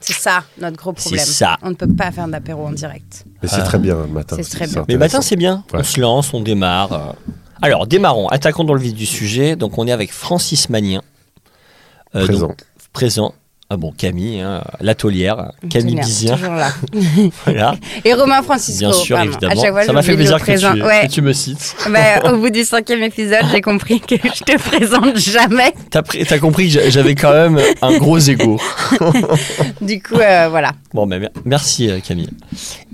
C'est ça notre gros problème. C'est ça. On ne peut pas faire d'apéro en direct. Mais c'est très bien le matin. C'est très bien. Mais matin, intéressant. c'est bien. On se lance, on démarre. Alors, démarrons, attaquons dans le vif du sujet. Donc, on est avec Francis Magnien. Euh, Présent. donc, présent. Ah bon, Camille, hein, l'atelière, Camille Bizien, voilà, Et Romain Francisco. bien sûr, pardon. évidemment. À chaque fois, Ça m'a fait plaisir que tu. Ouais. que tu me cites. Bah, au bout du cinquième épisode, j'ai compris que je te présente jamais. T'as t'as compris que j'a- j'avais quand même un gros ego. Du coup, euh, voilà. Bon, mer- merci euh, Camille.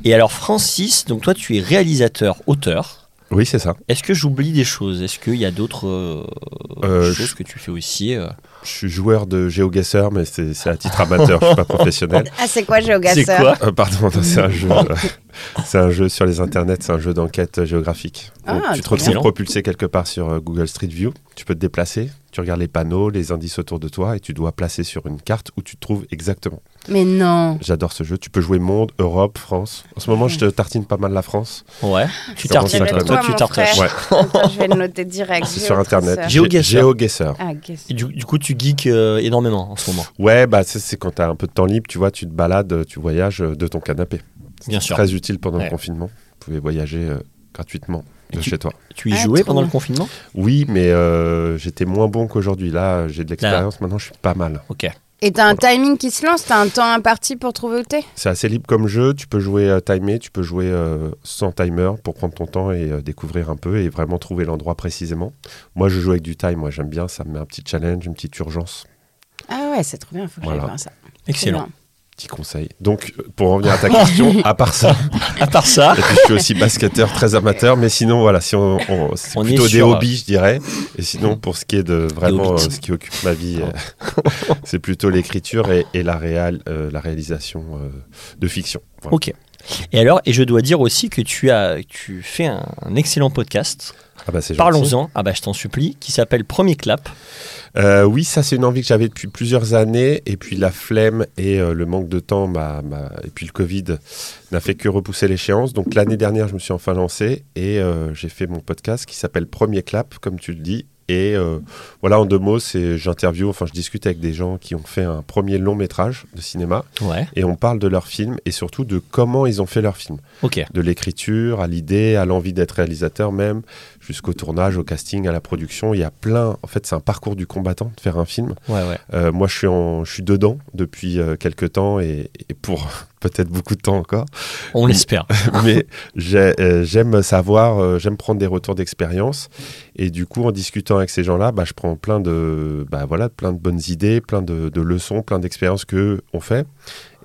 Et alors, Francis, donc toi, tu es réalisateur, auteur. Oui, c'est ça. Est-ce que j'oublie des choses? Est-ce qu'il y a d'autres euh, Euh, choses je- que tu fais aussi euh? Je suis joueur de GeoGuessr, mais c'est à titre amateur, je suis pas professionnel. Ah, c'est quoi, GeoGuessr C'est quoi? Euh, pardon, c'est un jeu. euh, c'est un jeu sur les internets, c'est un jeu d'enquête géographique. Donc, Ah, tu te retrouves propulsé quelque part sur euh, Google Street View. Tu peux te déplacer, tu regardes les panneaux, les indices autour de toi, et tu dois placer sur une carte où tu te trouves exactement. Mais non. J'adore ce jeu. Tu peux jouer monde, Europe, France. En ce moment, je te tartine pas mal la France. Ouais. Tu tartines, toi, toi, tu mon tartines. frère. Ouais, Attends, je vais le noter direct. c'est sur internet. GeoGuessr. Ah, du, du coup, tu geeks euh, énormément en ce moment. Ouais, bah c'est quand tu as un peu de temps libre, tu vois, tu te balades, tu voyages euh, de ton canapé. Bien sûr. Très utile pendant Ouais. le confinement. Vous pouvez voyager euh, gratuitement de tu- chez toi. Tu y Ah, jouais pendant bien. le confinement? Oui, mais euh, j'étais moins bon qu'aujourd'hui. Là, j'ai de l'expérience. Maintenant, je suis pas mal. Ok. Et t'as un timing qui se lance T'as un temps imparti pour trouver où t'es? C'est assez libre comme jeu. Tu peux jouer euh, timé, tu peux jouer euh, sans timer pour prendre ton temps et euh, découvrir un peu et vraiment trouver l'endroit précisément. Moi, je joue avec du time. Moi, j'aime bien. Ça me met un petit challenge, une petite urgence. Ah ouais, c'est trop bien, faut que Voilà. j'aille voir ça. Excellent. Petit conseil. Donc, euh, pour revenir à ta question, à part ça, À part ça, et puis je suis aussi basketteur très amateur, mais sinon, voilà, si on, on- c'est On plutôt des sur, hobbies, je dirais. Et sinon, pour ce qui est de vraiment euh, ce qui occupe ma vie, euh, c'est plutôt l'écriture et, et la, réal, euh, la réalisation euh, de fiction. Voilà. ok. Et alors, et je dois dire aussi que tu as, tu fais un, un excellent podcast. Ah bah. Parlons-en. Ah bah, je t'en supplie, qui s'appelle Premier Clap. Euh, oui, ça c'est une envie que j'avais depuis plusieurs années, et puis la flemme et euh, le manque de temps, m'a- m'a- et puis le Covid n'a fait que repousser l'échéance. Donc l'année dernière, je me suis enfin lancé et euh, j'ai fait mon podcast qui s'appelle Premier Clap, comme tu le dis. Et voilà, en deux mots, c'est j'interview, enfin je discute avec des gens qui ont fait un premier long métrage de cinéma Ouais. et on parle de leur film et surtout de comment ils ont fait leur film, de l'écriture à l'idée, à l'envie d'être réalisateur même, jusqu'au tournage, au casting, à la production. Il y a plein, en fait, c'est un parcours du combattant de faire un film. Ouais, ouais. Euh, moi, je suis, en, je suis dedans depuis euh, quelques temps et, et pour peut-être beaucoup de temps encore. On l'espère. Mais euh, j'aime savoir, j'aime prendre des retours d'expérience. Et du coup, en discutant avec ces gens-là, bah, je prends plein de, bah, voilà, plein de bonnes idées, plein de, de leçons, plein d'expériences que on fait.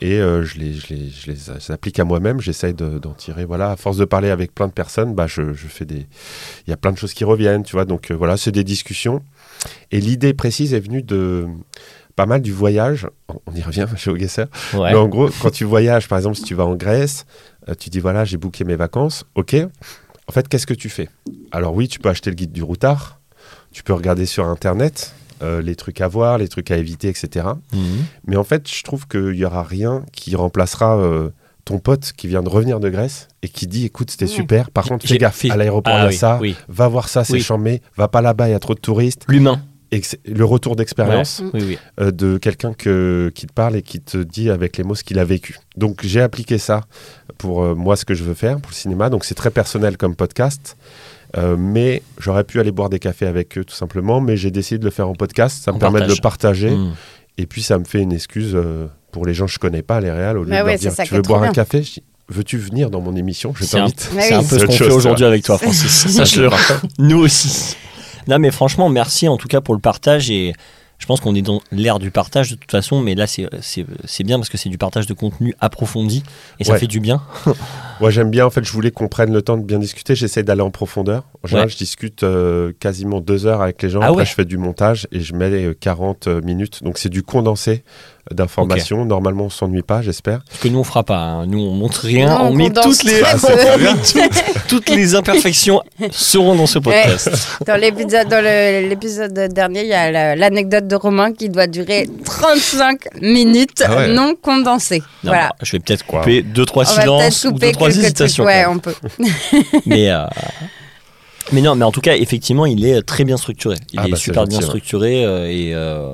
Et euh, je, les, je, les, je les applique à moi-même. J'essaye de- d'en tirer. Voilà, à force de parler avec plein de personnes, bah, je, je fais des. Il y a plein de choses qui reviennent, tu vois. Donc euh, voilà, c'est des discussions. Et l'idée précise est venue de pas mal du voyage. On- y revient chez Auguesser. Ouais. Mais en gros, quand tu voyages, par exemple, si tu vas en Grèce, euh, tu dis voilà, j'ai booké mes vacances. Ok. En fait, qu'est-ce que tu fais? Alors oui, tu peux acheter le guide du routard. Tu peux regarder sur Internet euh, les trucs à voir, les trucs à éviter, etc. Mhm. Mais en fait, je trouve qu'il n'y aura rien qui remplacera euh, ton pote qui vient de revenir de Grèce et qui dit écoute, c'était super. Par contre, fais gaffe, fait- à l'aéroport, Ah il y a oui, ça. oui. Va voir ça, c'est Oui. chambé. Va pas là-bas, il y a trop de touristes. L'humain. Le retour d'expérience euh, de quelqu'un que, qui te parle et qui te dit avec les mots ce qu'il a vécu. Donc j'ai appliqué ça pour euh, moi ce que je veux faire pour le cinéma. Donc c'est très personnel comme podcast. Euh, mais j'aurais pu aller boire des cafés avec eux tout simplement, mais j'ai décidé de le faire en podcast. Ça me permet de le partager Mhm. et puis ça me fait une excuse euh, pour les gens que je connais pas, les réals, au lieu Bah de ouais, leur c'est dire tu veux boire un café? Je dis, Veux-tu venir dans mon émission? Je t'invite. C'est un oui. peu ce qu'on fait aujourd'hui avec toi, Francis. Sache-le. Nous aussi. Non, mais franchement, merci en tout cas pour le partage. Et je pense qu'on est dans l'ère du partage de toute façon. Mais là, c'est- bien parce que c'est du partage de contenu approfondi. Et ça Ouais. fait du bien. Moi, j'aime bien. En fait, je voulais qu'on prenne le temps de bien discuter. J'essaie d'aller en profondeur. En général, Ouais. je discute euh, quasiment deux heures avec les gens. Ah Après, ouais. je fais du montage et je mets euh, 40 minutes. Donc, c'est du condensé d'informations. Normalement, on s'ennuie pas, j'espère. Parce que nous, on fera pas. hein. Nous, on montre rien. Non, on, on met toutes les, très peu. on met toutes, toutes les imperfections seront dans ce podcast. Dans l'épisode, dans l'épisode dernier, il y a la- l'anecdote de Romain qui doit durer 35 minutes Ah ouais. non condensées. Non, voilà. bah, je vais peut-être couper deux trois On va peut-être silences ou couper deux trois quelques hésitations. trucs. Ouais, on peut. mais euh, mais non, mais en tout cas, effectivement, il est très bien structuré. Il Ah est bah, super bien structuré euh, et euh,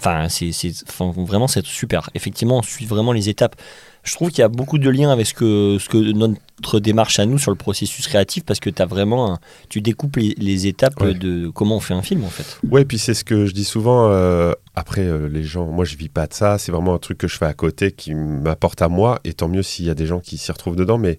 enfin, c'est enfin, vraiment c'est super. Effectivement, on suit vraiment les étapes. Je trouve qu'il y a beaucoup de liens avec ce que, ce que notre démarche à nous sur le processus créatif parce que as vraiment un- tu découpes les, les étapes Ouais. de comment on fait un film en fait. Ouais, puis c'est ce que je dis souvent. euh, après, euh, les gens, moi, je vis pas de ça. C'est vraiment un truc que je fais à côté qui m'apporte à moi. Et tant mieux s'il y a des gens qui s'y retrouvent dedans. Mais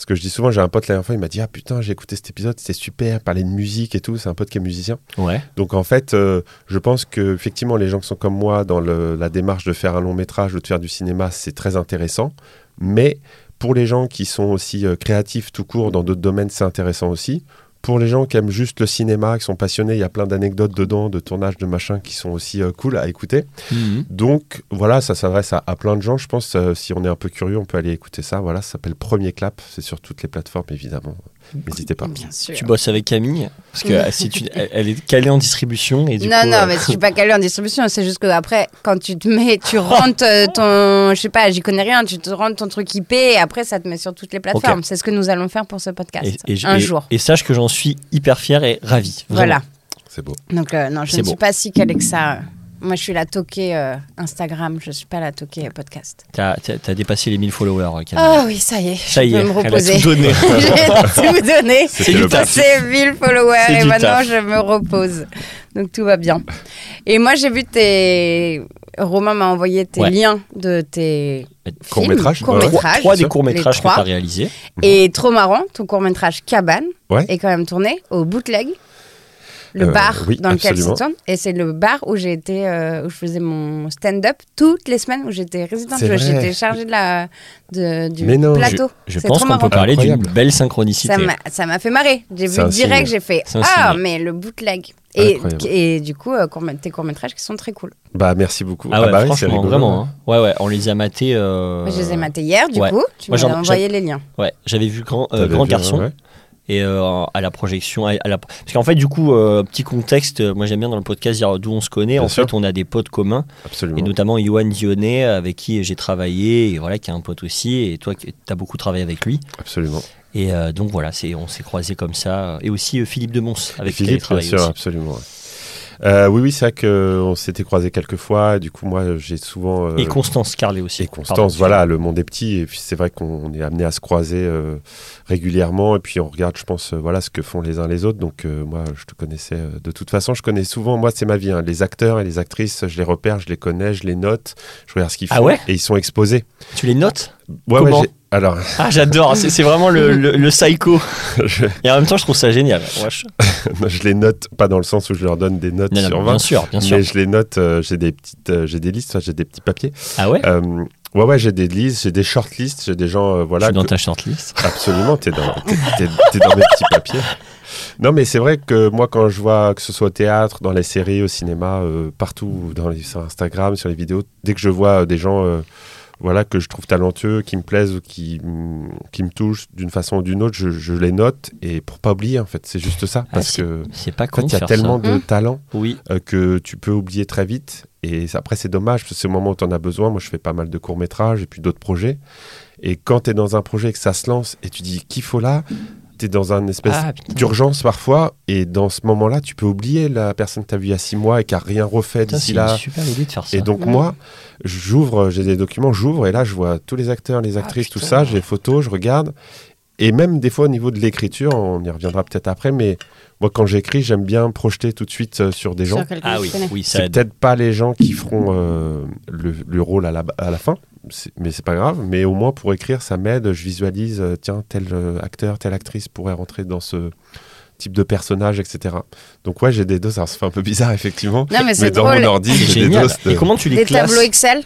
ce que je dis souvent, j'ai un pote la dernière fois, il m'a dit Ah putain, j'ai écouté cet épisode, c'était super, parler de musique et tout. C'est un pote qui est musicien. Ouais. Donc en fait, euh, je pense que effectivement, les gens qui sont comme moi dans le- la démarche de faire un long métrage ou de faire du cinéma, c'est très intéressant. Mais pour les gens qui sont aussi euh, créatifs tout court dans d'autres domaines, c'est intéressant aussi. Pour les gens qui aiment juste le cinéma, qui sont passionnés, il y a plein d'anecdotes dedans, de tournages, de machins qui sont aussi euh, cool à écouter. Mhm. Donc voilà, ça s'adresse à, à plein de gens. Je pense, euh, si on est un peu curieux, on peut aller écouter ça. Voilà, ça s'appelle Premier Clap. C'est sur toutes les plateformes, évidemment. N'hésitez pas. Bien sûr. Tu bosses avec Camille parce que euh, si tu, elle, elle est calée en distribution et du non, coup, non, euh, mais je suis pas calée en distribution. C'est juste que après, quand tu te mets, tu rentres euh, ton, je sais pas, j'y connais rien, tu te rentres ton truc IP et après ça te met sur toutes les plateformes. C'est ce que nous allons faire pour ce podcast et, et je- un et- jour. Et sache que j'en suis hyper fier et ravi. vraiment. Voilà. C'est beau. Donc euh, non, je ne beau. suis pas si calée que ça. Moi, je suis la toquée euh, Instagram. Je suis pas la toquée euh, podcast. T'as t'as- t'as dépassé les 1000 followers, euh, Camille. Ah oui, ça y est. Ça je y peux est, me elle a reposer. tout donné. J'ai tout donné. C'est du le taf. C'est 1000 followers et maintenant taf. je me repose. Donc tout va bien. Et moi j'ai vu tes. Romain m'a envoyé tes Ouais. liens de tes. Trois, courts-métrages. trois des courts-métrages que tu as réalisés. Et trop marrant, ton court-métrage Cabane Ouais. est quand même tourné au bootleg. Le Euh, bar oui, dans lequel absolument. tourne. Et c'est le bar où j'ai été, euh, où je faisais mon stand-up toutes les semaines, où j'étais résidente. J'étais chargée de la, de, du Mais non. plateau. Je pense qu'on peut parler d'une belle synchronicité. Ça m'a- fait marrer. J'ai vu direct, j'ai fait Ah, mais le bootleg. Et, du coup, euh, court- tes courts-métrages qui sont très cool. Bah merci beaucoup. Ah ouais, bah franchement, rigolo. vraiment. hein. Ouais, ouais, on les a matés. euh, Moi, je les ai matés hier, du ouais. coup. Tu Moi, m'as j'en- envoyé les liens. Ouais, j'avais vu Grand, euh, T'avais grand vu, Garçon ouais. et euh, à la projection. À, la... Parce qu'en fait, du coup, euh, petit contexte, moi j'aime bien dans le podcast dire d'où on se connaît. Bien en sûr. fait, on a des potes communs Absolument. et notamment Yoann Dionnet avec qui j'ai travaillé et voilà, qui est un pote aussi. Et toi, tu as beaucoup travaillé avec lui. Absolument. Et euh, donc voilà, on s'est croisés comme ça. Et aussi euh, Philippe de Mons avec qui Philippe, bien sûr, aussi. absolument. Euh, oui, oui, c'est vrai qu'on s'était croisés quelques fois. Du coup, moi, j'ai souvent. Et Constance Carlet aussi. et Pardon. Constance, voilà, le monde est petit. Et puis, c'est vrai qu'on est amené à se croiser régulièrement. Et puis, on regarde, je pense, voilà, ce que font les uns les autres. Donc, moi, je te connaissais. de toute façon, je connais souvent. Moi, c'est ma vie. hein, les acteurs et les actrices, je les repère, je les connais, je les note. Je regarde ce qu'ils font. Ah ouais? et ils sont exposés. Tu les notes? Ouais, ouais, Comment alors, Ah, j'adore. C'est, vraiment le, le, le psycho. je, Et en même temps, je trouve ça génial. Je- je les note pas dans le sens où je leur donne des notes Non, non, sur mais 20. bien sûr, bien sûr. Mais je les note, euh, j'ai des petites, euh, j'ai des listes, j'ai des petits papiers. Ah ouais Euh, ouais, ouais, j'ai des listes, j'ai des shortlists, j'ai des gens, euh, Je voilà. suis dans que- ta shortlist? Absolument, t'es dans, t'es dans mes petits papiers. Non, mais c'est vrai que moi, quand je vois que ce soit au théâtre, dans les séries, au cinéma, partout, dans les, sur Instagram, sur les vidéos, dès que je vois des gens, voilà, que je trouve talentueux, qui me plaisent ou qui, qui me touchent d'une façon ou d'une autre, je, je les note et pour pas oublier, en fait, c'est juste ça, Ah, parce que C'est pas il y a tellement ça. de Mmh. talent Oui. euh, que tu peux oublier très vite. Et après, c'est dommage, parce que c'est au moment où tu en as besoin. Moi, je fais pas mal de courts-métrages et puis d'autres projets. Et quand tu es dans un projet et que ça se lance et tu dis qu'il faut là, tu es dans un espèce Ah, d'urgence parfois. Et dans ce moment-là, tu peux oublier la personne que tu as vue il y a six mois et qui a rien refait d'ici là. une super idée de faire ça. Et donc, moi, j'ouvre, j'ai des documents, j'ouvre et là, je vois tous les acteurs, les actrices, tout ça. J'ai les photos, je regarde. Et même des fois, au niveau de l'écriture, on y reviendra peut-être après, mais moi, quand j'écris, j'aime bien projeter tout de suite euh, sur des gens. Sur ah oui, C'est peut-être pas les gens qui feront euh, le, le rôle à la, à la fin, mais c'est pas grave. Mais au moins pour écrire, ça m'aide. Je visualise, euh, tiens, tel euh, acteur, telle actrice pourrait rentrer dans ce type de personnage, etc. Donc ouais, j'ai des doses. Alors, ça fait un peu bizarre effectivement. Non, mais c'est dans drôle. mon ordi, C'est j'ai des doses. de- Et comment tu les Des classes tableaux Excel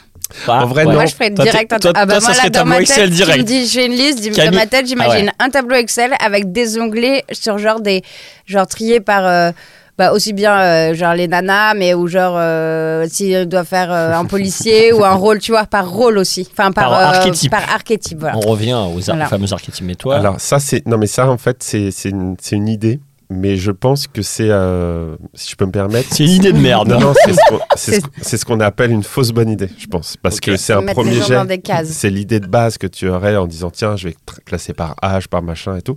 En vrai, ouais. non. Moi, je ferais direct un toi- ah bah moi, là, serait dans tableau ma Excel tête, Tu direct. me dis, j'ai une liste, dis- Camille- dans ma tête, j'imagine Ah un tableau Excel avec des onglets sur genre des. genre triés par. euh, bah, aussi bien euh, genre les nanas, mais ou genre euh, s'il doit faire euh, un policier ou un rôle, tu vois, par rôle aussi. Enfin, par, Par euh, archétype. Par archétype, voilà. On revient aux ar- Voilà. fameux archétypes. Mais toi, Alors ça c'est non mais ça en fait c'est une, c'est une idée, mais je pense que c'est euh, si je peux me permettre. c'est une idée de merde. Non, non, c'est ce qu'on- c'est ce, c'est ce qu'on appelle une fausse bonne idée, je pense. Parce que c'est un premier jet. C'est l'idée de base que tu aurais en disant tiens, je vais classer par âge, par machin et tout.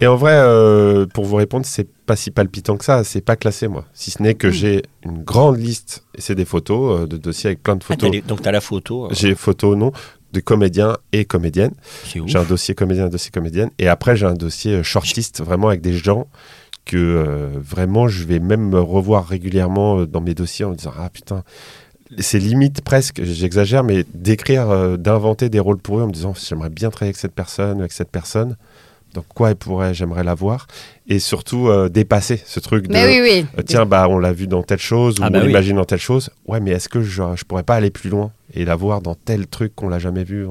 Et en vrai, euh, pour vous répondre, c'est pas si palpitant que ça. C'est pas classé, moi. Si ce n'est que Mm. j'ai une grande liste, et c'est des photos, euh, de dossiers avec plein de Ah, t'as photos. les- donc, tu as la photo. euh, J'ai photos, non, de comédiens et comédiennes. c'est ouf. J'ai un dossier comédien, un dossier comédienne. Et après, j'ai un dossier shortlist, vraiment avec des gens que euh, vraiment je vais même me revoir régulièrement euh, dans mes dossiers en me disant Ah putain, c'est limite presque, j'exagère, mais d'écrire, euh, d'inventer des rôles pour eux en me disant J'aimerais bien travailler avec cette personne, avec cette personne. Donc quoi elle pourrait, j'aimerais la voir. Et surtout euh, dépasser ce truc de Mais oui, oui. tiens, bah, on l'a vu dans telle chose, ou Ah bah on oui. l'imagine dans telle chose. Ouais, mais est-ce que je, je pourrais pas aller plus loin et la voir dans tel truc qu'on l'a jamais vu?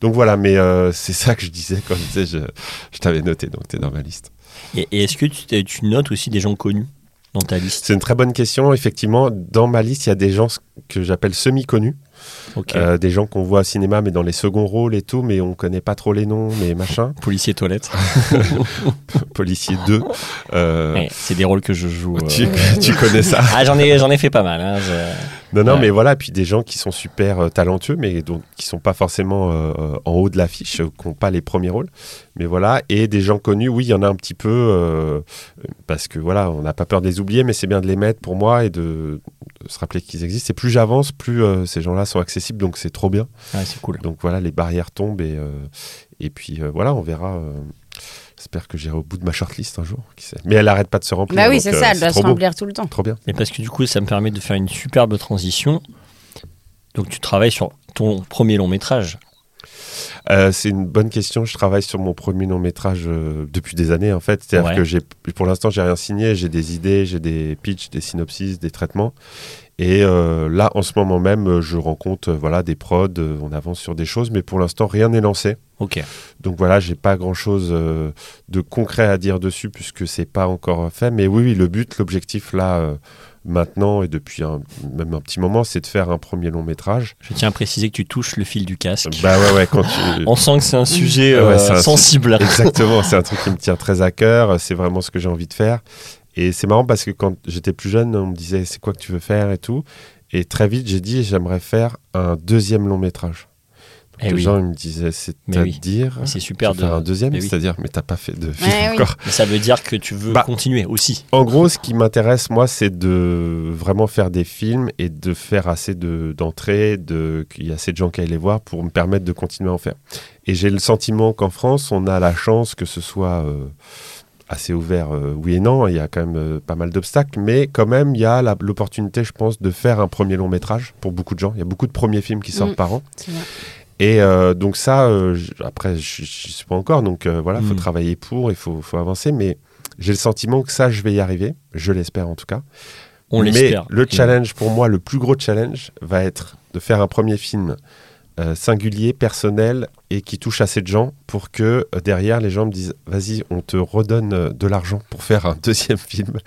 Donc voilà, mais euh, c'est ça que je disais quand je disais, je, je t'avais noté, donc tu es dans ma liste. Et, et est-ce que tu, t'es- tu notes aussi des gens connus dans ta liste? C'est une très bonne question. Effectivement, dans ma liste, il y a des gens que j'appelle semi-connus. Euh, des gens qu'on voit au cinéma, mais dans les seconds rôles et tout, mais on connaît pas trop les noms, mais machin. Policier toilette. Policier 2. euh, Ouais, c'est des rôles que je joue. euh, tu, tu connais ça Ah, j'en ai, j'en ai fait pas mal. hein, je- Non, non, Ouais. mais voilà, puis des gens qui sont super euh, talentueux, mais donc, qui sont pas forcément euh, euh, en haut de l'affiche, euh, qui n'ont pas les premiers rôles. Mais voilà, et des gens connus, oui, il y en a un petit peu, parce que voilà, on n'a pas peur de les oublier, mais c'est bien de les mettre pour moi et de, de se rappeler qu'ils existent. Et plus j'avance, plus ces gens-là sont accessibles, donc c'est trop bien. Ouais, c'est cool. Donc voilà, les barrières tombent et, et puis voilà, on verra. J'espère que j'irai au bout de ma shortlist un jour. Qui sait. Mais elle arrête pas de se remplir. Bah oui, c'est euh, ça, elle doit se beau. remplir tout le temps. Trop bien. Mais parce que du coup, ça me permet de faire une superbe transition. Donc, tu travailles sur ton premier long métrage. Euh, c'est une bonne question. Je travaille sur mon premier long métrage euh, depuis des années en fait. C'est-à-dire Ouais. que j'ai, pour l'instant, j'ai rien signé. J'ai des idées, j'ai des pitchs, des synopsis, des traitements. Et euh, là, en ce moment même, euh, je rencontre euh, voilà des prods. on avance sur des choses, mais pour l'instant, rien n'est lancé. Ok. Donc voilà, j'ai pas grand-chose euh, de concret à dire dessus puisque c'est pas encore fait. Mais oui, oui, le but, l'objectif là. euh, Maintenant et depuis un- même un petit moment, c'est de faire un premier long métrage. Je tiens à préciser que tu touches le fil du casque. Bah ouais, ouais, quand tu, On sent que c'est un sujet Ouais, un sensible. Exactement, c'est un truc qui me tient très à cœur, c'est vraiment ce que j'ai envie de faire. Et c'est marrant parce que quand j'étais plus jeune, on me disait c'est quoi que tu veux faire et tout. Et très vite, j'ai dit j'aimerais faire un deuxième long métrage. Donc Eh les oui. gens ils me disaient oui. c'est-à-dire C'est super veux faire de. un deuxième, Mais oui. c'est-à-dire mais t'as pas fait de film encore. Mais ça veut dire que tu veux Bah, continuer aussi. En gros, ce qui m'intéresse, moi, c'est de vraiment faire des films et de faire assez de- d'entrées, de, qu'il y ait assez de gens qui aillent les voir pour me permettre de continuer à en faire. Et j'ai le sentiment qu'en France, on a la chance que ce soit euh, assez ouvert, euh, oui et non. Il y a quand même euh, pas mal d'obstacles, mais quand même, il y a l'opportunité, je pense, de faire un premier long métrage pour beaucoup de gens. Il y a beaucoup de premiers films qui sortent Mm. par an. Et euh, donc ça, euh, après, je ne suis pas encore, donc euh, voilà, il faut Mm. travailler pour, il faut, faut avancer, mais j'ai le sentiment que ça, je vais y arriver, je l'espère en tout cas. On mais l'espère. le Et- challenge, pour moi, le plus gros challenge, va être de faire un premier film euh, singulier, personnel, et qui touche assez de gens, pour que euh, derrière, les gens me disent, vas-y, on te redonne euh, de l'argent pour faire un deuxième film.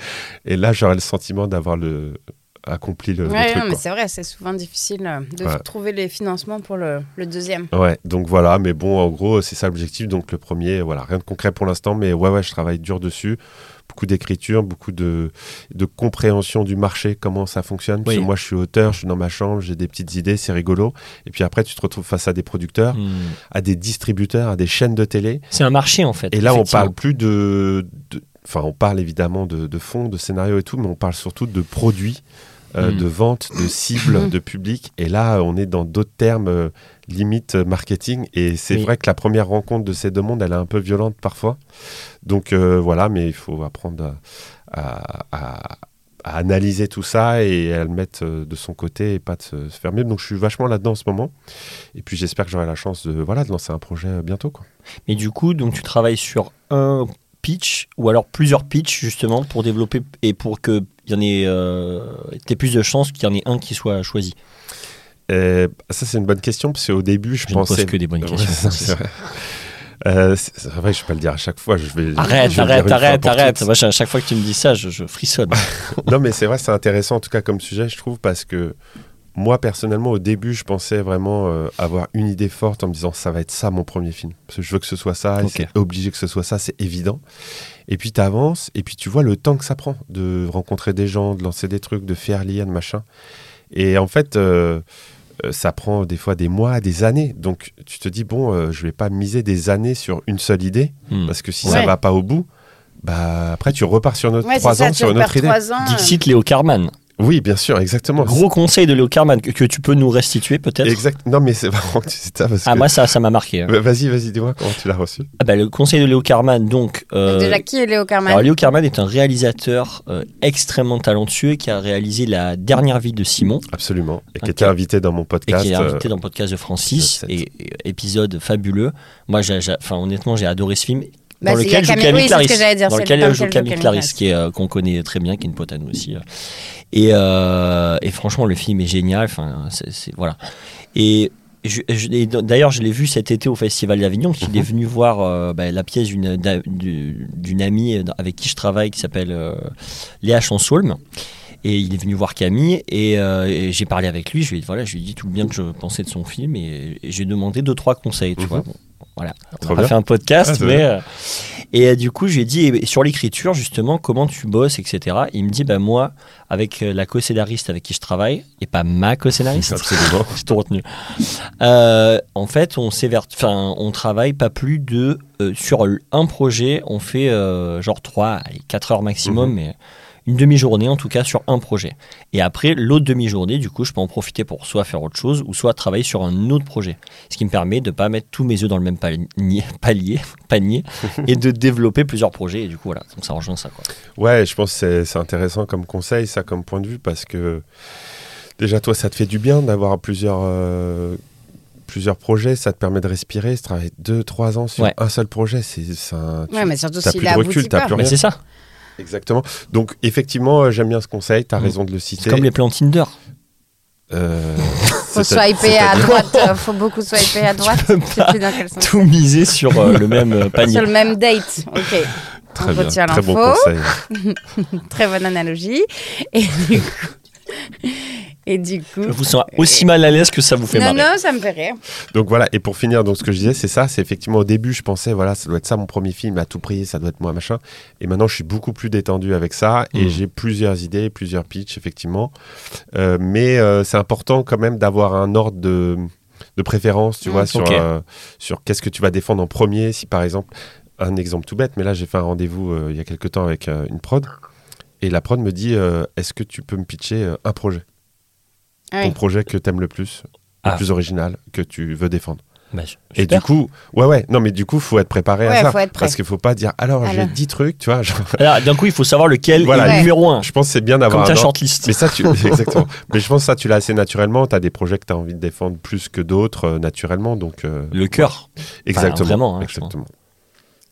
Et là, j'aurai le sentiment d'avoir le accompli le, le Ouais, truc. non, mais c'est vrai, c'est souvent difficile de Ouais. trouver les financements pour le, le deuxième. Ouais, donc voilà, mais bon, en gros, c'est ça l'objectif. Donc le premier, voilà, rien de concret pour l'instant, mais ouais, ouais, je travaille dur dessus. Beaucoup d'écriture, beaucoup de, de compréhension du marché, comment ça fonctionne. Parce Oui. que moi, je suis auteur, je suis dans ma chambre, j'ai des petites idées, c'est rigolo. Et puis après, tu te retrouves face à des producteurs, Hmm. à des distributeurs, à des chaînes de télé. C'est un marché en fait. Et là, on parle plus de. de- Enfin, on parle évidemment de, de fonds, de scénarios et tout, mais on parle surtout de produits, euh, Mm. de vente, de cibles, de public. Et là, on est dans d'autres termes, euh, limite euh, marketing. Et c'est Oui. vrai que la première rencontre de ces deux mondes, elle est un peu violente parfois. Donc euh, voilà, mais il faut apprendre à, à- à- à analyser tout ça et à le mettre euh, de son côté et pas de se, se fermer. Donc je suis vachement là-dedans en ce moment. Et puis j'espère que j'aurai la chance de, voilà, de lancer un projet bientôt. Quoi. Mais du coup, donc tu travailles sur un pitch ou alors plusieurs pitchs justement pour développer et pour que il y en ait, euh, plus de chances qu'il y en ait un qui soit choisi. Euh, ça, c'est une bonne question, parce qu'au début, je, Je ne pensais. pose que des bonnes questions. c'est vrai. Euh, c'est vrai, je vais pas le dire à chaque fois. Je vais, Arrête, je vais arrête, arrête, arrête. Moi, à chaque fois que tu me dis ça, je, je frissonne. Non, mais c'est vrai, c'est intéressant en tout cas comme sujet, je trouve, parce que moi, personnellement, au début, je pensais vraiment euh, avoir une idée forte en me disant ça va être ça mon premier film. Parce que je veux que ce soit ça, et Ok. c'est obligé que ce soit ça, c'est évident. Et puis tu avances, et puis tu vois le temps que ça prend de rencontrer des gens, de lancer des trucs, de faire lire, de machin. Et en fait, euh, ça prend des fois des mois, des années. Donc tu te dis, bon, euh, je vais pas miser des années sur une seule idée, Hmm. parce que si Ouais. ça va pas au bout, bah après tu repars sur notre Ouais, c'est trois ça, ans tu sur une autre idée. ans. Dixit Léo Carman. Oui, bien sûr, exactement. Gros conseil de Léo Carman que, que tu peux nous restituer peut-être. Exact. Non, mais c'est marrant que tu dis ça parce Ah, que. moi, ça ça m'a marqué. hein. Bah, Vas-y, vas-y, dis-moi comment tu l'as reçu. Ah, bah, le conseil de Léo Carman, donc. euh, Déjà, qui est Léo Carman alors, Léo Carman est un réalisateur euh, extrêmement talentueux qui a réalisé La dernière vie de Simon Absolument. Et qui était invité dans mon et podcast. qui est euh, invité dans le podcast de Francis. sept. Et, et épisode fabuleux. Moi, j'ai- j'ai- enfin, honnêtement, j'ai adoré ce film. Bah, dans lequel il joue Camille- oui, Clarisse. dans dans joue lequel joue Camille Clarisse, qui est, euh, qu'on connaît très bien, qui est une pote à nous aussi. euh. Et, euh, et franchement, le film est génial. Enfin, c'est, c'est- voilà. Et, je- je- et d'ailleurs, je l'ai vu cet été au Festival d'Avignon, Mhm. est venu voir euh, bah, la pièce d'une, amie avec qui je travaille, qui s'appelle euh, Léa Chansolme. Et il est venu voir Camille et, euh, et j'ai parlé avec lui. Je lui ai dit, voilà, je lui ai dit tout le bien que je pensais de son film et, et j'ai demandé deux trois conseils. Tu Mhm. vois, Bon, voilà. On bien. fait un podcast, Ah, c'est mais euh, et euh, du coup, je lui ai dit et sur l'écriture justement comment tu bosses, etc. il me dit, bah moi, avec euh, la co-scénariste avec qui je travaille et pas ma co-scénariste, j'ai tout retenu. Euh, en fait, on enfin, on travaille pas plus de euh, sur un projet, on fait genre 3 4 heures maximum, Mhm. mais une demi-journée en tout cas sur un projet. Et après, l'autre demi-journée, du coup, je peux en profiter pour soit faire autre chose ou soit travailler sur un autre projet. Ce qui me permet de pas mettre tous mes œufs dans le même panier, palier, panier et de développer plusieurs projets. Et du coup, voilà, donc ça rejoint ça. Quoi. Ouais, je pense que c'est- c'est intéressant comme conseil, ça, comme point de vue, parce que déjà, toi, ça te fait du bien d'avoir plusieurs, euh, plusieurs projets, ça te permet de respirer. Se travailler 2-3 ans sur Ouais. un seul projet, c'est tu- Ouais, mais surtout s'il plus a de recul, t'as plus Mais rien. c'est ça, Exactement. Donc, effectivement, euh, j'aime bien ce conseil, tu as Mhm. raison de le c'est citer. comme les plans Tinder. Euh, Faut swiper à c'est-à-dire- droite, euh, faut beaucoup swiper à droite. peux Je sais plus dans quel sens. Tout miser sur euh, le même panier. Sur le même date. Ok. Très On bien, très bon conseil. Très bonne analogie. Et du coup. Et du coup. Je vous sens aussi mal à l'aise que ça vous fait Non, marrer. non, ça me fait rire. Donc voilà, et pour finir, donc ce que je disais, c'est ça, c'est effectivement au début, je pensais, voilà, ça doit être ça mon premier film, à tout prix, ça doit être moi, machin. Et maintenant, je suis beaucoup plus détendu avec ça, et Mhm. j'ai plusieurs idées, plusieurs pitchs, effectivement. Euh, mais euh, c'est important quand même d'avoir un ordre de, de préférence, tu Mhm. vois, sur, euh, sur qu'est-ce que tu vas défendre en premier. Si par exemple, un exemple tout bête, mais là, j'ai fait un rendez-vous euh, il y a quelques temps avec euh, une prod, et la prod me dit, euh, est-ce que tu peux me pitcher euh, un projet? Ah Ton projet que tu aimes le plus, Ah. le plus original, que tu veux défendre. Bah, Et super. du coup, ouais, ouais, non, mais du coup, faut être préparé Ouais, à ça. faut être prêt. Parce qu'il faut pas dire, alors, j'ai Alors. 10 trucs, tu vois. genre, Alors, D'un coup, il faut savoir lequel Voilà. est le Ouais. numéro 1. je pense que c'est bien Comme d'avoir ta un ordre. shortlist. Mais ça, tu... exactement. Mais je pense que ça, tu l'as assez naturellement. Tu as des projets que tu as envie de défendre plus que d'autres, euh, naturellement. Donc, euh, Le cœur. exactement. vraiment, hein, je exactement.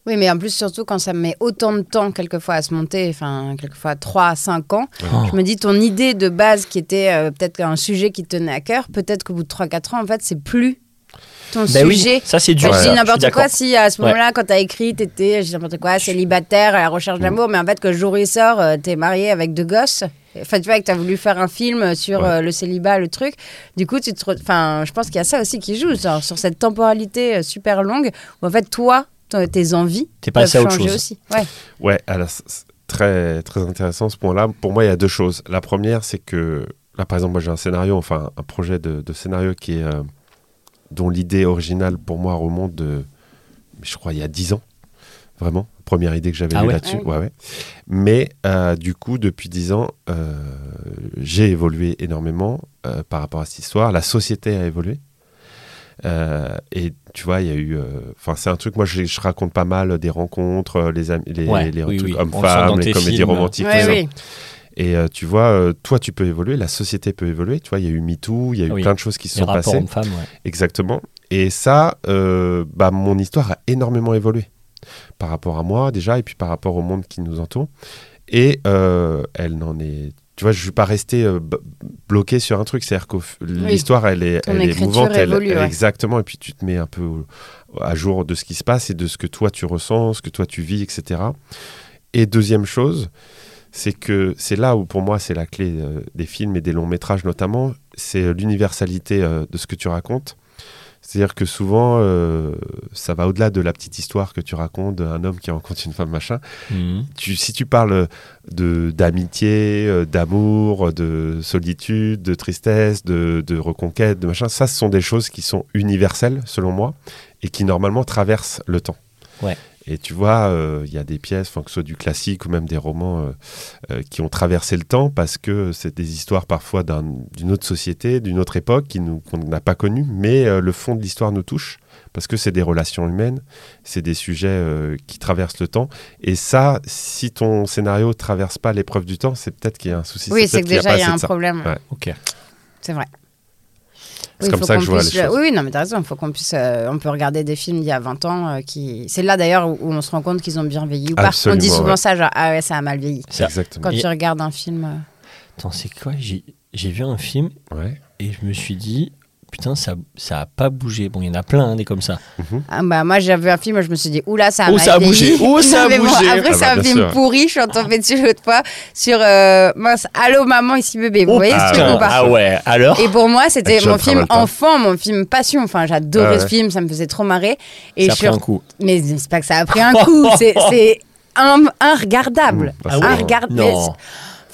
Oui, mais en plus, surtout quand ça met autant de temps, quelquefois, à se monter, enfin, quelquefois 3 à 5 ans, Oh. je me dis, ton idée de base qui était euh, peut-être un sujet qui te tenait à cœur, peut-être qu'au bout de 3-4 ans, en fait, c'est plus ton oui, sujet. ça c'est dur. Je dis n'importe quoi si à ce Ouais. moment-là, quand t'as écrit, t'étais, je dis n'importe quoi, célibataire, à la recherche d'amour, mais en fait, que le jour où il sort, euh, t'es marié avec deux gosses. Enfin, tu vois, que t'as voulu faire un film sur Ouais. euh, le célibat, le truc. Du coup, tu te. re- Enfin, je pense qu'il y a ça aussi qui joue, genre, sur cette temporalité euh, super longue, où en fait, toi, tes envies T'es peuvent passé à autre changer chose. aussi. Ouais. Alors, très, très intéressant ce point-là. Pour moi, il y a deux choses. La première, c'est que, là, par exemple, moi, j'ai un scénario, enfin, un projet de, de scénario qui est. euh, dont l'idée originale, pour moi, remonte de. Je crois, il y a 10 ans. Vraiment. Première idée que j'avais Ah eue ouais là-dessus. Ah Ouais, ouais. Mais, euh, du coup, depuis 10 ans, euh, j'ai évolué énormément euh, par rapport à cette histoire. La société a évolué. Euh, et tu vois, il y a eu. euh, Enfin, c'est un truc. Moi, je, je raconte pas mal des rencontres, euh, les, les, Ouais, les oui, trucs oui. Le hommes-femmes, les comédies films. romantiques. Ouais, tout ça. oui. Et euh, tu vois, euh, toi, tu peux évoluer, la société peut évoluer. Tu vois, il y a eu MeToo, il y a eu Oui. plein de choses qui se Les sont passées. hommes-femmes, ouais. Exactement. Et ça, euh, bah, mon histoire a énormément évolué par rapport à moi déjà, et puis par rapport au monde qui nous entoure. Et euh, elle n'en est tu vois, je suis pas resté euh, bloqué sur un truc. C'est-à-dire que l'histoire, elle est, elle est mouvante, elle- évolue, elle- ouais. exactement. Et puis tu te mets un peu à jour de ce qui se passe et de ce que toi tu ressens, ce que toi tu vis, etc. Et deuxième chose, c'est que c'est là où pour moi c'est la clé euh, des films et des longs métrages notamment, c'est euh, l'universalité euh, de ce que tu racontes. C'est-à-dire que souvent, euh, ça va au-delà de la petite histoire que tu racontes d'un homme qui rencontre une femme, machin Mhm. tu, si tu parles de d'amitié, euh, d'amour, de solitude, de tristesse, de, de reconquête, de machin, ça, ce sont des choses qui sont universelles, selon moi, et qui normalement traversent le temps. Ouais. Et tu vois, euh, il y a des pièces, que ce soit du classique ou même des romans euh, euh, qui ont traversé le temps parce que c'est des histoires parfois d'un- d'une autre société, d'une autre époque qui nous- qu'on n'a pas connue, mais euh, le fond de l'histoire nous touche parce que c'est des relations humaines, c'est des sujets euh, qui traversent le temps. Et ça, si ton scénario traverse pas l'épreuve du temps, c'est peut-être qu'il y a un souci. Oui, c'est que qu'il y a déjà, il y a un problème. Ouais. Ok. C'est vrai. C'est Oui, comme ça que je vois puisse les choses. Oui, non, mais t'as raison. Il faut qu'on puisse. euh, on peut regarder des films d'il y a 20 ans euh, qui. C'est là d'ailleurs où on se rend compte qu'ils ont bien vieilli ou pas. on dit souvent ouais. ça, genre, ah ouais, ça a mal vieilli. Exactement. Quand Et- tu regardes un film. euh, Attends, c'est quoi? J'ai j'ai vu un film Ouais. et je me suis dit, putain, ça, ça a pas bougé. Bon, il y en a plein, hein, des comme ça. Ah bah moi vu un film, je me suis dit oula ça a Oh, ça a bougé. Oh, ça a mais bon, bougé. après Ah c'est bah, un bien film sûr. pourri, je suis en tombée dessus l'autre fois sur euh, mince Allô maman ici bébé. Vous Oh, voyez ce truc ou pas Ah ouais, alors Et pour moi c'était John mon film Travolta. enfant, mon film passion. Enfin j'adorais Ah ouais. ce film, ça me faisait trop marrer. Et Ça a pris un coup. mais c'est pas que ça a pris un coup, c'est c'est un, regardable. Mmh, bah, Ah c'est vrai. regardable. Non.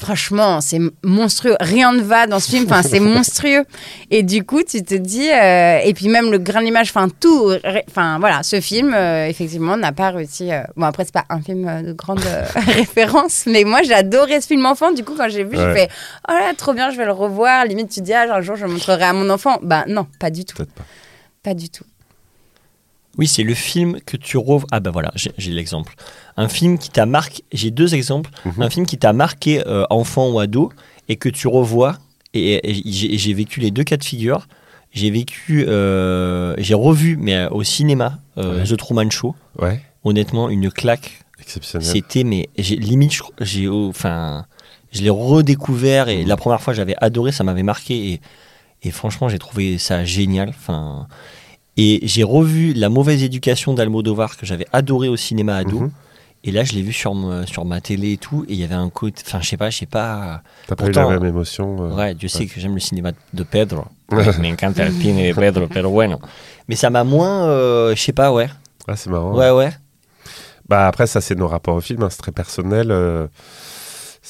Franchement, c'est monstrueux. Rien ne va dans ce film. Enfin, c'est monstrueux. Et du coup, tu te dis. euh, et puis même le grain d'image, enfin tout. Enfin voilà, ce film, euh, effectivement, n'a pas réussi. euh, Bon après, c'est pas un film de grande référence, mais moi j'ai adoré ce film enfant. Du coup, quand j'ai vu, j'ai Ouais. fait oh là, trop bien, je vais le revoir. Limite, tu te dis ah, un jour je le montrerai à mon enfant. Bah non, pas du tout, pas du tout. Oui, c'est le film que tu revois. Ah bah voilà, j'ai l'exemple. Un film qui t'a marqué. J'ai deux exemples. Mhm. Un film qui t'a marqué euh, enfant ou ado et que tu revois. Et, et j'ai vécu les deux cas de figure. J'ai vécu, euh, j'ai revu, mais euh, au cinéma, euh, Ouais. The Truman Show. Ouais. Honnêtement, une claque. Exceptionnel. C'était, mais limite, je, j'ai, oh, enfin, je l'ai redécouvert et Mhm. la première fois j'avais adoré, ça m'avait marqué et, et franchement j'ai trouvé ça génial. Enfin, et j'ai revu La mauvaise éducation d'Almodovar que j'avais adoré au cinéma ado. Mhm. Et là, je l'ai vu sur, ma- sur ma télé et tout, et il y avait un côté. Enfin, je sais pas, je sais pas. T'as pas eu la même émotion. euh, Ouais, Dieu sait que j'aime le cinéma de Pedro. Me encanta el cine de Pedro, pero bueno. Mais ça m'a moins. euh, je sais pas, ouais. Ah, c'est marrant. Ouais, ouais. Bah après, ça, c'est nos rapports au film, hein, c'est très personnel. euh,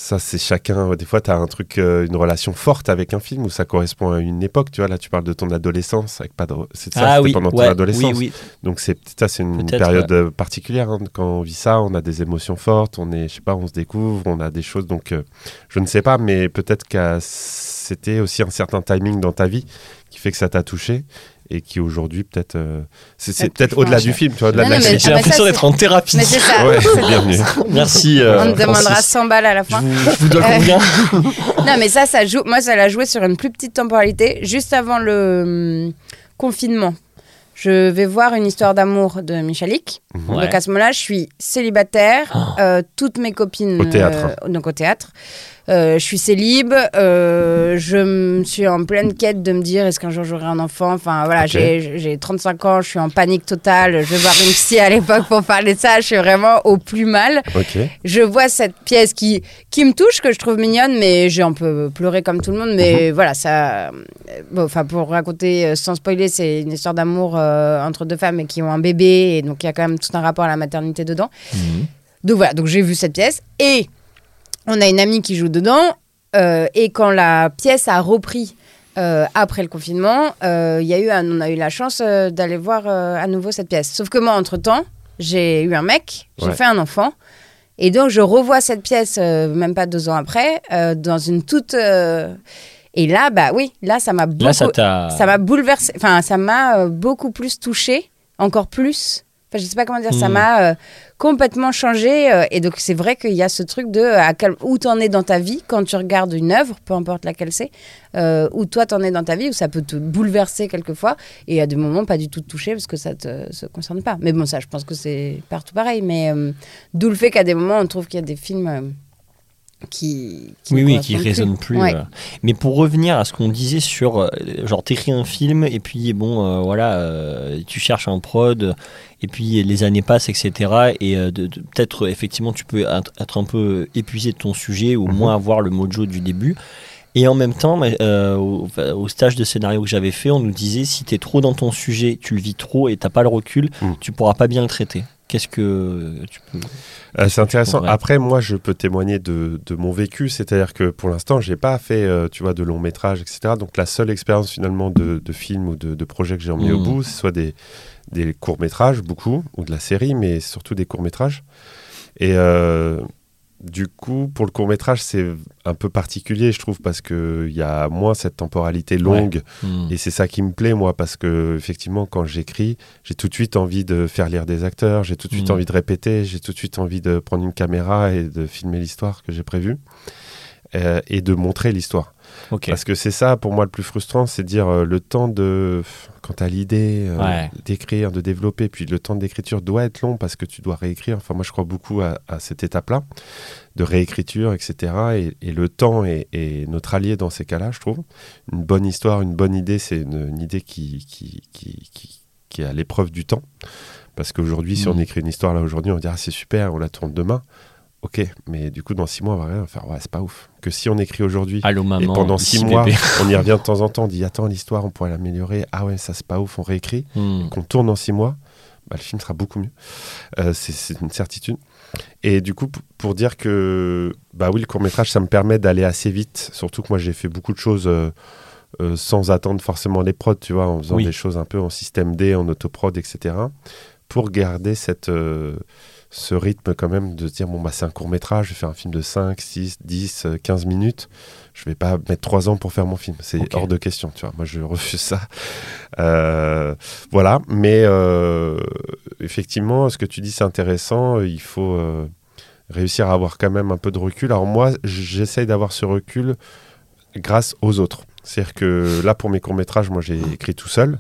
ça, c'est chacun. Des fois, tu as un truc, euh, une relation forte avec un film où ça correspond à une époque. Tu vois, là, tu parles de ton adolescence. Avec pas de... C'est ça, ah c'était oui, pendant ton adolescence. oui, oui. Donc, c'est ça, c'est une période euh, particulière. hein. Quand on vit ça, on a des émotions fortes. On est, je sais pas, on se découvre, on a des choses. Donc, euh, je ne sais pas, mais peut-être que c'était aussi un certain timing dans ta vie qui fait que ça t'a touché et qui aujourd'hui peut-être euh, c'est peut-être au-delà du film tu vois au-delà Non, de la non, mais- J'ai ah bah l'impression d'être en thérapie. Mais c'est ça. ouais bienvenue Merci. euh, On te demandera Francis. 100 balles à la Je fin. vous, je vous dois Euh, combien Non, mais ça, ça joue. Moi, ça l'a joué sur une plus petite temporalité, juste avant le hum, confinement. Je vais voir une histoire d'amour de Michalik. Mhm. Ouais. Donc à ce moment-là, je suis célibataire. Oh. euh, toutes mes copines. Au théâtre. euh, donc au théâtre. Euh, je suis célib. euh, je me suis en pleine quête de me dire est-ce qu'un jour j'aurai un enfant? Enfin voilà, j'ai j'ai 35 ans, je suis en panique totale. Je vais voir une psy à l'époque pour parler de ça. Je suis vraiment au plus mal je vois cette pièce qui, qui me touche, que je trouve mignonne, mais j'ai un peu pleuré comme tout le monde. Mais voilà, ça. euh, bon, Enfin, pour raconter sans spoiler, c'est une histoire d'amour euh, entre deux femmes qui ont un bébé, et donc il y a quand même tout un rapport à la maternité dedans. Mhm. Donc voilà, donc j'ai vu cette pièce, et on a une amie qui joue dedans, euh, et quand la pièce a repris. euh, après le confinement, euh, il y a eu un- on a eu la chance euh, d'aller voir à nouveau cette pièce. Sauf que moi, entre-temps, j'ai eu un mec, j'ai Ouais. fait un enfant. Et donc, je revois cette pièce, même pas deux ans après, dans une toute. Et là, bah oui, là, ça m'a beaucoup. Là, ça m'a bouleversé. Enfin, ça m'a beaucoup plus touché, encore plus. Enfin, je sais pas comment dire, ça Hmm. m'a euh, complètement changé. euh, et donc, c'est vrai qu'il y a ce truc de euh, à quel, où t'en es dans ta vie quand tu regardes une œuvre, peu importe laquelle c'est, euh, où toi t'en es dans ta vie, où ça peut te bouleverser quelquefois, et à des moments pas du tout te toucher parce que ça te se concerne pas. Mais bon, ça, je pense que c'est partout pareil. Mais d'où le fait qu'à des moments, on trouve qu'il y a des films. Qui, qui Oui, oui, qui résonne plus. Ouais. euh. Mais pour revenir à ce qu'on disait sur, euh, genre, t'écris un film et puis bon, euh, voilà, euh, tu cherches un prod et puis les années passent, etc. Et euh, peut-être effectivement, tu peux être un peu épuisé de ton sujet ou Mhm. moins avoir le mojo du début. Et en même temps, euh, au, stage de scénario que j'avais fait, on nous disait si t'es trop dans ton sujet, tu le vis trop et t'as pas le recul, Mm. tu pourras pas bien le traiter. Qu'est-ce que tu peux Euh, c'est intéressant. Après, moi, je peux témoigner de, de mon vécu, c'est-à-dire que pour l'instant, j'ai pas fait, euh, tu vois, de long métrage, etc. Donc, la seule expérience finalement de, de film ou de, de projet que j'ai emmené au Mhm. bout, c'est soit des, des courts métrages, beaucoup, ou de la série, mais surtout des courts métrages. Et euh, du coup, pour le court métrage, c'est un peu particulier, je trouve, parce que il y a moins cette temporalité longue. Hmm. Et c'est ça qui me plaît, moi, parce que effectivement, quand j'écris, j'ai tout de suite envie de faire lire des acteurs, j'ai tout de suite Mm. envie de répéter, j'ai tout de suite envie de prendre une caméra et de filmer l'histoire que j'ai prévue euh, et de montrer l'histoire. Parce que c'est ça, pour moi, le plus frustrant, c'est dire euh, le temps de. Quand tu as l'idée euh, Ouais. d'écrire, de développer, puis le temps d'écriture doit être long parce que tu dois réécrire. Enfin, moi, je crois beaucoup à, à cette étape-là, de réécriture, etc. Et, et le temps est, est notre allié dans ces cas-là, je trouve. Une bonne histoire, une bonne idée, c'est une, une idée qui, qui, qui, qui, qui est à l'épreuve du temps. Parce qu'aujourd'hui, si Mm. on écrit une histoire là aujourd'hui, on va dire ah, c'est super, on la tourne demain. Ok, mais du coup, dans six mois, on va rien faire ouais, c'est pas ouf. Que si on écrit aujourd'hui, et pendant six mois, bébé. on y revient de temps en temps, on dit attends, l'histoire, on pourrait l'améliorer. Ah ouais, ça c'est pas ouf, on réécrit. Hmm. Qu'on tourne en six mois, bah, le film sera beaucoup mieux. Euh, c'est- une certitude. Et du coup, pour dire que, bah oui, le court métrage, ça me permet d'aller assez vite. Surtout que moi, j'ai fait beaucoup de choses euh, euh, sans attendre forcément les prods, tu vois, en faisant Oui. des choses un peu en système D, en autoprod, etc. Pour garder cette, ce rythme quand même de dire, bon, bah, c'est un court métrage, je vais faire un film de 5, 6, 10, euh, 15 minutes. Je vais pas mettre 3 ans pour faire mon film. C'est hors de question, tu vois. Moi, je refuse ça. Euh, voilà, mais euh, effectivement, ce que tu dis, c'est intéressant. Il faut euh, réussir à avoir quand même un peu de recul. Alors moi, j'essaye d'avoir ce recul grâce aux autres. C'est-à-dire que là, pour mes courts-métrages, moi, j'ai écrit tout seul,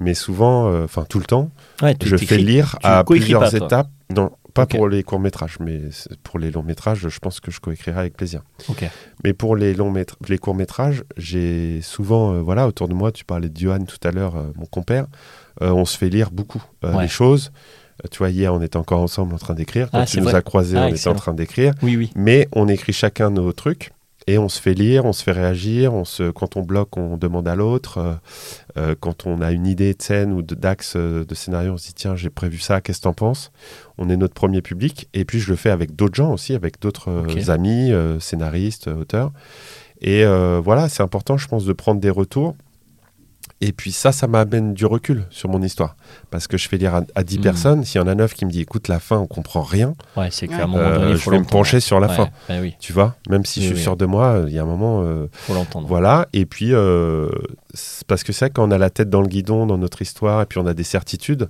mais souvent, euh, enfin tout le temps, Ouais, je fais lire tu à plusieurs pas, étapes. Non, pas pour les courts-métrages, mais c'est- pour les longs-métrages, je pense que je coécrirai avec plaisir. Mais pour les longs les courts métrages, j'ai souvent, euh, voilà, autour de moi, tu parlais de Johan tout à l'heure, euh, mon compère, euh, on se fait lire beaucoup Ouais. les choses. Tu vois, hier, on était encore ensemble en train d'écrire. Quand Ah, tu nous vrai. as croisés, Ah, on était en train d'écrire. Oui, oui. Mais on écrit chacun nos trucs et on se fait lire, on se fait réagir. On se, quand on bloque, on demande à l'autre. Euh, euh, quand on a une idée de scène ou de- d'axe euh, de scénario, on se dit tiens, j'ai prévu ça, qu'est-ce que t'en penses? On est notre premier public. Et puis je le fais avec d'autres gens aussi, avec d'autres amis, euh, scénaristes, auteurs. Et euh, voilà, c'est important, je pense, de prendre des retours. Et puis ça, ça m'amène du recul sur mon histoire. Parce que je fais lire à, à 10 Mm. personnes. S'il y en a 9 qui me disent écoute, la fin, on comprend rien, Ouais, c'est euh, donné, je faut vais me pencher sur la Ouais, fin. ouais, oui, Tu vois Même si Oui, je suis oui. sûr de moi, euh, il y a un moment. euh, faut l'entendre. voilà, et puis, euh, c'est parce que c'est vrai, quand on a la tête dans le guidon dans notre histoire, et puis on a des certitudes,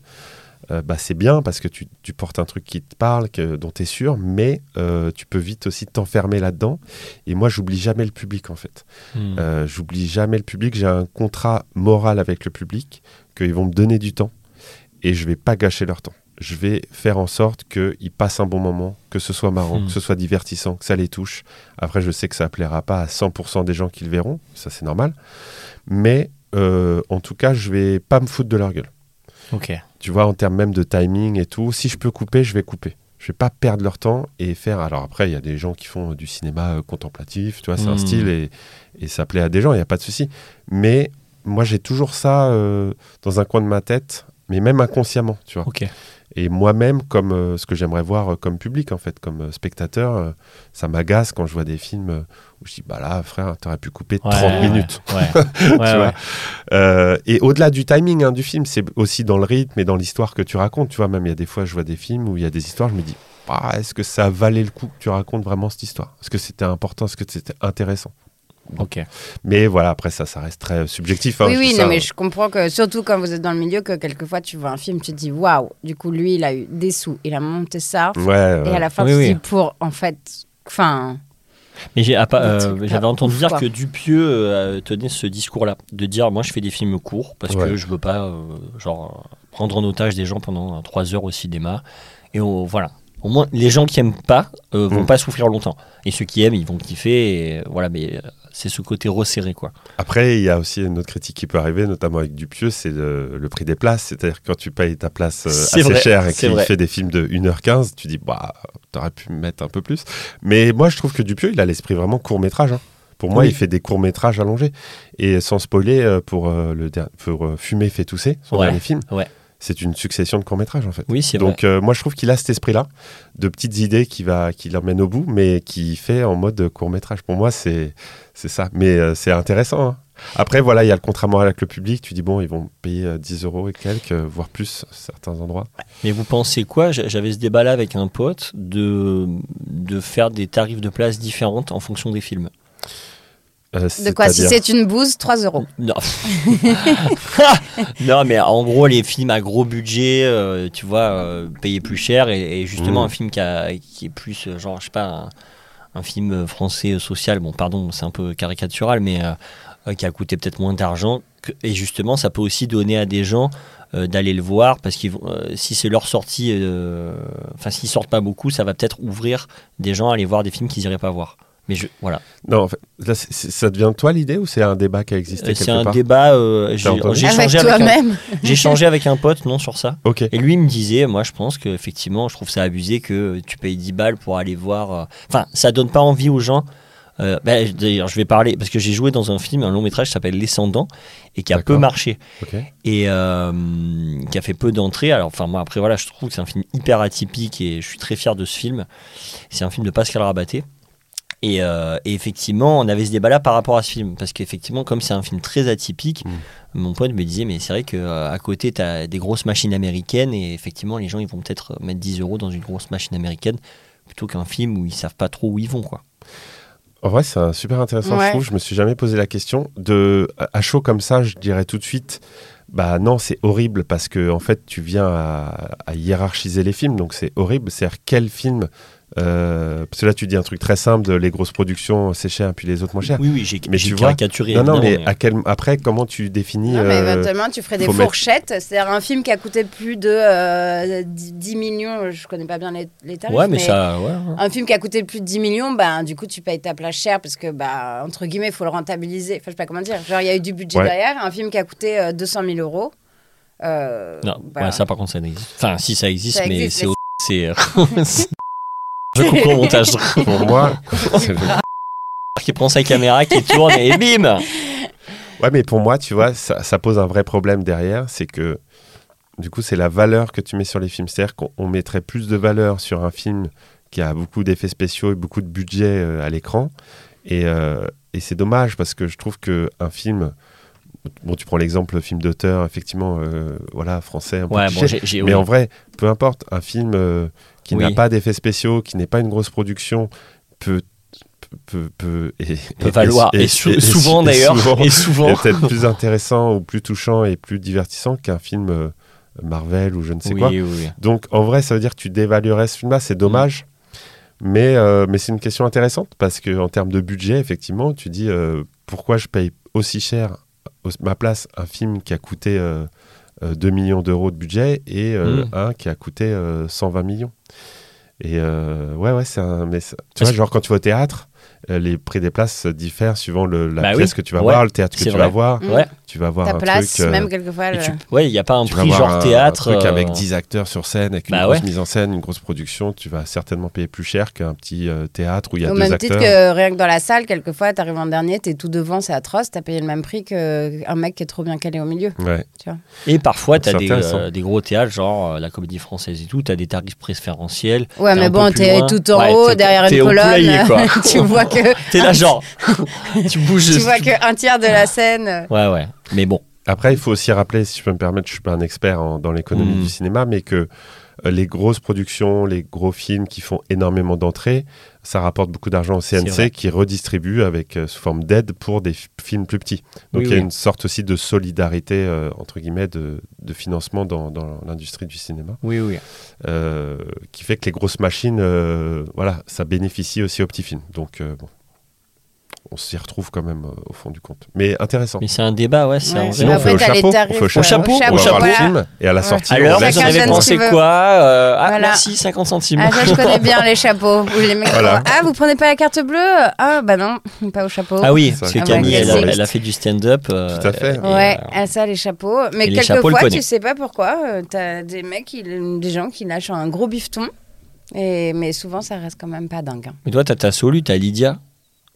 euh, bah, c'est bien parce que tu, tu portes un truc qui te parle, que, dont tu es sûr, mais euh, tu peux vite aussi t'enfermer là-dedans. Et moi, j'oublie jamais le public, en fait. Hmm. Euh, j'oublie jamais le public. J'ai un contrat moral avec le public, qu'ils vont me donner du temps, et je vais pas gâcher leur temps. Je vais faire en sorte qu'ils passent un bon moment, que ce soit marrant, Hmm. que ce soit divertissant, que ça les touche. Après, je sais que ça plaira pas à 100% des gens qui le verront, ça c'est normal. Mais en tout cas, je vais pas me foutre de leur gueule. Tu vois, en termes même de timing et tout, si je peux couper, je vais couper. Je vais pas perdre leur temps et faire. Alors après, il y a des gens qui font du cinéma euh, contemplatif, tu vois, c'est un Hmm. style et, et ça plaît à des gens, il n'y a pas de souci. Mais moi, j'ai toujours ça euh, dans un coin de ma tête, mais même inconsciemment, tu vois. Et moi-même, comme euh, ce que j'aimerais voir euh, comme public, en fait, comme euh, spectateur, ça m'agace quand je vois des films où je dis, bah là, frère, t'aurais pu couper 30 Ouais, minutes. Ouais. Tu vois. et au-delà du timing hein, du film, c'est aussi dans le rythme et dans l'histoire que tu racontes. Tu vois, même il y a des fois, je vois des films où il y a des histoires, je me dis, ah, est-ce que ça valait le coup que tu racontes vraiment cette histoire? Est-ce que c'était important? Est-ce que c'était intéressant? Ok. Mais voilà, après ça, ça reste très subjectif. hein, oui, oui, non, ça, mais euh, je comprends que, surtout quand vous êtes dans le milieu, que quelquefois tu vois un film, tu te dis waouh, du coup, lui, il a eu des sous, il a monté ça. Ouais, Et ouais. à la fin, Oui, tu te oui. dis pour, en fait, enfin, Mais j'ai, ah, euh, j'avais entendu dire quoi. que Dupieux euh, tenait ce discours-là, de dire moi je fais des films courts parce Ouais. que je veux pas euh, genre prendre en otage des gens pendant euh, trois heures au cinéma. Et on, voilà, Au moins, les gens qui aiment pas euh, vont Mm. pas souffrir longtemps. Et ceux qui aiment, ils vont kiffer. Et, euh, voilà, mais euh, c'est ce côté resserré, quoi. Après, il y a aussi une autre critique qui peut arriver, notamment avec Dupieux, c'est le, le prix des places. C'est-à-dire que quand tu payes ta place euh, assez vrai, cher et qu'il fait des films de 1h15, tu dis, bah, t'aurais pu mettre un peu plus. Mais moi, je trouve que Dupieux, il a l'esprit vraiment court-métrage. hein. Pour moi, Oui. il fait des courts-métrages allongés. Et sans spoiler, pour, euh, le der- pour Fumer fait tousser, son Ouais, dernier film, ouais. C'est une succession de courts-métrages, en fait. Oui, c'est vrai. Donc euh, moi je trouve qu'il a cet esprit-là de petites idées qui va qui au bout, mais qui fait en mode court métrage. Pour moi c'est c'est ça. Mais euh, c'est intéressant. hein. Après voilà il y a le contrat moral avec le public. Tu dis bon ils vont payer euh, 10 euros et quelques, euh, voire plus à certains endroits. Mais vous pensez quoi? J'a- J'avais ce débat-là avec un pote de, de faire des tarifs de place différentes en fonction des films. Euh, De quoi Si c'est une bouse, 3 euros. Non. non, mais en gros, les films à gros budget, euh, tu vois, euh, payer plus cher. Et, et justement, Mm. un film qui, a- qui est plus, euh, genre, je sais pas, un, un film français social, bon, pardon, c'est un peu caricatural, mais euh, euh, qui a coûté peut-être moins d'argent. Et justement, ça peut aussi donner à des gens euh, d'aller le voir parce que si c'est leur sortie, euh, enfin, s'ils sortent pas beaucoup, ça va peut-être ouvrir des gens à aller voir des films qu'ils iraient pas voir. Mais je, voilà. Non en fait, là, ça devient de toi l'idée ou c'est un débat qui a existé Euh, C'est un part débat. euh, j'ai Avec échangé avec, un- toi-même. j'ai échangé avec un pote non sur ça. Ok. Et lui il me disait, moi je pense qu'effectivement, je trouve ça abusé que tu payes 10 balles pour aller voir. euh, Enfin, ça donne pas envie aux gens. Euh, bah, D'ailleurs, je vais parler parce que j'ai joué dans un film, un long métrage qui s'appelle Descendants et qui a peu marché et euh, qui a fait peu d'entrées. Alors, enfin, moi après, voilà, je trouve que c'est un film hyper atypique et je suis très fier de ce film. C'est un film de Pascal Rabaté. Et, euh, et effectivement, on avait ce débat-là par rapport à ce film. Parce qu'effectivement, comme c'est un film très atypique, Mm. mon pote me disait, mais c'est vrai qu'à côté, tu as des grosses machines américaines. Et effectivement, les gens, ils vont peut-être mettre 10 euros dans une grosse machine américaine plutôt qu'un film où ils savent pas trop où ils vont. quoi. En vrai, c'est un super intéressant, Ouais. je trouve. Je me suis jamais posé la question. De, à chaud comme ça, je dirais tout de suite, bah non, c'est horrible parce que en fait, tu viens à, à hiérarchiser les films, donc c'est horrible. C'est-à-dire quel film euh, Parce que là, tu dis un truc très simple de les grosses productions, c'est cher, puis les autres moins cher. Oui, oui, j'ai Mais j'ai tu vois- caricaturé. non, non, mais, à quel, après, comment tu définis Non, mais euh, éventuellement, tu ferais des mettre- fourchettes. C'est-à-dire un film qui a coûté plus de euh, 10 10 millions. Je connais pas bien les, les tarifs. Ouais, mais, ça. Ouais, ouais. Un film qui a coûté plus de 10 millions, ben, du coup, tu payes ta place chère parce que, bah, entre guillemets, il faut le rentabiliser. Enfin, je sais pas comment dire. Genre, il y a eu du budget Ouais. derrière. Un film qui a coûté euh, 200 000 euros. euh, Non, bah, ouais, ça par contre, ça n'existe. Enfin, si ça existe, Ça mais existe, c'est. mais au- c'est- c'est- Je coupe au montage. Pour moi, c'est- qui prend sa caméra, qui tourne et bim Ouais, mais pour moi, tu vois, ça, ça pose un vrai problème derrière. C'est que, du coup, c'est la valeur que tu mets sur les films. C'est-à-dire qu'on on mettrait plus de valeur sur un film qui a beaucoup d'effets spéciaux et beaucoup de budget euh, à l'écran. Et, euh, et c'est dommage parce que je trouve qu'un film. Bon, tu prends l'exemple film d'auteur, effectivement, euh, voilà, français, un peu Ouais, cliché. bon, j'ai. j'ai- Mais oui. en vrai, peu importe, un film euh, qui Oui. n'a pas d'effets spéciaux, qui n'est pas une grosse production, peut. peut, peut, et- peut et- valoir. Et, et- sou- et- souvent d'ailleurs. Et souvent. est peut-être plus intéressant ou plus touchant et plus divertissant qu'un film euh, Marvel ou je ne sais Oui, quoi. oui, oui. Donc en vrai, ça veut dire que tu dévaluerais ce film-là, c'est dommage. Mais, euh, mais c'est une question intéressante parce que en termes de budget, effectivement, tu dis euh, pourquoi je paye aussi cher ma place un film qui a coûté euh, 2 millions d'euros de budget et euh, Mm. un qui a coûté euh, 120 millions. Et euh, ouais, ouais, c'est un. Mais tu Parce vois, genre quand tu vas au théâtre, euh, les prix des places diffèrent suivant le, la Bah oui. pièce que tu vas Ouais, voir, le théâtre que tu vrai. vas voir. Mm. Ouais. Tu vas voir ta un place, truc. euh, même quelquefois. Le- tu- Ouais, il n'y a pas un tu prix genre un- théâtre. un truc euh, avec 10 acteurs sur scène, avec une Bah grosse ouais. mise en scène, une grosse production. Tu vas certainement payer plus cher qu'un petit euh, théâtre où il y a Au deux même acteurs. titre que rien que dans la salle, quelquefois, t'arrives en dernier, t'es tout devant, c'est atroce, t'as payé le même prix qu'un mec qui est trop bien calé au milieu. Ouais. Et parfois, tu as C'est des, euh, des gros théâtres, genre euh, la comédie française et tout, tu as des tarifs préférentiels. Ouais, mais bon, t'es tout en Ouais, haut, derrière une colonne. tu vois que T'es là, genre, tu bouges. tu vois que un tiers de la scène. Ouais, ouais. Mais bon, Après, il faut aussi rappeler, si je peux me permettre, je suis pas un expert en- dans l'économie Mm. du cinéma, mais que euh, les grosses productions, les gros films qui font énormément d'entrées, ça rapporte beaucoup d'argent au. CNC qui redistribue avec euh, sous forme d'aide pour des films plus petits. Donc Oui, il y a oui. une sorte aussi de solidarité euh, entre guillemets de, de financement dans, dans l'industrie du cinéma, oui, oui. euh, qui fait que les grosses machines, voilà, ça bénéficie aussi aux petits films. Donc bon, on s'y retrouve quand même euh, au fond du compte. Mais intéressant. Mais c'est un débat, ouais. c'est un- Sinon, on fait au chapeau. tarifs, on fait au euh, chapeau. au on va chapeau, voir le voilà. film. Et à la Ouais. sortie, Alors, on vous en avez pensé quoi Euh, Ah, Voilà. merci, 50 centimes. Ah, ça, je connais bien les chapeaux. Les Voilà. Ah, vous prenez pas la carte bleue? Ah, bah non, pas au chapeau. Ah oui, parce que Camille, elle, a- classique. elle a fait du stand-up. euh, Tout à fait. Ouais, euh, ah, ça, les chapeaux. Mais quelquefois, tu sais pas pourquoi, t'as des mecs, des gens qui lâchent un gros bifton. Et, mais souvent, ça reste quand même pas dingue. hein. Mais toi, t'as ta solu, t'as Lydia.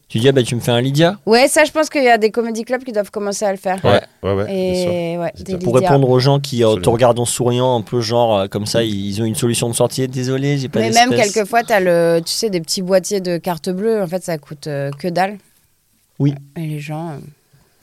Tu dis, ah bah tu me fais un Lydia Ouais, ça, je pense qu'il y a des comédie clubs qui doivent commencer à le faire. Ouais, ouais, ouais. Et ouais, des Pour Lydia. répondre aux gens qui euh, te regardent en souriant, un peu genre euh, comme ça, ils ont une solution de sortie. Désolé, j'ai pas Mais même quelquefois, t'as le, tu sais, des petits boîtiers de cartes bleues. En fait, ça coûte euh, que dalle. Oui. Et les gens, euh,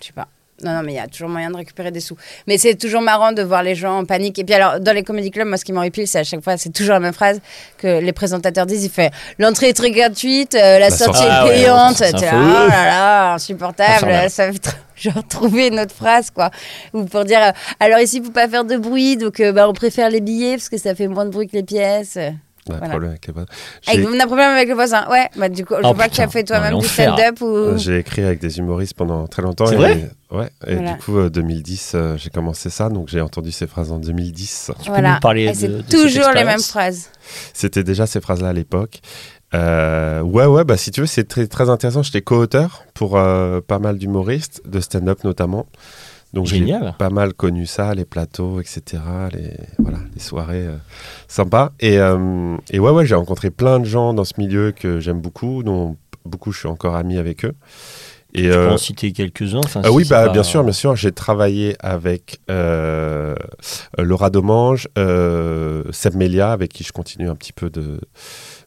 je sais pas. Non, non, mais il y a toujours moyen de récupérer des sous. Mais c'est toujours marrant de voir les gens en panique. Et puis alors, dans les comédie clubs, moi, ce qui m'horripile, c'est à chaque fois, c'est toujours la même phrase que les présentateurs disent. Il fait l'entrée est très gratuite, euh, la, La sortie est Ah ouais, payante. T'es là, oh là là, insupportable. Infernal. Ça veut tr- genre trouver une autre phrase, quoi. Ou pour dire, euh, alors ici, il faut pas faire de bruit, donc euh, bah, on préfère les billets parce que ça fait moins de bruit que les pièces. Ouais, Voilà. problème avec les voisins. Avec, on a un problème avec le voisin. Ouais, bah du coup, je Oh, vois que tu as fait toi-même du l'enfer. stand-up ou. Euh, J'ai écrit avec des humoristes pendant très longtemps. C'est et, vrai Ouais. Et Voilà. du coup, euh, 2010, euh, j'ai commencé ça, donc j'ai entendu ces phrases en 2010. Tu peux nous parler Et de- c'est de cette toujours les mêmes phrases. C'était déjà ces phrases-là à l'époque. Euh, ouais, ouais, bah si tu veux, c'est très, très intéressant. J'étais co-auteur pour euh, pas mal d'humoristes, de stand-up notamment. Donc j'ai pas mal connu ça, les plateaux, etc. Les, voilà, les soirées euh, sympas. Et, euh, et ouais, ouais, j'ai rencontré plein de gens dans ce milieu que j'aime beaucoup, dont beaucoup je suis encore ami avec eux. Et, Tu peux euh, en citer quelques-uns ah oui, bah, pas- bien sûr, bien sûr. J'ai travaillé avec Laura Domange, Seb Melia, avec qui je continue un petit peu de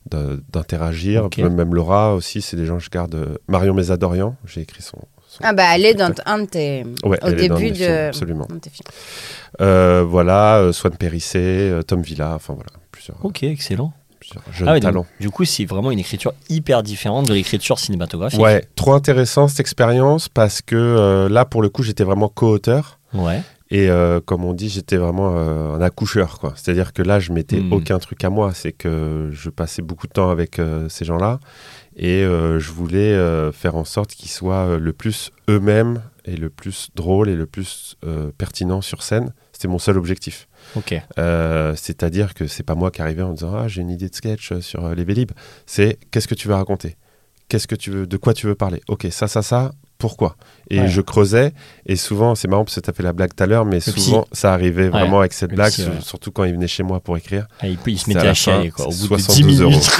d'interagir. Même, Laura aussi, c'est des gens que je garde. Marion Mésadorian, j'ai écrit son. Ah bah elle est dans un de tes. Ouais, au elle est dans début films, de. absolument. un de tes films. Euh, voilà, euh, Swan Périssé, euh, Tom Villa, enfin voilà, plusieurs, Ok, excellent. Ah ouais, donc, talents. du coup, c'est vraiment une écriture hyper différente de l'écriture cinématographique. Ouais, trop intéressant cette expérience parce que euh, là, pour le coup, j'étais vraiment co-auteur. Ouais. Et euh, comme on dit, j'étais vraiment euh, un accoucheur, quoi. C'est-à-dire que là, je mettais Hmm. aucun truc à moi. C'est que je passais beaucoup de temps avec euh, ces gens-là et euh, je voulais euh, faire en sorte qu'ils soient euh, le plus eux-mêmes et le plus drôle et le plus euh, pertinent sur scène. C'était mon seul objectif. Ok. Euh, C'est-à-dire que c'est pas moi qui arrivais en disant ah j'ai une idée de sketch sur les Vélib. C'est qu'est-ce que tu veux raconter? Qu'est-ce que tu veux De quoi tu veux parler? Ok, ça, ça, ça. Pourquoi Et Ouais. je creusais. Et souvent, c'est marrant parce que tu as fait la blague tout à l'heure, mais souvent, ça arrivait vraiment avec cette le blague, psy, sur- ouais. surtout quand il venait chez moi pour écrire. Ah, il, se à mettait à chialer, fin, quoi. Au bout de 10 72 euros. minutes.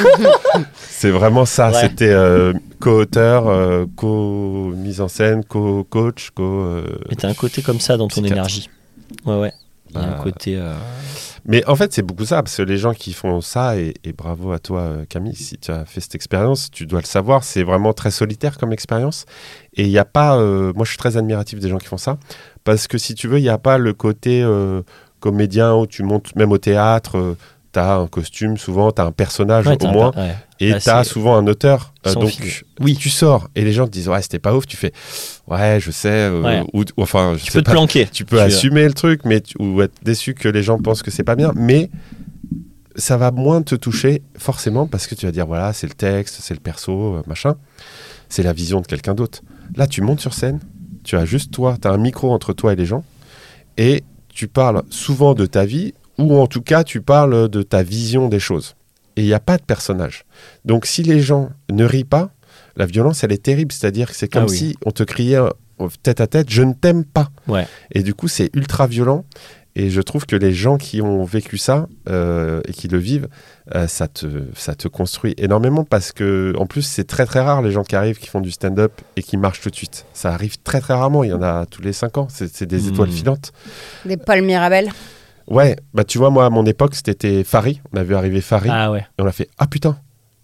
C'est vraiment ça. C'était euh, co-auteur, euh, co-mise en scène, co-coach, co. euh, Mais t'as un côté comme ça dans ton Psychiatre. énergie. Ouais, ouais. Il y a un côté. euh, Mais en fait, c'est beaucoup ça, parce que les gens qui font ça, et, et bravo à toi, euh, Camille, si tu as fait cette expérience, tu dois le savoir, c'est vraiment très solitaire comme expérience. Et il n'y a pas. euh, moi, je suis très admiratif des gens qui font ça, parce que si tu veux, il n'y a pas le côté euh, comédien où tu montes, même au théâtre, as un costume, souvent, tu as un personnage ouais, au t'as moins, ouais. et Là, tu as c'est- souvent un auteur. Euh, donc, oui, tu sors, et les gens te disent, ouais, c'était pas ouf, tu fais, ouais, je sais, euh, Ouais. ou, ou- enfin, je Tu sais peux te planquer. tu peux assumer le truc, mais tu- ou être déçu que les gens pensent que c'est pas bien, mais ça va moins te toucher forcément parce que tu vas dire voilà, c'est le texte, c'est le perso, euh, machin. C'est la vision de quelqu'un d'autre. Là, tu montes sur scène, tu as juste toi, tu as un micro entre toi et les gens, et tu parles souvent de ta vie, ou en tout cas, tu parles de ta vision des choses. Et il n'y a pas de personnage. Donc, si les gens ne rient pas, la violence, elle est terrible. C'est-à-dire que c'est comme Ah oui. si on te criait euh, tête à tête, je ne t'aime pas. Ouais. Et du coup, c'est ultra violent. Et je trouve que les gens qui ont vécu ça euh, et qui le vivent, euh, ça, te, ça te construit énormément parce que, en plus, c'est très très rare les gens qui arrivent, qui font du stand-up et qui marchent tout de suite. Ça arrive très très rarement. Il y en a tous les cinq ans. C'est des Hmm. étoiles filantes. Des Paul Mirabel. Ouais, bah tu vois, moi à mon époque, c'était Fari. On a vu arriver Fari Ah ouais. et on a fait Ah putain,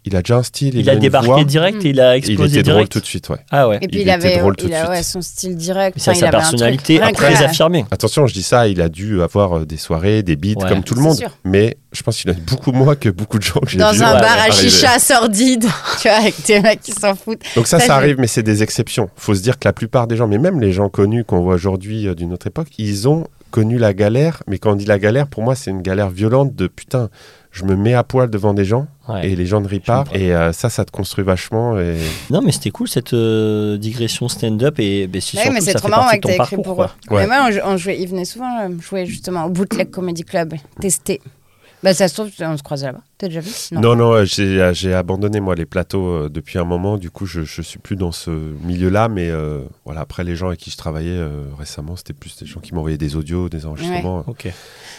il a déjà un style. Il a une débarqué voix. direct et il a Il explosé était drôle tout de suite, ouais. Ah ouais. Et puis Il il, était avait, drôle tout il de a, suite. ouais, son style direct. Ça, Enfin, sa il avait un truc. personnalité très la- affirmée. Attention, je dis ça, il a dû avoir euh, des soirées, des beats Ouais. comme tout le monde. sûr. Mais je pense qu'il a beaucoup moins que beaucoup de gens que j'ai Dans un Ouais, bar à chicha sordide, tu vois, avec des mecs qui s'en foutent. Donc ça, Ça, arrive, mais c'est des exceptions. faut se dire que la plupart des gens, mais même les gens connus qu'on voit aujourd'hui euh, d'une autre époque, ils ont connu la galère. Mais quand on dit la galère, pour moi, c'est une galère violente de putain, je me mets à poil devant des gens Ouais. et les gens ne rient pas. Et euh, ça, ça te construit vachement. Et... Non, mais c'était cool cette euh, digression stand-up et ben, c'est Ouais, mais c'est trop marrant ton t'as écrit pour eux. Ouais. Mais moi, on, on jouait, il venait souvent euh, jouer justement au Bootleg Comedy Club, tester. Bah, ça se trouve, on se croisait là-bas. T'as déjà vu? Non, non, euh, j'ai euh, j'ai abandonné moi les plateaux euh, depuis un moment. Du coup, je, je suis plus dans ce milieu-là. Mais euh, voilà, après, les gens avec qui je travaillais euh, récemment, c'était plus des gens qui m'envoyaient des audios, des enregistrements. Ok.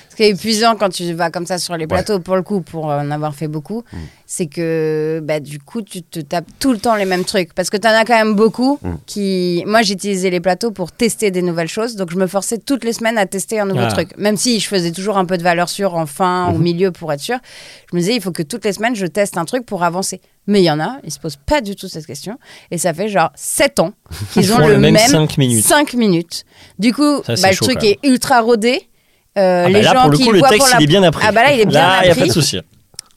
Ce qui est épuisant quand tu vas comme ça sur les plateaux, pour le coup, pour en avoir fait beaucoup, Mm. c'est que bah, du coup, tu te tapes tout le temps les mêmes trucs. Parce que tu en as quand même beaucoup Mm. qui. Moi, j'utilisais les plateaux pour tester des nouvelles choses. Donc, je me forçais toutes les semaines à tester un nouveau Ah. truc. Même si je faisais toujours un peu de valeur sûre en fin, au milieu pour être sûr. Je me disais, il faut que toutes les semaines, je teste un truc pour avancer. Mais il y en a, ils se posent pas du tout cette question. Et ça fait genre 7 ans qu'ils Ils ont le, même même 5 minutes. 5 minutes. Du coup, Ça, bah, le chaud, truc est ultra rodé. Euh, Ah les bah là, gens pour le qui coup, le texte, la il est bien appris. Ah bah là, il est bien Là, il n'y a pas appris. de souci.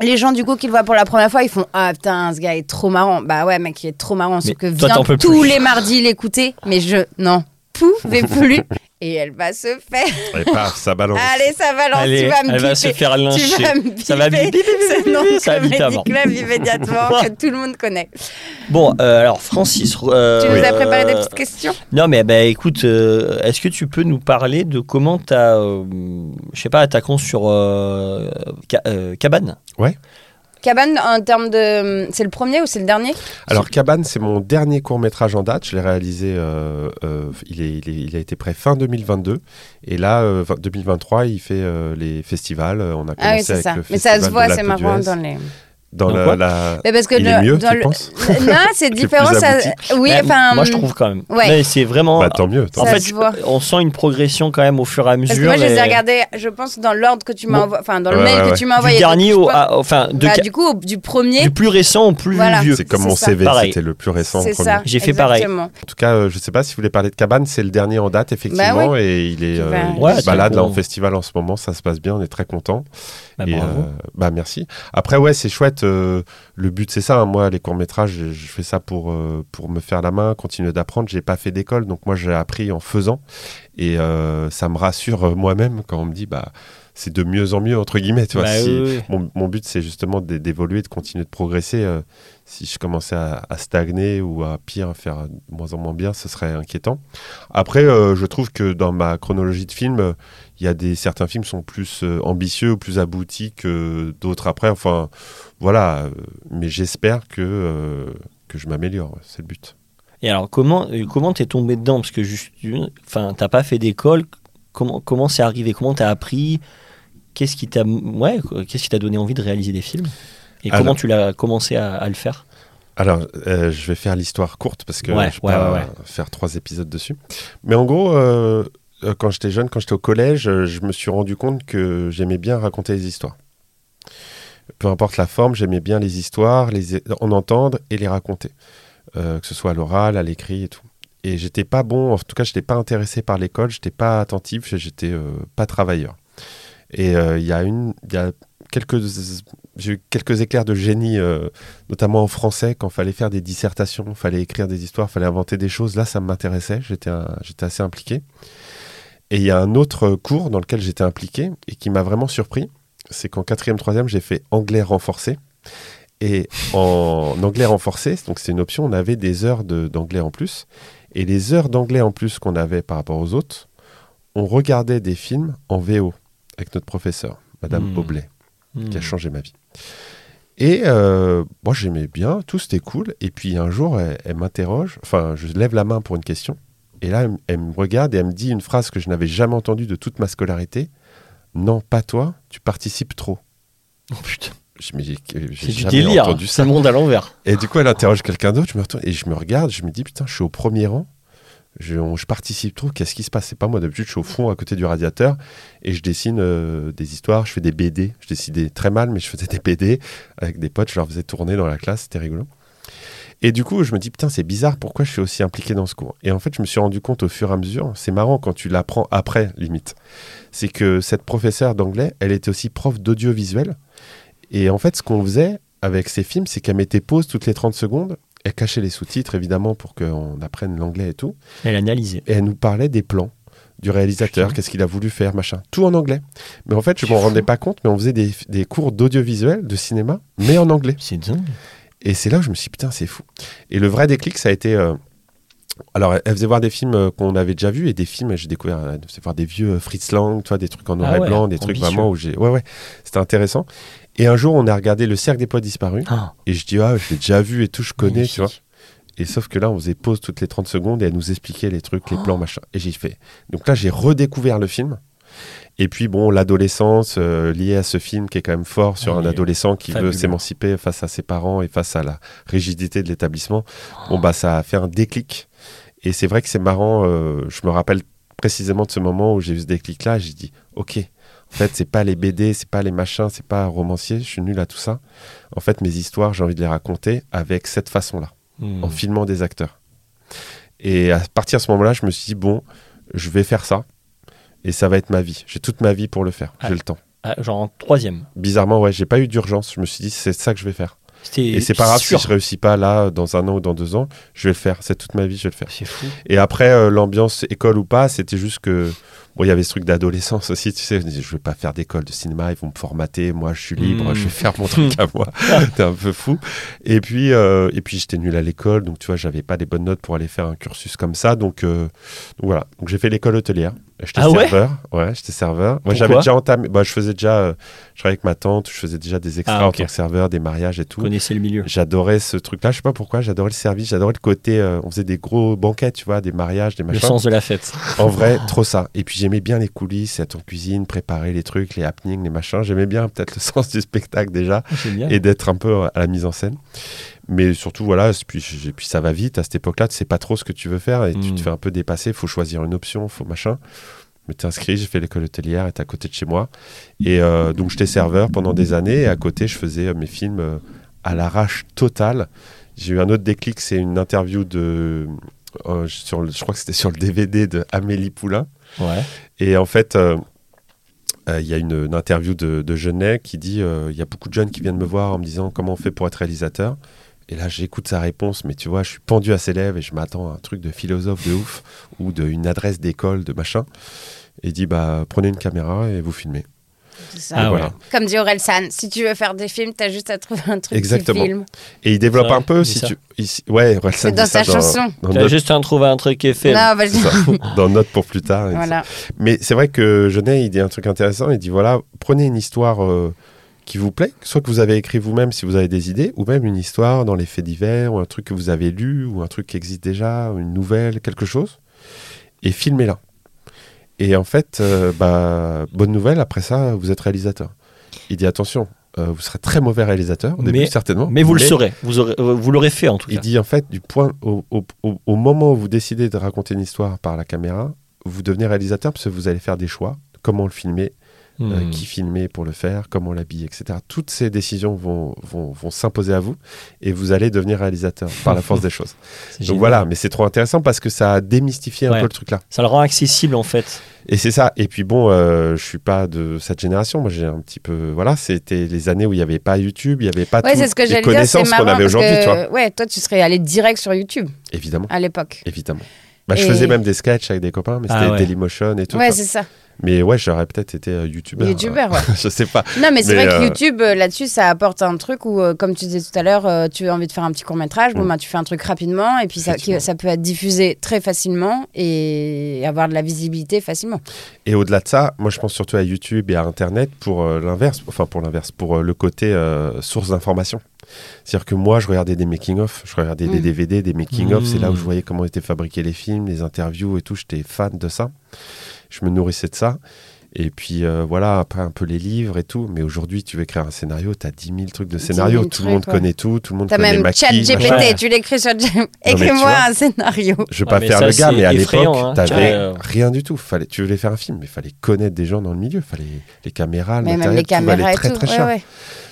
Les gens, du coup, qui le voient pour la première fois, ils font Ah putain, ce gars est trop marrant. Bah ouais, mec, il est trop marrant. Sauf que viens tous les mardis l'écouter. Mais je. Non, pouvais plus. Et elle va se faire. Et paf, ça balance. Allez, ça balance, Allez, tu vas me elle va biper. se faire Tu lyncher. vas me Ça va biper bip, bip, bip, ce bip, nom ça va avant. Club immédiatement que tout le monde connaît. Bon, euh, alors Francis. euh, Tu nous as préparé des euh, petites questions? Non, mais bah, écoute, euh, est-ce que tu peux nous parler de comment tu as, je sais pas, attaquant sur euh, Ca- euh, Cabane? Cabane, en termes de. C'est le premier ou c'est le dernier? Alors, Cabane, c'est mon dernier court métrage en date. Je l'ai réalisé, euh, euh, il, est, il, est- il a été prêt fin 2022. Et là, euh, 2023, il fait euh, les festivals. On a commencé Ah oui, c'est avec ça. le Mais ça se festival voit, c'est marrant dans les. Dans Dans la, Mais parce que Il le- est mieux, dans tu le- penses Non, c'est plus différent. Ça... Oui, Ouais, enfin. moi je trouve quand même. ouais. Mais c'est vraiment. Bah, tant mieux. tant en Ça fait, se voit. on sent une progression quand même au fur et à Parce mesure. que moi, je les ai regardés, je pense, dans l'ordre que tu m'as Bon. envoyé. Enfin, dans le Ouais, mail ouais, que tu m'as du envoyé. dernier Donc, au, à- enfin de bah, du coup, du premier. du plus récent au plus Voilà. vieux. C'est comme mon ça. CV, c'était le plus récent. C'est premier. ça. J'ai fait pareil. En tout cas, euh, je sais pas si vous voulez parler de Cabane, c'est le dernier en date, effectivement, Bah et il est, euh, balade là en festival en ce moment, ça se passe bien, on est très content. Bah, euh, bah merci. Après ouais, c'est chouette. Euh, le but c'est ça. hein. Moi, les courts métrages, je, je fais ça pour euh, pour me faire la main, continuer d'apprendre. J'ai pas fait d'école, donc moi j'ai appris en faisant, et euh, ça me rassure moi-même quand on me dit bah c'est de mieux en mieux entre guillemets. Tu vois, Bah, si- oui, oui. mon, mon but, c'est justement d'é- d'évoluer, de continuer de progresser. si je commençais à, à stagner ou à pire, faire de moins en moins bien, ce serait inquiétant. Après, je trouve que dans ma chronologie de films, il y a des certains films sont plus euh, ambitieux ou plus aboutis que d'autres après. Enfin, voilà. euh, mais j'espère que euh, que je m'améliore. C'est le but. Et alors comment comment t'es tombé dedans? Parce que juste enfin t'as pas fait d'école comment comment c'est arrivé? Comment t'as appris? Qu'est-ce qui t'a ouais qu'est-ce qui t'a donné envie de réaliser des films? Et Alors- comment tu l'as commencé à, à le faire? Alors, euh, je vais faire l'histoire courte parce que Ouais, je ouais, pas ouais, faire trois épisodes dessus. Mais en gros, euh, quand j'étais jeune, quand j'étais au collège, euh, je me suis rendu compte que j'aimais bien raconter les histoires. Peu importe la forme, j'aimais bien les histoires, les en entendre et les raconter, Euh, que ce soit à l'oral, à l'écrit et tout. Et j'étais pas bon, en tout cas, je n'étais pas intéressé par l'école, j'étais pas attentif, j'étais euh, pas travailleur. Et euh, il y a y a quelques, j'ai eu quelques éclairs de génie, euh, notamment en français, quand fallait faire des dissertations, fallait écrire des histoires, fallait inventer des choses. Là, ça m'intéressait, j'étais, j'étais assez impliqué. Et il y a un autre cours dans lequel j'étais impliqué et qui m'a vraiment surpris, c'est qu'en quatrième, troisième, j'ai fait anglais renforcé. Et en anglais renforcé, donc c'est une option, on avait des heures de- d'anglais en plus. Et les heures d'anglais en plus qu'on avait par rapport aux autres, on regardait des films en VO avec notre professeur, Madame. Oblet qui a Hmm. changé ma vie. Et euh, moi, j'aimais bien, tout c'était cool. Et puis un jour, elle, elle m'interroge, enfin, je lève la main pour une question. Et là, elle, me regarde et elle me dit une phrase que je n'avais jamais entendue de toute ma scolarité. Non, pas toi, tu participes trop. Oh, putain j'ai c'est du délire hein. entendu c'est ça. le monde à l'envers Et du coup, elle interroge quelqu'un d'autre, je me retourne et je me regarde, je me dis putain, je suis au premier rang, je, on- je participe trop, qu'est-ce qui se passe? C'est pas moi, d'habitude, je suis au fond à côté du radiateur et je dessine euh, des histoires, je fais des BD. Je dessinais très mal, mais je faisais des BD avec des potes, je leur faisais tourner dans la classe, c'était rigolo. Et du coup, je me dis putain, c'est bizarre, pourquoi je suis aussi impliqué dans ce cours? Et en fait, je me suis rendu compte au fur et à mesure, c'est marrant quand tu l'apprends après, limite, c'est que cette professeure d'anglais, elle était aussi prof d'audiovisuel. Et en fait, ce qu'on faisait avec ces films, c'est qu'elle mettait pause toutes les 30 secondes. Elle cachait les sous-titres, évidemment, pour qu'on apprenne l'anglais et tout. elle analysait Et elle nous parlait des plans, du réalisateur, qu'est-ce qu'il a voulu faire, machin. Tout en anglais. Mais en fait, je m'en rendais pas compte, mais on faisait des, des cours d'audiovisuel, de cinéma, mais en anglais. C'est dingue. Et c'est là où je me suis dit, putain, c'est fou. Et le vrai déclic, ça a été. euh, alors, elle faisait voir des films euh, qu'on avait déjà vus et des films, j'ai découvert, euh, elle faisait voir des vieux Fritz Lang, tu vois, des trucs en noir Ah et blanc, des trucs vraiment où j'ai. Ouais, ouais, c'était intéressant. Et un jour, on a regardé Le Cercle des Poids Disparus. Ah, Et je dis, ah, je l'ai déjà vu et tout, je connais, magnifique. tu vois. Et sauf que là, on faisait pause toutes les 30 secondes et elle nous expliquait les trucs, les Oh. plans, machin. Et j'ai fait. Donc là, j'ai redécouvert le film. Et puis, bon, l'adolescence euh, liée à ce film qui est quand même fort sur un adolescent qui fabuleux. veut s'émanciper face à ses parents et face à la rigidité de l'établissement. Bon, bah, ça a fait un déclic. Et c'est vrai que c'est marrant. euh, je me rappelle précisément de ce moment où j'ai eu ce déclic-là. J'ai dit, OK. En fait, c'est pas les BD, c'est pas les machins, c'est pas romancier. Je suis nul à tout ça. En fait, mes histoires, j'ai envie de les raconter avec cette façon-là Hmm. en filmant des acteurs. Et à partir de ce moment-là, je me suis dit, bon, je vais faire ça. Et ça va être ma vie. J'ai toute ma vie pour le faire. Ah. J'ai le temps. Ah, genre en troisième. Bizarrement, ouais, j'ai pas eu d'urgence. Je me suis dit, c'est ça que je vais faire. Et c'est pas grave si je réussis pas là, dans un an ou dans deux ans. Je vais le faire. C'est toute ma vie, je vais le faire. C'est fou. Et après, euh, l'ambiance école ou pas, c'était juste que. Bon, il y avait ce truc d'adolescence aussi, tu sais. Je disais, je vais pas faire d'école de cinéma, ils vont me formater. Moi, je suis libre, Mm. je vais faire mon truc à moi. C'était un peu fou. Et puis, euh, et puis j'étais nul à l'école, donc tu vois, j'avais pas des bonnes notes pour aller faire un cursus comme ça. Donc, euh, donc voilà. Donc j'ai fait l'école hôtelière. J'étais Ah ouais serveur. Ouais, j'étais serveur. Moi, j'avais déjà entamé. Bah, je faisais déjà. Euh, je travaillais avec ma tante, je faisais déjà des extras Ah, en tant que serveur, des mariages et tout. Vous connaissez le milieu. J'adorais ce truc-là. Je sais pas pourquoi. J'adorais le service. J'adorais le côté. euh, on faisait des gros banquets, tu vois, des mariages, des Le machins. sens de la fête. En vrai, trop ça. Et puis j'aimais bien les coulisses, être en cuisine, préparer les trucs, les happenings, les machins. J'aimais bien peut-être le sens du spectacle déjà Génial. et d'être un peu à la mise en scène. Mais surtout, voilà, puis, puis ça va vite. À cette époque-là, tu sais pas trop ce que tu veux faire et tu Mm. te fais un peu dépasser. Il faut choisir une option, faut machin. Je m'étais inscrit, j'ai fait l'école hôtelière, elle était à côté de chez moi. Et euh, donc j'étais serveur pendant des années et à côté, je faisais euh, mes films euh, à l'arrache totale. J'ai eu un autre déclic, c'est une interview de. euh, sur le- je crois que c'était sur le DVD de Amélie Poulain. Ouais. Et en fait, euh, il y a une, une interview de, de Genet qui dit il y a beaucoup de jeunes qui viennent me voir en me disant comment on fait pour être réalisateur. Et là, j'écoute sa réponse, mais tu vois, je suis pendu à ses lèvres et je m'attends à un truc de philosophe de ouf ou d'une adresse d'école, de machin. Et il dit bah prenez une caméra et vous filmez. C'est ça. Ah ouais. Comme dit Aurel San, si tu veux faire des films, t'as juste à trouver un truc Exactement. qui filme. Et il développe un peu si ça. tu. ici- ouais, C'est dans dit sa chanson. Dans, T'as Note- juste un trouvé un truc qui est fait. Non, vas-y. c'est ça, dans Note pour plus tard. Voilà. Mais c'est vrai que Genet, il dit un truc intéressant. Il dit voilà, prenez une histoire euh, qui vous plaît, soit que vous avez écrit vous-même si vous avez des idées, ou même une histoire dans les faits divers, ou un truc que vous avez lu, ou un truc qui existe déjà, ou une nouvelle, quelque chose, et filmez-la. Et en fait, euh, bah, bonne nouvelle, après ça, vous êtes réalisateur. Il dit attention, euh, vous serez très mauvais réalisateur, au début Mais- certainement. Mais vous le saurez. Vous, aurez- euh, vous l'aurez fait en tout Il cas. dit en fait, du point au, au- au- au moment où vous décidez de raconter une histoire par la caméra, vous devenez réalisateur parce que vous allez faire des choix, comment le filmer, euh, Hmm. qui filmer pour le faire, comment l'habiller, etc. Toutes ces décisions vont, vont, vont s'imposer à vous et vous allez devenir réalisateur par la force des choses. Donc génial. voilà, mais c'est trop intéressant parce que ça a démystifié un Ouais. peu le truc là. Ça le rend accessible en fait. Et c'est ça. Et puis bon, euh, je suis pas de cette génération. Moi, j'ai un petit peu. Voilà, c'était les années où il n'y avait pas YouTube, il n'y avait pas Ouais, toutes c'est ce que les connaissances qu'on avait aujourd'hui, que ouais, toi, tu serais allé direct sur YouTube Évidemment, à l'époque. évidemment. Bah, je faisais même des sketchs avec des copains, mais Ah c'était ouais. Dailymotion et tout. Ouais, c'est ça. Mais ouais, j'aurais peut-être été euh, youtubeur. YouTubeur, ouais. je sais pas. Non, mais c'est vrai que euh, YouTube, euh, là-dessus, ça apporte un truc où, comme tu disais tout à l'heure, tu as envie de faire un petit court-métrage, bon, Mm. bah, tu fais un truc rapidement, et puis ça, qui- Effectivement. ça peut être diffusé très facilement et avoir de la visibilité facilement. Et au-delà de ça, moi je pense surtout à YouTube et à Internet pour euh, l'inverse, enfin pour l'inverse, pour euh, le côté source d'information. C'est-à-dire que moi je regardais des making-of, je regardais des Mm. DVD, des making-of, c'est là où Mm. je voyais comment étaient fabriqués les films, les interviews et tout, j'étais fan de ça. Je me nourrissais de ça. Et puis euh, voilà, après un peu les livres et tout. Mais aujourd'hui, tu veux écrire un scénario, tu as 10 000 trucs de 10 scénario. 000 Tout le monde ouais. connaît tout, tout le monde T'as connaît même Maki, chat GPT. Ouais. tu l'écris sur... Écris-moi un scénario. Je vais Ouais, pas faire ça, le gars, mais à l'époque, hein. t'avais rien du tout. Fallait, tu voulais faire un film, mais fallait connaître des gens dans le milieu. Fallait les caméras, le Mais même matériel, les tout valait caméras et très tout. très ouais, cher. ouais.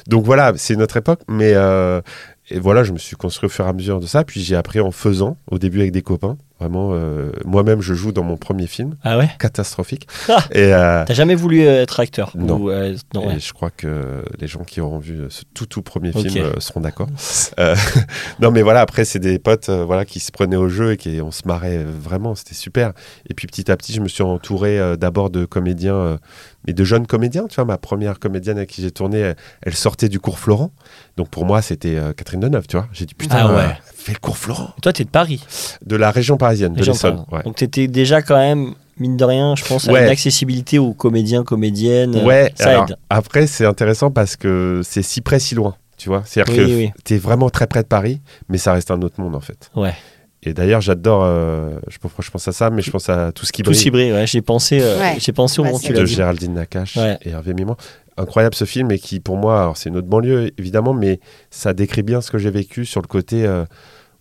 Donc voilà, c'est notre époque, mais euh, et voilà, je me suis construit au fur et à mesure de ça. Puis j'ai appris en faisant, au début avec des copains. Vraiment, euh, moi-même, je joue dans mon premier film, Ah ouais? Catastrophique. Ah. et, euh, T'as jamais voulu euh, être acteur? Non. Ou, euh, et je crois que les gens qui auront vu ce tout tout premier film seront d'accord. Non, mais voilà, après, c'est des potes voilà, qui se prenaient au jeu et qui on se marrait vraiment, c'était super. Et puis petit à petit, je me suis entouré d'abord de comédiens, mais de jeunes comédiens. Tu vois, ma première comédienne avec qui j'ai tourné, elle, elle sortait du cours Florent. Donc pour moi, c'était euh, Catherine Deneuve, tu vois. J'ai dit, putain, Ah ouais. euh, fais le cours Florent. Toi, t'es de Paris. De la région parisienne, de l'Essonne. Ouais. Donc t'étais déjà quand même, mine de rien, je pense, à Ouais. une accessibilité aux comédiens, comédiennes. euh, Ouais, ça alors, aide. après, c'est intéressant parce que c'est si près, si loin. Tu vois, c'est-à-dire Oui, que oui. tu es vraiment très près de Paris, mais ça reste un autre monde en fait. Ouais. Et d'ailleurs, j'adore, euh, je pense à ça, mais je pense à tout ce qui Tout brille cibré, ouais. J'ai pensé, euh, Ouais. j'ai pensé au Bah, moment tu de. Géraldine Nakache Ouais. et Hervé Mimant. Incroyable ce film et qui, pour moi, alors c'est une autre banlieue évidemment, mais ça décrit bien ce que j'ai vécu sur le côté. euh,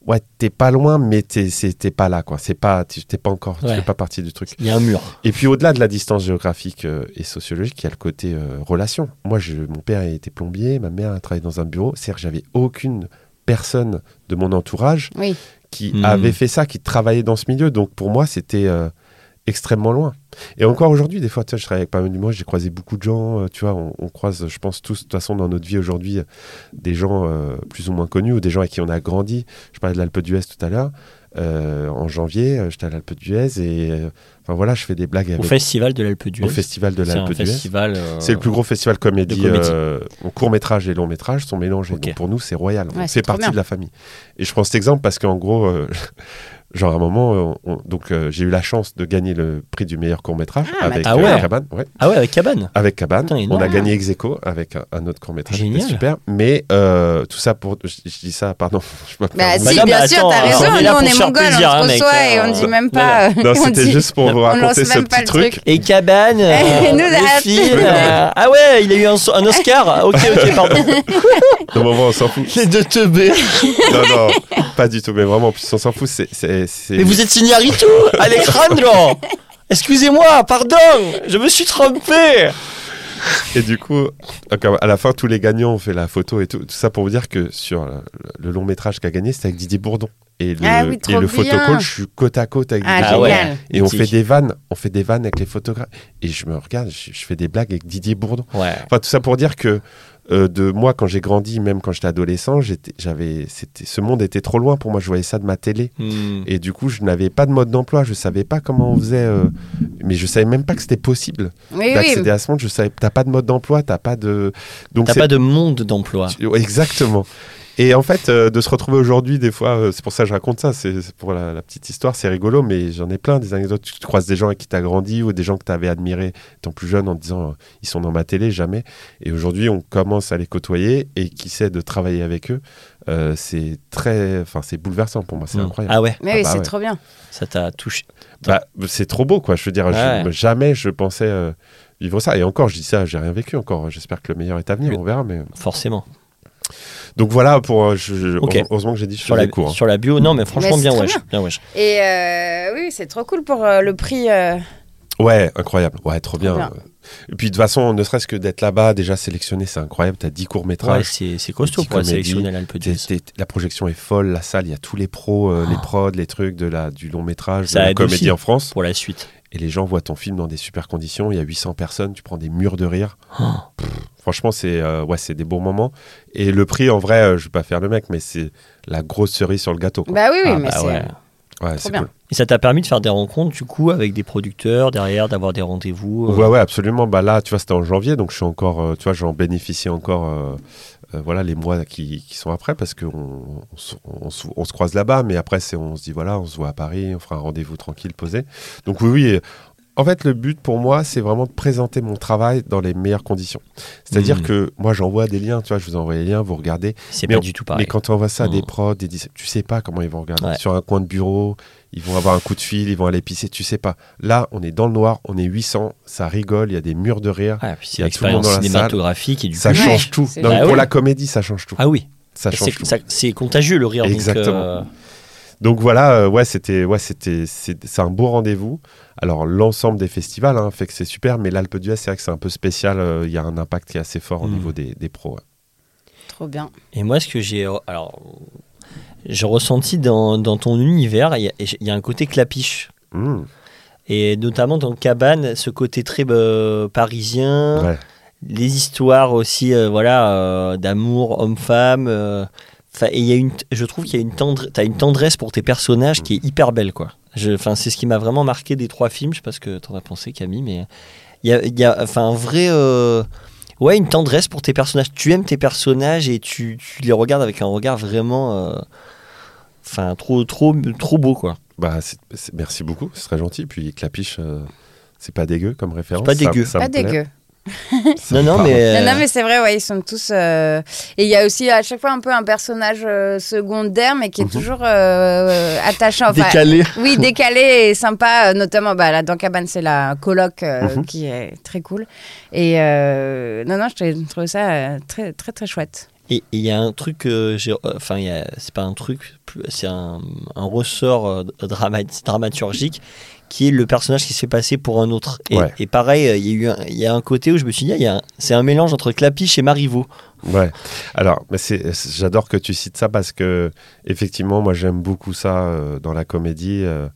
ouais, t'es pas loin, mais t'es c'est- t'es pas là, quoi. C'est pas, tu t'es pas encore, tu Ouais. fais pas partie du truc. Il y a un mur. Et puis au-delà de la distance géographique euh, et sociologique, il y a le côté euh, relation. Moi, je, mon père était plombier, ma mère a travaillé dans un bureau. C'est-à-dire que j'avais aucune personne de mon entourage Oui. qui Mhm. avait fait ça, qui travaillait dans ce milieu. Donc pour moi, c'était euh, extrêmement loin. Et encore aujourd'hui, des fois, tu vois, je travaille avec pas mal d'humoristes, j'ai croisé beaucoup de gens. euh, tu vois, on, on croise, je pense tous, de toute façon, dans notre vie aujourd'hui, des gens euh, plus ou moins connus ou des gens avec qui on a grandi. Je parlais de l'Alpe d'Huez tout à l'heure. Euh, en janvier, j'étais à l'Alpe d'Huez et euh, enfin voilà, je fais des blagues Au avec festival de l'Alpe d'Huez. au festival de l'Alpe d'Huez. festival. euh, C'est le plus gros festival comédie, comédie. euh, en court métrage et long métrage sont mélangés. Donc pour nous, c'est royal. Ouais, on fait partie bien. de la famille. Et je prends cet exemple parce qu'en gros, euh, genre à un moment, euh, on- donc euh, j'ai eu la chance de gagner le prix du meilleur court métrage Ah, avec euh, ah ouais. Cabane. ouais. Ah ouais, avec Cabane. Avec Cabane, Putain, on a gagné ex aequo avec un, un autre court métrage. Génial. super. Mais euh, tout ça pour, je, je dis ça, pardon. je Bah, si, bien sûr, t'as raison. on est Nous, on pour est mongols, plaisir, on se reçoit et on dit même Non, pas. Non, on c'était juste pour vous on raconter ce petit truc. Et Cabane, euh, euh, Ah ouais, il a eu un, un Oscar. Ok, ok, pardon. Non, on s'en fout. Les deux teubés. non, non, pas du tout. Mais vraiment, en plus, on s'en fout. C'est, c'est, Mais vous êtes Signarito, Alejandro. Excusez-moi, pardon, je me suis trompé. Et du coup, à la fin, tous les gagnants ont fait la photo et tout. Tout ça pour vous dire que sur le, long métrage qu'a gagné, c'était avec Didier Bourdon. Et le, Ah oui, et le photocall, je suis côte à côte avec Ah, Didier Ah Bourdon. ouais. Et on fait des vannes, on fait des vannes avec les photographes. Et je me regarde, je, je fais des blagues avec Didier Bourdon. Ouais. Enfin, tout ça pour dire que euh, de moi, quand j'ai grandi, même quand j'étais adolescent, j'avais, c'était, ce monde était trop loin pour moi. Je voyais ça de ma télé. Hmm. Et du coup, je n'avais pas de mode d'emploi. Je savais pas comment on faisait. euh, mais je savais même pas que c'était possible Oui, oui. d'accéder à ce monde. Je savais, t'as pas de mode d'emploi, t'as pas de. Donc T'as pas de monde d'emploi. Exactement. Et en fait, euh, de se retrouver aujourd'hui, des fois, euh, c'est pour ça que je raconte ça, c'est pour la, la petite histoire, c'est rigolo, mais j'en ai plein des anecdotes. Tu croises des gens avec qui t'as grandi ou des gens que t'avais admirés étant plus jeune en te disant euh, ils sont dans ma télé, jamais. Et aujourd'hui, on commence à les côtoyer et qui sait de travailler avec eux, euh, c'est très. Enfin, c'est bouleversant pour moi, c'est Hmm. incroyable. Ah ouais, Mais Ah oui, bah c'est ouais. trop bien. ça t'a touché. Bah, c'est trop beau, quoi. Je veux dire, je- Ouais. jamais je pensais euh, vivre ça. Et encore, je dis ça, j'ai rien vécu encore. J'espère que le meilleur est à venir, Oui. on verra. Mais... Forcément. Donc voilà, pour, euh, je- je- Ok. heureusement que j'ai dit je Sur la, court. hein. sur la bio, non, mais franchement, Mais bien wesh. bien. Bien wesh. Et euh, oui, c'est trop cool pour euh, le prix. euh, Ouais, incroyable. Ouais, trop bien. bien. Et puis de toute façon, ne serait-ce que d'être là-bas, déjà sélectionné, c'est incroyable. T'as 10 Ouais, courts-métrages. c'est c'est costaud pour être sélectionné à l'Alpe d'Huez. la projection est folle, la salle, il y a tous les pros, euh, Oh. les prods, les trucs de la, du long métrage, Ça de la aide comédie aussi. en France. Pour la suite. Et les gens voient ton film dans des super conditions. Il y a 800 personnes, tu prends des murs de rire. Oh. Franchement, c'est euh, ouais, c'est des bons moments. Et le prix, en vrai, euh, je vais pas faire le mec, mais c'est la grosse cerise sur le gâteau. quoi. Bah oui, oui, Ah, mais bah c'est. ouais. Ouais, c'est bien. cool. Et ça t'a permis de faire des rencontres, du coup, avec des producteurs derrière, d'avoir des rendez-vous. euh, Ouais, ouais, absolument. Bah là, tu vois, c'était en janvier, donc je suis encore, euh, tu vois, j'en bénéficie encore, euh, euh, voilà, les mois qui, qui sont après, parce qu'on on, on se croise là-bas, mais après, c'est, on se dit, voilà, on se voit à Paris, on fera un rendez-vous tranquille, posé. Donc oui, oui. En fait, le but pour moi, c'est vraiment de présenter mon travail dans les meilleures conditions. C'est-à-dire Mhm. que moi, j'envoie des liens, tu vois, je vous envoie les liens, vous regardez. C'est Mais pas on- du tout pareil. Mais quand on envoie ça à des Mhm. prods, des dis- tu sais pas comment ils vont regarder. Ouais. Sur un coin de bureau, ils vont avoir un coup de fil, ils vont aller pisser, tu sais pas. Là, on est dans le noir, on est 800, ça rigole, il y a des murs de rire. Ah, puis c'est Il y a tout le monde dans la salle. cinématographique et du ça coup. change tout. c'est Non, vrai. pour oui. la comédie, ça change tout. Ah oui, ça change c'est tout. ça- c'est contagieux le rire. donc, Exactement. euh, Donc voilà, euh, ouais, c'était, ouais, c'était, c'est, c'est un beau rendez-vous. Alors l'ensemble des festivals hein, fait que c'est super, mais l'Alpe d'Huez, c'est vrai que c'est un peu spécial. euh, Il y a un impact qui est assez fort au Mhm. niveau des, des pros. ouais. Trop bien. Et moi, ce que j'ai. Alors. j'ai ressenti dans, dans ton univers, il y, a- il y a un côté clapiche. Mmh, Et notamment dans Cabane, ce côté très euh, parisien, ouais. les histoires aussi, euh, voilà, euh, d'amour homme-femme. Et il y a une, je trouve qu'il y a une tendre, t'as une tendresse pour tes personnages qui est hyper belle, quoi. Je- Enfin, c'est ce qui m'a vraiment marqué des trois films. Je sais pas ce que t'en as pensé, Camille, mais il y a, il y a, enfin, un vrai, euh, ouais, une tendresse pour tes personnages. Tu aimes tes personnages et tu, tu les regardes avec un regard vraiment, euh, enfin, trop, trop, trop beau, quoi. Bah, merci beaucoup, c'est très gentil. Puis Clapiche, euh, c'est pas dégueu comme référence. pas ça- dégueu. ça me Pas plaît. dégueu. Non, non, mais. Non, non, euh, mais c'est vrai, ouais, ils sont tous. euh, Et il y a aussi à chaque fois un peu un personnage euh, secondaire, mais qui est Mhm. toujours euh, attachant. Enfin, décalé. Oui, décalé et sympa, euh, notamment bah, là, dans Cabane, c'est la coloc euh, Mhm. qui est très cool. Et euh, non, non, je trouve- ça euh, très, très, très chouette. Et il y a un truc j'ai. Enfin, il y a- c'est pas un truc, c'est un, un ressort euh, drama- dramaturgique qui est le personnage qui se fait passer pour un autre. Et, Ouais. et pareil, euh, il y, a eu un- il y a un côté où je me suis dit, il y a un- c'est un mélange entre Clapiche et Marivaux. Ouais. Alors, j'adore que tu cites ça parce que effectivement, moi, j'aime beaucoup ça euh, dans la comédie euh,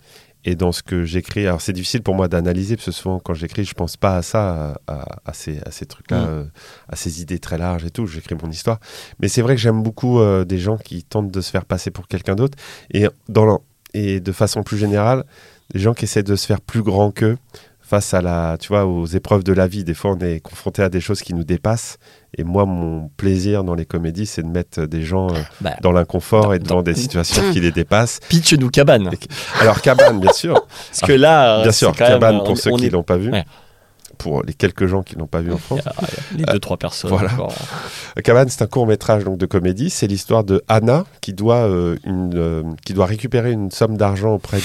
et dans ce que j'écris. Alors, c'est difficile pour moi d'analyser parce que souvent, quand j'écris, je pense pas à ça, à, ces, à ces trucs-là, Mm. euh, à ces idées très larges et tout. J'écris mon histoire. Mais c'est vrai que j'aime beaucoup euh, des gens qui tentent de se faire passer pour quelqu'un d'autre et dans et de façon plus générale, des gens qui essaient de se faire plus grand qu'eux face à la, tu vois, aux épreuves de la vie. Des fois, on est confronté à des choses qui nous dépassent. Et moi, mon plaisir dans les comédies, c'est de mettre des gens euh, Bah, dans l'inconfort et devant dans- des situations qui les dépassent. pitch nous cabane. Alors, Cabane, bien sûr. Parce que là, Bien sûr, même, Cabane, on- pour ceux on qui est- l'ont pas vu. Ouais. Pour les quelques gens qui l'ont pas vu en France. Les deux, trois personnes. voilà. Cabane, c'est un court métrage donc de comédie. C'est l'histoire de Anna qui doit euh, une euh, qui doit récupérer une somme d'argent auprès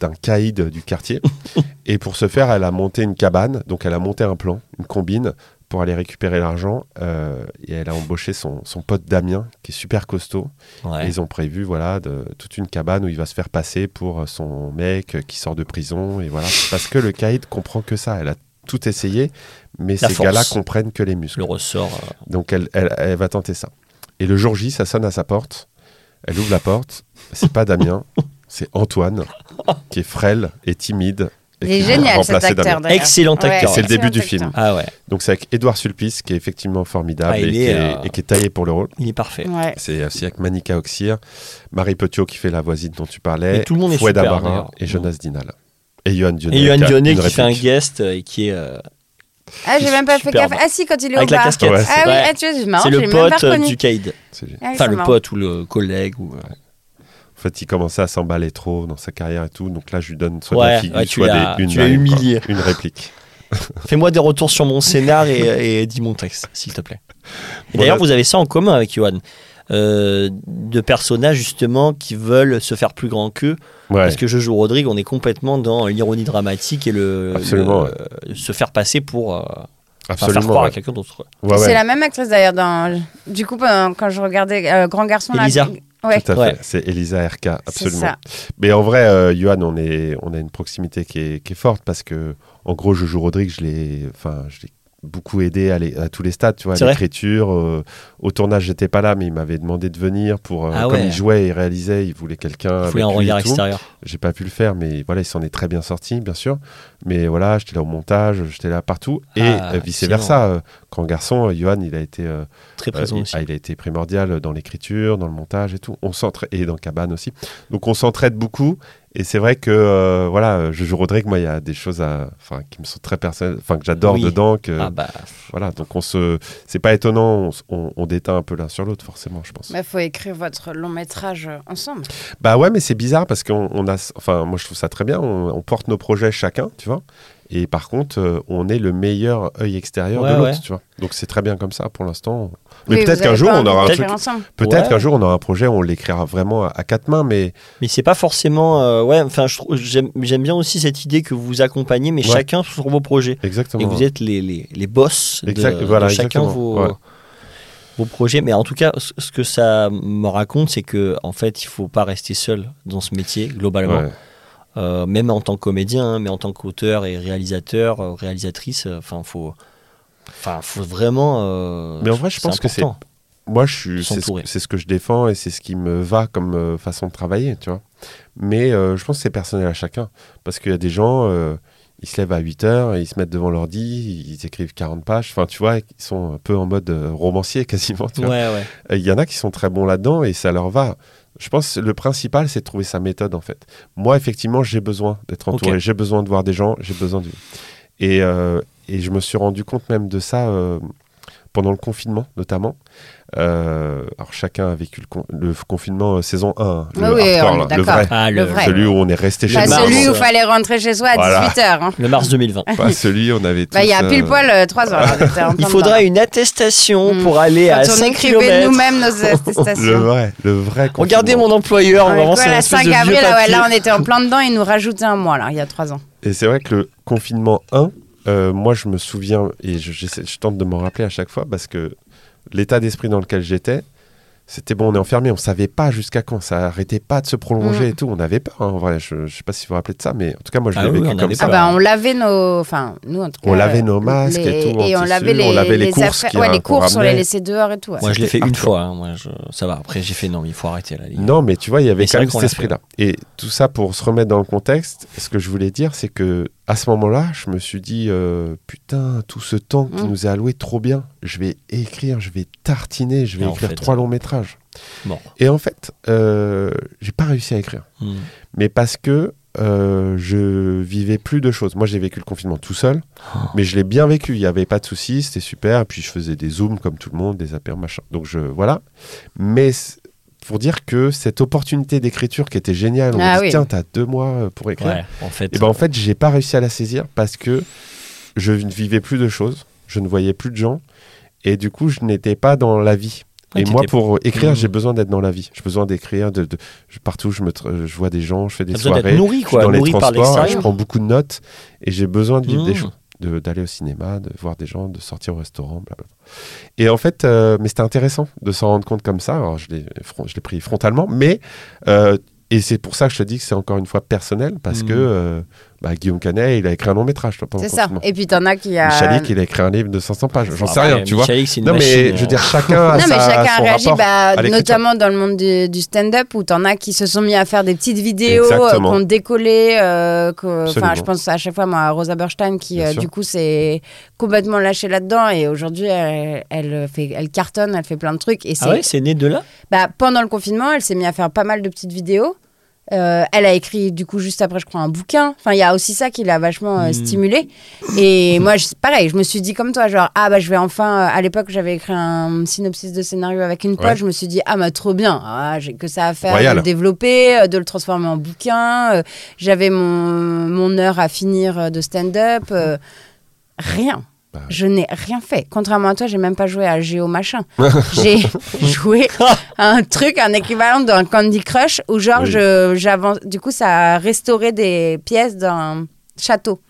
d'un caïd du quartier. et pour ce faire, elle a monté une cabane. Donc elle a monté un plan, une combine pour aller récupérer l'argent. euh, et elle a embauché son, son pote Damien qui est super costaud. Ouais. Et ils ont prévu voilà de, toute une cabane où il va se faire passer pour son mec qui sort de prison et voilà parce que le caïd comprend que ça. Elle a tout essayé, mais La ces gars-là comprennent que les muscles. Le ressort. euh, Donc elle, elle, elle va tenter ça. Et le jour J, ça sonne à sa porte. Elle ouvre la porte. C'est pas Damien, c'est Antoine, qui est frêle et timide. et Il est génial cet acteur. Excellent acteur. C'est le début du film. Ah ouais, Donc c'est avec Édouard Sulpice, qui est effectivement formidable Ah, il et, qui est, est, euh, et qui est taillé pour le rôle. il est parfait. Ouais. C'est aussi avec Manika Oxir, Marie Petiot qui fait la voisine dont tu parlais, tout le monde est Foued super, et Jonas Dinal. Et Johan Dionnet. Et Yohan qui Dionnet fait un guest euh, et qui est. euh, Ah, j'ai même pas fait gaffe. Ah, si, quand il est Avec au la bar. casquette. Ouais, Ah oui, ah, tu vois, c'est marrant, c'est le l'ai même pas pote euh, du lui. Ah Enfin, le pote ou le collègue. Ou... En fait, il commençait à s'emballer trop dans sa carrière et tout. Donc là, je lui donne soit Ouais, des figures, ouais, tu soit des, une, tu line, quoi. humilié. une réplique. Fais-moi des retours sur mon scénar et, et dis mon texte, s'il te plaît. Et Bon, D'ailleurs, vous avez ça en commun avec Johan. Euh, de personnages justement qui veulent se faire plus grand qu'eux. Ouais. Parce que je joue Rodrigue, on est complètement dans l'ironie dramatique et le, Absolument, le- se faire passer pour euh, enfin, faire Absolument. croire à quelqu'un d'autre. Ouais, C'est la même actrice d'ailleurs dans. Du coup, pendant- quand je regardais euh, Grand Garçon. là-. Ouais. Tout à Ouais. fait. C'est Elisa RK, C'est absolument. ça. Mais en vrai, euh, Johan, on, est, on a une proximité qui est, qui est forte parce que, en gros, je joue Rodrigue, je l'ai, enfin, je l'ai beaucoup aidé à, les- à tous les stades, tu vois, à l'écriture. euh, au tournage, j'étais pas là, mais il m'avait demandé de venir pour, euh, Ah comme il jouait et réalisait, il voulait quelqu'un. Il voulait un regard extérieur. J'ai pas pu le faire, mais voilà, il s'en est très bien sorti, bien sûr. Mais voilà, j'étais là au montage, j'étais là partout. Et Ah, vice versa. Quand garçon, euh, Johan, il a été, euh, Très euh, présent il, aussi. ah, il a été primordial dans l'écriture, dans le montage et tout. On s'entraide et dans Cabane aussi. Donc on s'entraide beaucoup. Et c'est vrai que euh, voilà, je joue Rodrigue. Moi, il y a des choses à, enfin, qui me sont très personnelles, enfin que j'adore Oui. dedans. Que Ah bah, voilà, donc on se, c'est pas étonnant. On, on, on déteint un peu l'un sur l'autre, forcément, je pense. Il faut écrire votre long métrage ensemble. Bah ouais, mais c'est bizarre parce qu'on on a, enfin, moi je trouve ça très bien. On, on porte nos projets chacun, tu vois. Et par contre, euh, on est le meilleur œil extérieur Ouais, de l'autre, ouais. tu vois. Donc c'est très bien comme ça pour l'instant. Mais Oui, peut-être qu'un jour on aura un truc. Peut-être Ouais. qu'un jour on aura un projet où on l'écrira vraiment à, à quatre mains, mais mais c'est pas forcément. euh, ouais, enfin, j'aime bien aussi cette idée que vous vous accompagnez, mais Ouais. chacun sur vos projets. exactement. Et vous êtes les, les, les boss de, Exact- de voilà, chacun vos, Ouais. vos projets. Mais en tout cas, ce ce que ça me raconte, c'est que en fait, il faut pas rester seul dans ce métier globalement. Ouais. Euh, même en tant que comédien, hein, mais en tant qu'auteur et réalisateur, euh, réalisatrice, enfin, faut, enfin, faut vraiment. euh, Mais en vrai, je pense que c'est- moi, je suis, c'est, ce, que je défends et c'est ce qui me va comme euh, façon de travailler, tu vois. Mais euh, je pense que c'est personnel à chacun. Parce qu'il y a des gens, euh, ils se lèvent à 8 heures, ils se mettent devant l'ordi, ils écrivent 40 pages. Enfin, tu vois, ils sont un peu en mode euh, romancier quasiment. tu Ouais, vois. ouais. Euh, Il y en a qui sont très bons là-dedans et ça leur va. Je pense que le principal, c'est de trouver sa méthode, en fait. Moi, effectivement, j'ai besoin d'être entouré. J'ai besoin de voir des gens. J'ai besoin de... Et, euh, et je me suis rendu compte même de ça euh, pendant le confinement, notamment. Euh, alors, chacun a vécu le, con- le confinement euh, saison 1, hein, le Ah oui, hardcore, on est là, le d'accord. vrai. Ah, Le le, vrai. Celui où on est resté chez Pas mars, celui où euh, il fallait rentrer chez soi à Voilà. 18h. le mars 2020. Pas celui où on avait tous... Bah, il y a pile euh, poil 3 là, on était en Il faudra une attestation Mm. pour aller à Quand on 5 écrivait km. nous-mêmes nos Le attestations. vrai, le vrai Regardez confinement. mon employeur, la espèce 5 de vieux avril, là, ouais, là, on était en plein dedans, ils nous rajoutaient un mois, là, il y a 3 ans. Et c'est vrai que le confinement 1, euh, moi je me souviens, et je, tente de m'en rappeler à chaque fois, parce que l'état d'esprit dans lequel j'étais, c'était bon, on est enfermé, on savait pas jusqu'à quand, ça arrêtait pas de se prolonger Mm. et tout, on avait peur hein, en vrai, je, je sais pas si vous vous rappelez de ça, mais en tout cas moi je Ah l'ai oui, vécu on comme ça. Ah bah on lavait nos, enfin nous en tout cas. On lavait nos masques et les- tout en Et on tissu, lavait les, on lavait les courses affaires- ouais, a- les courses, on les laissait dehors et tout. ouais. Moi, je l'ai fait une fois. hein, Moi, je... Ça va. Après, j'ai fait non, il faut arrêter là. les. Non, mais tu vois, il y avait Mais quand même cet esprit-là. Et tout ça pour se remettre dans le contexte, ce que je voulais dire, c'est que à ce moment-là, je me suis dit, euh, putain, tout ce temps qui Mm. nous est alloué, trop bien. Je vais écrire, je vais tartiner, je vais Et en écrire fait, trois longs métrages. Bon. Et en fait, euh, j'ai pas réussi à écrire. Mm. Mais parce que euh, je vivais plus de choses. Moi, j'ai vécu le confinement tout seul, Oh. mais je l'ai bien vécu. Il n'y avait pas de soucis, c'était super. Puis je faisais des zooms comme tout le monde, des apéros, machin. Donc je voilà. Mais pour dire que cette opportunité d'écriture qui était géniale, on Ah m'a dit oui. tiens, t'as deux mois euh, pour écrire. Ouais, en fait. Et ben en fait, j'ai pas réussi à la saisir parce que je ne vivais plus de choses, je ne voyais plus de gens, et du coup, je n'étais pas dans la vie. Ouais, et moi, pour écrire, Mmh. j'ai besoin d'être dans la vie. J'ai besoin d'écrire. De, partout, je, me je vois des gens, je fais des soirées. nourri, je suis dans les nourri par transports, je prends beaucoup de notes et j'ai besoin de vivre des Mmh. choses, d'aller au cinéma, de voir des gens, de sortir au restaurant, blablabla. Et en fait, euh, mais c'était intéressant de s'en rendre compte comme ça. Alors, je l'ai, pris frontalement, mais euh, et c'est pour ça que je te dis que c'est encore une fois personnel parce Mmh. que euh, bah, Guillaume Canet, il a écrit un long métrage toi, pendant C'est ça. confinement. Et puis t'en as qui a. Michalik, il a écrit un livre de 500 pages. J'en sais Après, rien, tu vois. Michalik, c'est une Non, mais je veux euh, dire, chacun a Non, mais chacun son réagit, rapport bah, notamment dans le monde du, du stand-up où t'en as qui se sont mis à faire des petites vidéos, euh, Exactement. qui ont décollé. euh, que- Enfin, je pense à chaque fois moi, à Rosa Berstein qui, euh, du coup, s'est complètement lâchée là-dedans et aujourd'hui, elle, elle, fait, elle cartonne, elle fait plein de trucs. Et c'est, Ah ouais, c'est né de là? Bah, pendant le confinement, elle s'est mise à faire pas mal de petites vidéos. Euh, elle a écrit du coup juste après je crois un bouquin. Enfin il y a aussi ça qui l'a vachement euh, Mm. stimulé. Et moi je- pareil je me suis dit comme toi genre ah bah je vais enfin euh, à l'époque j'avais écrit un synopsis de scénario avec une pote Ouais. je me suis dit ah bah trop bien ah, j'ai que ça à faire Royal. de le développer de le transformer en bouquin. J'avais mon mon heure à finir de stand-up. rien. Bah. Je n'ai rien fait. Contrairement à toi, j'ai même pas joué à Géo machin. j'ai joué à un truc, un équivalent d'un Candy Crush où genre Oui. j'avance. Du coup, ça a restauré des pièces d'un château.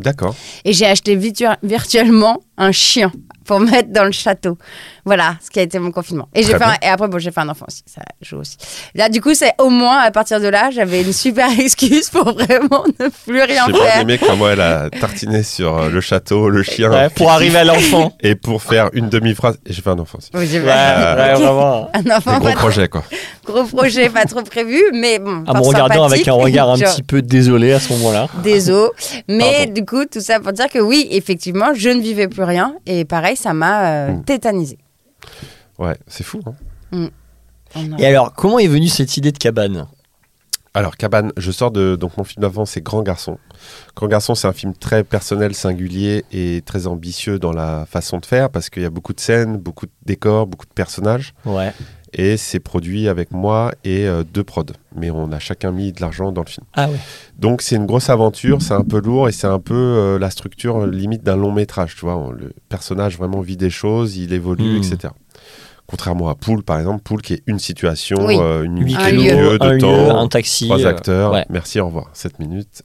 D'accord. Et j'ai acheté virtu- virtuellement un chien pour mettre dans le château. Voilà ce qui a été mon confinement. Et, j'ai fait un- et après, bon, j'ai fait un enfant aussi. Ça joue aussi. Là, du coup, c'est au moins à partir de là, j'avais une super excuse pour vraiment ne plus rien J'ai bien faire. aimé comment elle a tartiné sur euh, le château, le chien. Ouais, Pour arriver à l'enfant. Et pour faire une demi-phrase. Et j'ai fait un enfant aussi. Oui, j'ai Ouais, fait ouais, vraiment. un enfant, gros projets, quoi. gros projet, pas trop prévu, mais bon. À me fort regardant avec un regard un petit peu désolé à ce moment-là. des os. Mais Pardon. du coup, tout ça pour dire que oui, effectivement, je ne vivais plus rien. Et pareil, ça m'a euh, Mm. tétanisé. Ouais, c'est fou. hein. Et alors, comment est venue cette idée de cabane? Alors, Cabane, je sors de. Donc, mon film d'avant, c'est Grand Garçon. Grand Garçon, c'est un film très personnel, singulier et très ambitieux dans la façon de faire parce qu'il y a beaucoup de scènes, beaucoup de décors, beaucoup de personnages. Ouais. Et c'est produit avec moi et euh, deux prods. Mais on a chacun mis de l'argent dans le film. Ah ouais. Donc, c'est une grosse aventure, c'est un peu lourd et c'est un peu euh, la structure euh, limite d'un long métrage. Tu vois, On- le personnage vraiment vit des choses, il évolue, Hmm. etc. Contrairement à Poule, par exemple, Poule qui est une situation, Oui. euh, une nuit, Un lieu. de un lieu, temps, un taxi. trois euh, acteurs. ouais. Merci, au revoir. 7 minutes.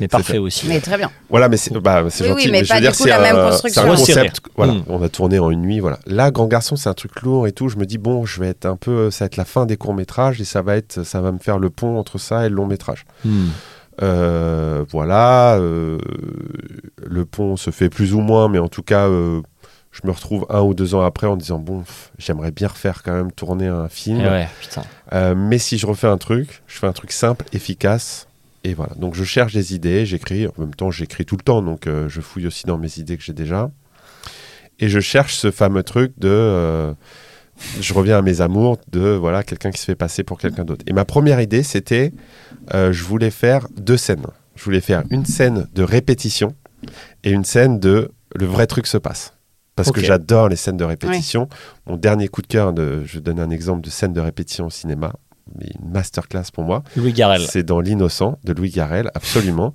Mais parfait aussi. Mais très bien. Voilà, mais c'est bah, c'est Oui, oui, gentil. mais je pas veux du dire, coup c'est la un, même c'est construction. un concept. Voilà, Mm. on a tourné en une nuit. Voilà. Là, Grand Garçon, c'est un truc lourd et tout. Je me dis bon, je vais être un peu, ça va être la fin des courts métrages et ça va être, ça va me faire le pont entre ça et le long métrage. Hmm. Euh, voilà, euh, le pont se fait plus ou moins, mais en tout cas, euh, je me retrouve un ou deux ans après en disant bon, j'aimerais bien refaire quand même tourner un film. Eh ouais, putain. Euh, mais si je refais un truc, je fais un truc simple, efficace. Et voilà. Donc je cherche des idées, j'écris. En même temps, j'écris tout le temps, donc euh, je fouille aussi dans mes idées que j'ai déjà. Et je cherche ce fameux truc de. euh, je reviens à mes amours de voilà quelqu'un qui se fait passer pour quelqu'un d'autre. Et ma première idée, c'était, euh, je voulais faire deux scènes. Je voulais faire une scène de répétition et une scène de le vrai truc se passe. Parce que j'adore les scènes de répétition. Mon dernier coup de cœur, de, je donne un exemple de scène de répétition au cinéma, mais une masterclass pour moi. Louis Garrel. C'est dans L'Innocent de Louis Garrel, absolument,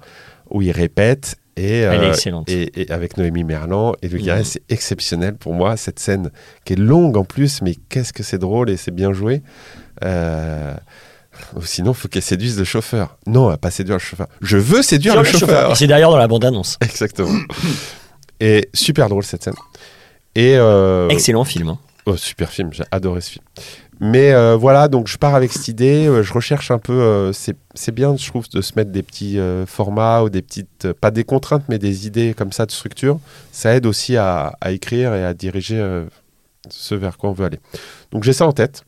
où il répète et, Elle est euh, excellente. et, et avec Noémie Merlan et Louis Mhm. Garrel, c'est exceptionnel pour moi cette scène qui est longue en plus, mais qu'est-ce que c'est drôle et c'est bien joué. Euh, Sinon, faut qu'elle séduise le chauffeur. Non, elle pas séduire le chauffeur. Je veux séduire le chauffeur. C'est d'ailleurs dans la bande-annonce. Exactement. et super drôle cette scène. Et euh, Excellent film. hein. Oh, super film, j'ai adoré ce film. Mais euh, voilà, donc je pars avec cette idée, euh, je recherche un peu, euh, c'est bien, je trouve, de se mettre des petits formats ou des petites, pas des contraintes, mais des idées comme ça de structure. Ça aide aussi à, écrire et à diriger ce vers quoi on veut aller. Donc j'ai ça en tête.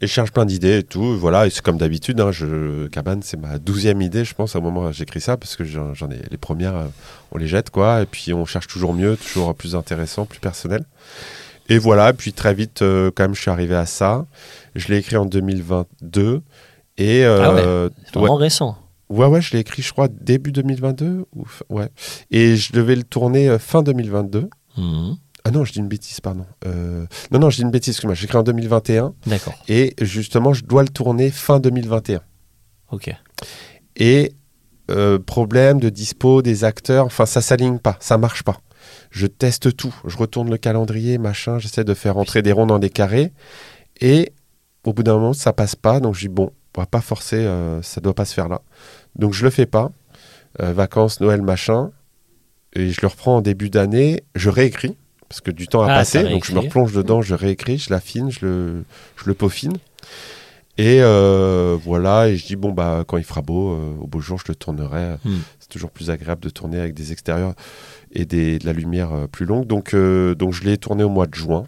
Et je cherche plein d'idées et tout. Voilà, et c'est comme d'habitude, hein, je, Cabane, c'est ma douzième idée, je pense, au moment où j'écris ça, parce que j'en ai les premières, on les jette, quoi. Et puis on cherche toujours mieux, toujours plus intéressant, plus personnel. Et voilà, puis très vite, euh, quand même, je suis arrivé à ça. Je l'ai écrit en 2022. Et euh, Ah ouais, C'est ouais, vraiment récent. ouais, ouais, je l'ai écrit, je crois, début 2022. Ou, f- ouais. Et je devais le tourner euh, fin 2022. Mhm. Ah non, je dis une bêtise, pardon. Euh, non, non, je dis une bêtise, excuse-moi. J'ai écrit en 2021. D'accord. Et justement, je dois le tourner fin 2021. Ok. Et euh, problème de dispo des acteurs, enfin ça s'aligne pas, ça marche pas. Je teste tout, je retourne le calendrier, machin, j'essaie de faire rentrer des ronds dans des carrés. Et au bout d'un moment, ça passe pas, donc je dis bon, on va pas forcer, euh, ça doit pas se faire là. Donc je le fais pas. Euh, vacances, Noël, machin. Et je le reprends en début d'année, je réécris, parce que du temps a Ah, passé, donc je me replonge dedans, je réécris, je l'affine, je le, je le peaufine. Et euh, voilà, et je dis, bon, bah, quand il fera beau, euh, au beau jour, je le tournerai. Hmm. C'est toujours plus agréable de tourner avec des extérieurs et des, de la lumière euh, plus longue. Donc, euh, donc je l'ai tourné au mois de juin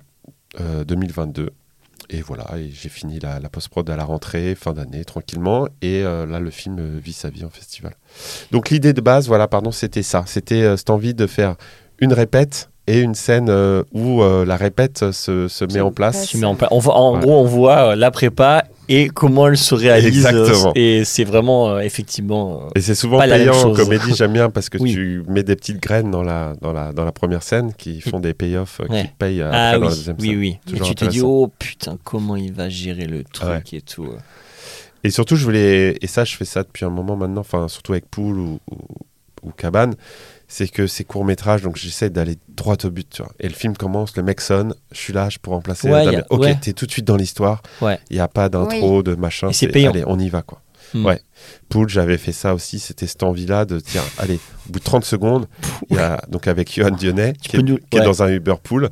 euh, 2022. Et voilà, et j'ai fini la, post-prod à la rentrée, fin d'année, tranquillement. Et euh, là, le film euh, vit sa vie en festival. Donc l'idée de base, voilà, pardon, c'était ça. C'était euh, cette envie de faire une répète et une scène euh, où euh, la répète euh, se, se met en place. En, on voit- en Ouais. gros, on voit euh, la prépa et comment elle se réalise. Exactement. Et c'est vraiment, effectivement. Et c'est souvent Pas payant en comédie, j'aime bien parce que Oui. tu mets des petites graines dans la, dans la, dans la première scène qui font des payoffs qui Ouais. te payent après ah dans la oui, deuxième oui, scène. oui. Et Toujours tu te dis, oh putain, comment il va gérer le truc et tout. Et surtout, je voulais, et ça, je fais ça depuis un moment maintenant, enfin, surtout avec Pool ou, ou, ou Cabane, c'est que ces courts-métrages, donc j'essaie d'aller droit au but, tu vois. Et le film commence, le mec sonne, je suis là, je pour remplacer. Ouais, a- ok, ouais. t'es tout de suite dans l'histoire. Ouais. Il n'y a pas d'intro, de machin. Et c'est payant. Allez, on y va, quoi. Hmm. Ouais. Pool, j'avais fait ça aussi, c'était cette envie-là de dire, allez, au bout de 30 secondes, il y a, donc avec Johan Dionnet, qui, peux est, nous- qui est ouais. dans un Uber Pool,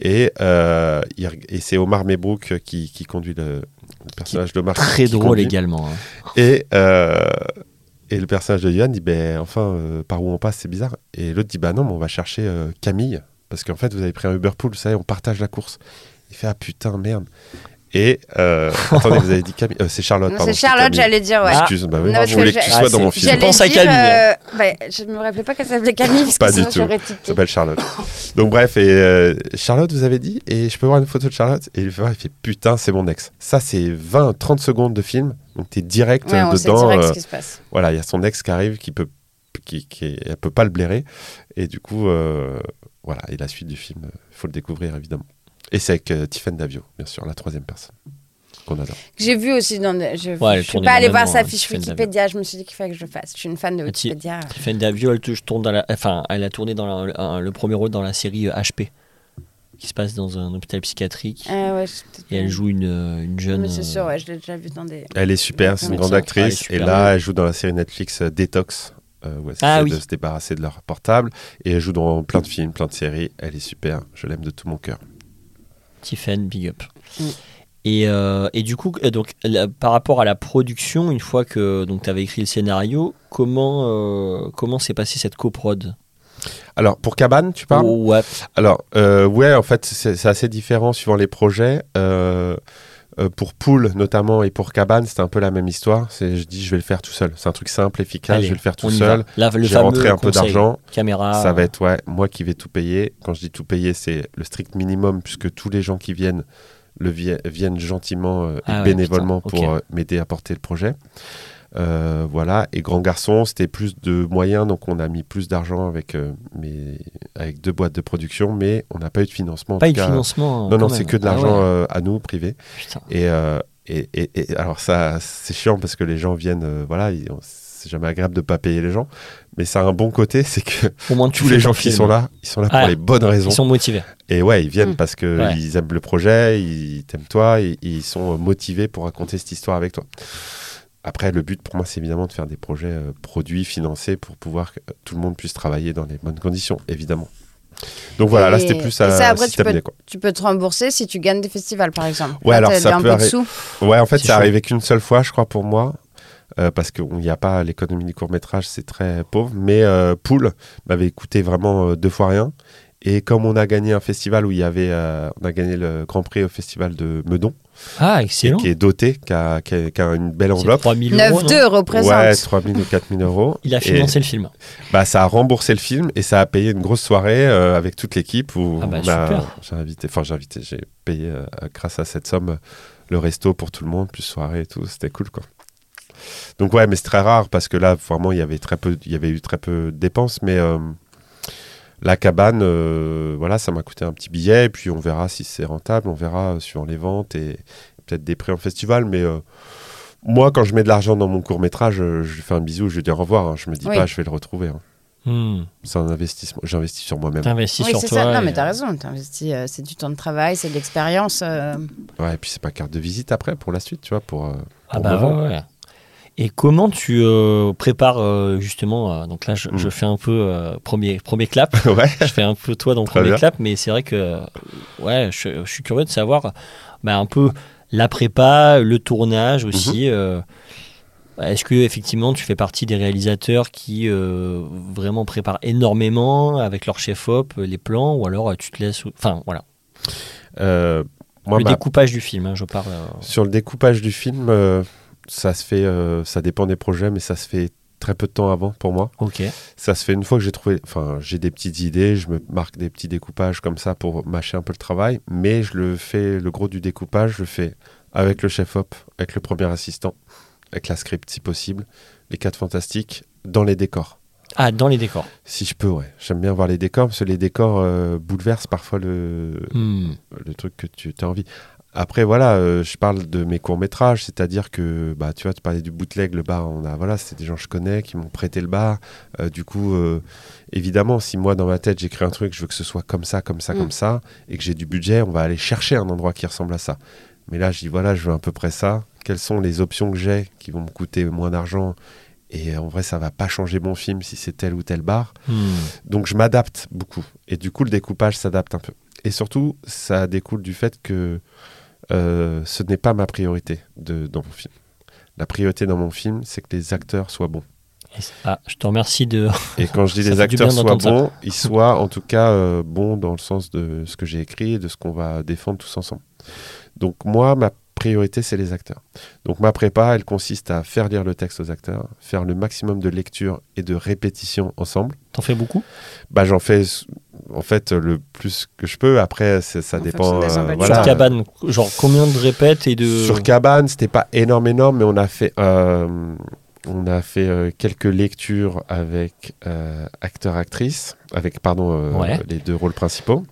et, euh, il- et c'est Omar Mebrook qui, qui conduit le, le personnage d'Omar. Très qui drôle conduit. également. hein. Et, euh, et le personnage de Johan dit ben, Enfin, euh, par où on passe, c'est bizarre. Et l'autre dit Bah non, mais on va chercher euh, Camille. Parce qu'en fait, vous avez pris un Uber Pool, vous savez, on partage la course. Il fait Ah putain, merde. Et euh, attendez, vous avez dit Camille. Euh, c'est Charlotte, Non, pardon. C'est Charlotte, j'allais dire, ouais. Ah. Excuse, bah oui, Non, parce je voulais que que tu sois Ah, dans mon film. Je pense à Camille. euh, bah, je me rappelais pas qu'elle s'appelait Camille, parce Pas que du tout. Elle s'appelle Charlotte. Donc bref, et euh, Charlotte, vous avez dit, et je peux voir une photo de Charlotte Et il fait, il fait putain, c'est mon ex. Ça, c'est 20-30 secondes de film, donc t'es direct Ouais, euh, on sait dedans. direct euh, ce qui se passe. voilà, il y a son ex qui arrive, qui peut, qui, qui, elle peut pas le blairer, et du coup, euh, voilà, et la suite du film, il faut le découvrir évidemment. Et c'est avec euh, Tiffany Davio, bien sûr, la troisième personne qu'on adore. J'ai vu aussi dans. des- Je, Ouais, je suis pas allée voir sa hein, fiche Tiffany Wikipédia. Je me suis dit qu'il fallait que je le fasse. Je suis une fan de Wikipédia. Tiffany Davio, elle, tourne dans la, enfin, elle a tourné dans la- le premier rôle dans la série euh, HP, qui se passe dans un hôpital psychiatrique. Ah ouais, Et elle joue une, euh, une jeune. C'est sûr, euh, ouais, je l'ai déjà vu dans des. Elle est super, c'est une grande actrice, super et là, elle joue dans la série Netflix euh, Detox, euh, où elle Ah oui. de se débarrasser de leur portable, et elle joue dans plein de films, plein de séries, elle est super, je l'aime de tout mon cœur. Tiffen, big up. Mm. Et, euh, et du coup, euh, donc, la- par rapport à la production, une fois que tu avais écrit le scénario, comment euh, comment s'est passée cette coprod? Alors, pour Cabane, tu parles? Oh, ouais. Alors, euh, ouais, en fait, c'est c'est assez différent suivant les projets. Euh, pour Pool, notamment, et pour Cabane, c'était un peu la même histoire. C'est, je dis, je vais le faire tout seul. C'est un truc simple, efficace, Allez, je vais le faire tout seul. Là, le J'ai rentré un peu d'argent. Caméra. Ça va être, ouais, moi qui vais tout payer. Quand je dis tout payer, c'est le strict minimum, puisque tous les gens qui viennent le vi- viennent gentiment euh, et Ah ouais, bénévolement putain, pour euh, m'aider à porter le projet. Euh, voilà. Et Grand Garçon, c'était plus de moyens, donc on a mis plus d'argent avec, euh, mes- avec deux boîtes de production, mais on n'a pas eu de financement. en Pas eu de cas. financement. Non, non, quand c'est que de Ah l'argent ouais, euh, à nous, privé. putain. Et, euh, et, et- et alors ça, c'est chiant parce que les gens viennent, euh, voilà, ils- c'est jamais agréable de pas payer les gens, mais ça a un bon côté, c'est que Au moins, tous les gens qui sont là, ils sont là pour les bonnes raisons. Ils sont motivés. Et ouais, ils viennent Mm. parce que Ouais. ils aiment le projet, ils t'aiment toi, et, ils sont motivés pour raconter cette histoire avec toi. Après, le but pour moi, c'est évidemment de faire des projets euh, produits, financés, pour pouvoir que euh, tout le monde puisse travailler dans les bonnes conditions, évidemment. Donc voilà, là c'était plus à ça, après, tu peux- quoi. Tu peux te rembourser si tu gagnes des festivals, par exemple. Ouais, Là, alors ça un peut arri-. Ouais, en fait, chaud. arrivé qu'une seule fois, je crois, pour moi. euh, parce qu'il n'y a pas l'économie du court métrage, c'est très pauvre. Mais euh, Pool m'avait coûté vraiment euh, deux fois rien. Et comme on a gagné un festival où il y avait, euh, on a gagné le Grand Prix au festival de Meudon, Ah, et qui est doté, qui a, qui a- qui a une belle enveloppe. 3000 euros. non 9-2 représente. Ouais, 3 000 ou 4 000 euros. Il a Et, financé le film. bah, ça a remboursé le film et ça a payé une grosse soirée euh, avec toute l'équipe où Ah bah, j'ai invité, enfin j'ai invité, j'ai payé euh, grâce à cette somme le resto pour tout le monde, plus soirée et tout, c'était cool quoi. Donc ouais, mais c'est très rare parce que là vraiment il y avait très peu, il y avait eu très peu de dépenses, mais euh, la cabane, euh, voilà, ça m'a coûté un petit billet et puis on verra si c'est rentable, on verra euh, suivant les ventes et peut-être des prix en festival, mais euh, moi, quand je mets de l'argent dans mon court métrage, je lui fais un bisou, je lui dis au revoir. hein. Je me dis Oui. pas, je vais le retrouver. hein. Hmm. C'est un investissement. J'investis sur moi-même. T'investis Oui, sur c'est toi. ça. Non, et- mais t'as raison. T'investis, euh, c'est du temps de travail, c'est de l'expérience. euh. Ouais, et puis c'est pas carte de visite après pour la suite, tu vois, pour. euh, Ah pour bah ouais, ouais. Et comment tu euh, prépares euh, justement euh, Donc là, je, Mm. je fais un peu premier premier clap. ouais. je fais un peu toi dans le premier bien. clap, mais c'est vrai que ouais, je, je suis curieux de savoir bah, un peu la prépa, le tournage aussi. Mhm. euh, est-ce que effectivement tu fais partie des réalisateurs qui euh, vraiment préparent énormément avec leur chef op les plans, ou alors tu te laisses, enfin voilà, Euh, moi, le découpage du film, hein, je parle. euh, sur le découpage du film, ça se fait. euh, ça dépend des projets, mais ça se fait très peu de temps avant pour moi. ok. Ça se fait une fois que j'ai trouvé. Enfin, j'ai des petites idées, je me marque des petits découpages comme ça pour mâcher un peu le travail, mais je le fais. Le gros du découpage, je le fais avec le chef op, avec le premier assistant, avec la script si possible, les quatre fantastiques, dans les décors. Ah, dans les décors. Si je peux, ouais. J'aime bien voir les décors parce que les décors euh, bouleversent parfois le, Hmm. le truc que tu as envie. Après, voilà, euh, je parle de mes courts-métrages, c'est-à-dire que, bah, tu vois, tu parlais du bootleg, le bar, on a, voilà, c'est des gens que je connais qui m'ont prêté le bar. Euh, du coup, euh, évidemment, si moi, dans ma tête, j'écris un truc, je veux que ce soit comme ça, comme ça, Mm. comme ça, et que j'ai du budget, on va aller chercher un endroit qui ressemble à ça. Mais là, je dis, voilà, je veux à peu près ça. Quelles sont les options que j'ai qui vont me coûter moins d'argent? Et en vrai, ça va pas changer mon film si c'est tel ou tel bar. Hmm. Donc je m'adapte beaucoup. Et du coup, le découpage s'adapte un peu. Et surtout, ça découle du fait que euh, ce n'est pas ma priorité de, dans mon film. La priorité dans mon film, c'est que les acteurs soient bons. Ah, je te remercie de. Et quand je dis les acteurs soient ça. bons, ils soient en tout cas euh, bons dans le sens de ce que j'ai écrit et de ce qu'on va défendre tous ensemble. Donc moi, ma priorité, c'est les acteurs. Donc ma prépa, elle consiste à faire lire le texte aux acteurs, faire le maximum de lecture et de répétition ensemble. T'en fais beaucoup? Bah, j'en fais en fait le plus que je peux. Après, ça En dépend. euh, voilà. Sur cabane, genre combien de répètes et de. Sur Cabane, c'était pas énorme, énorme, mais on a fait, euh, on a fait euh, quelques lectures avec euh, acteurs-actrices, avec pardon euh, Ouais. les deux rôles principaux.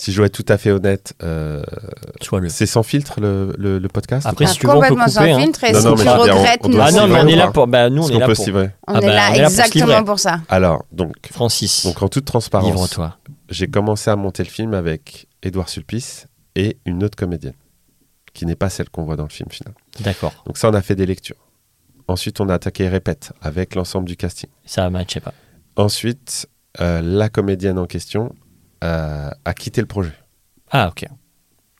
Si je dois être tout à fait honnête, euh, c'est sans filtre le, le- le podcast. Après, si tu veux, on peut complètement sans couper, hein. filtre et Non, si non, tu mais on- regrettes, on nous doit Ah non, mais on est là pour. Bah, nous, on est là peut pour. on Ah est bah, là on est là exactement pour ça. Alors, donc, Francis, donc en toute transparence, j'ai commencé à monter le film avec Édouard Sulpice et une autre comédienne, qui n'est pas celle qu'on voit dans le film final. D'accord. Donc ça, on a fait des lectures. Ensuite, on a attaqué Répète avec l'ensemble du casting. Ça matchait pas.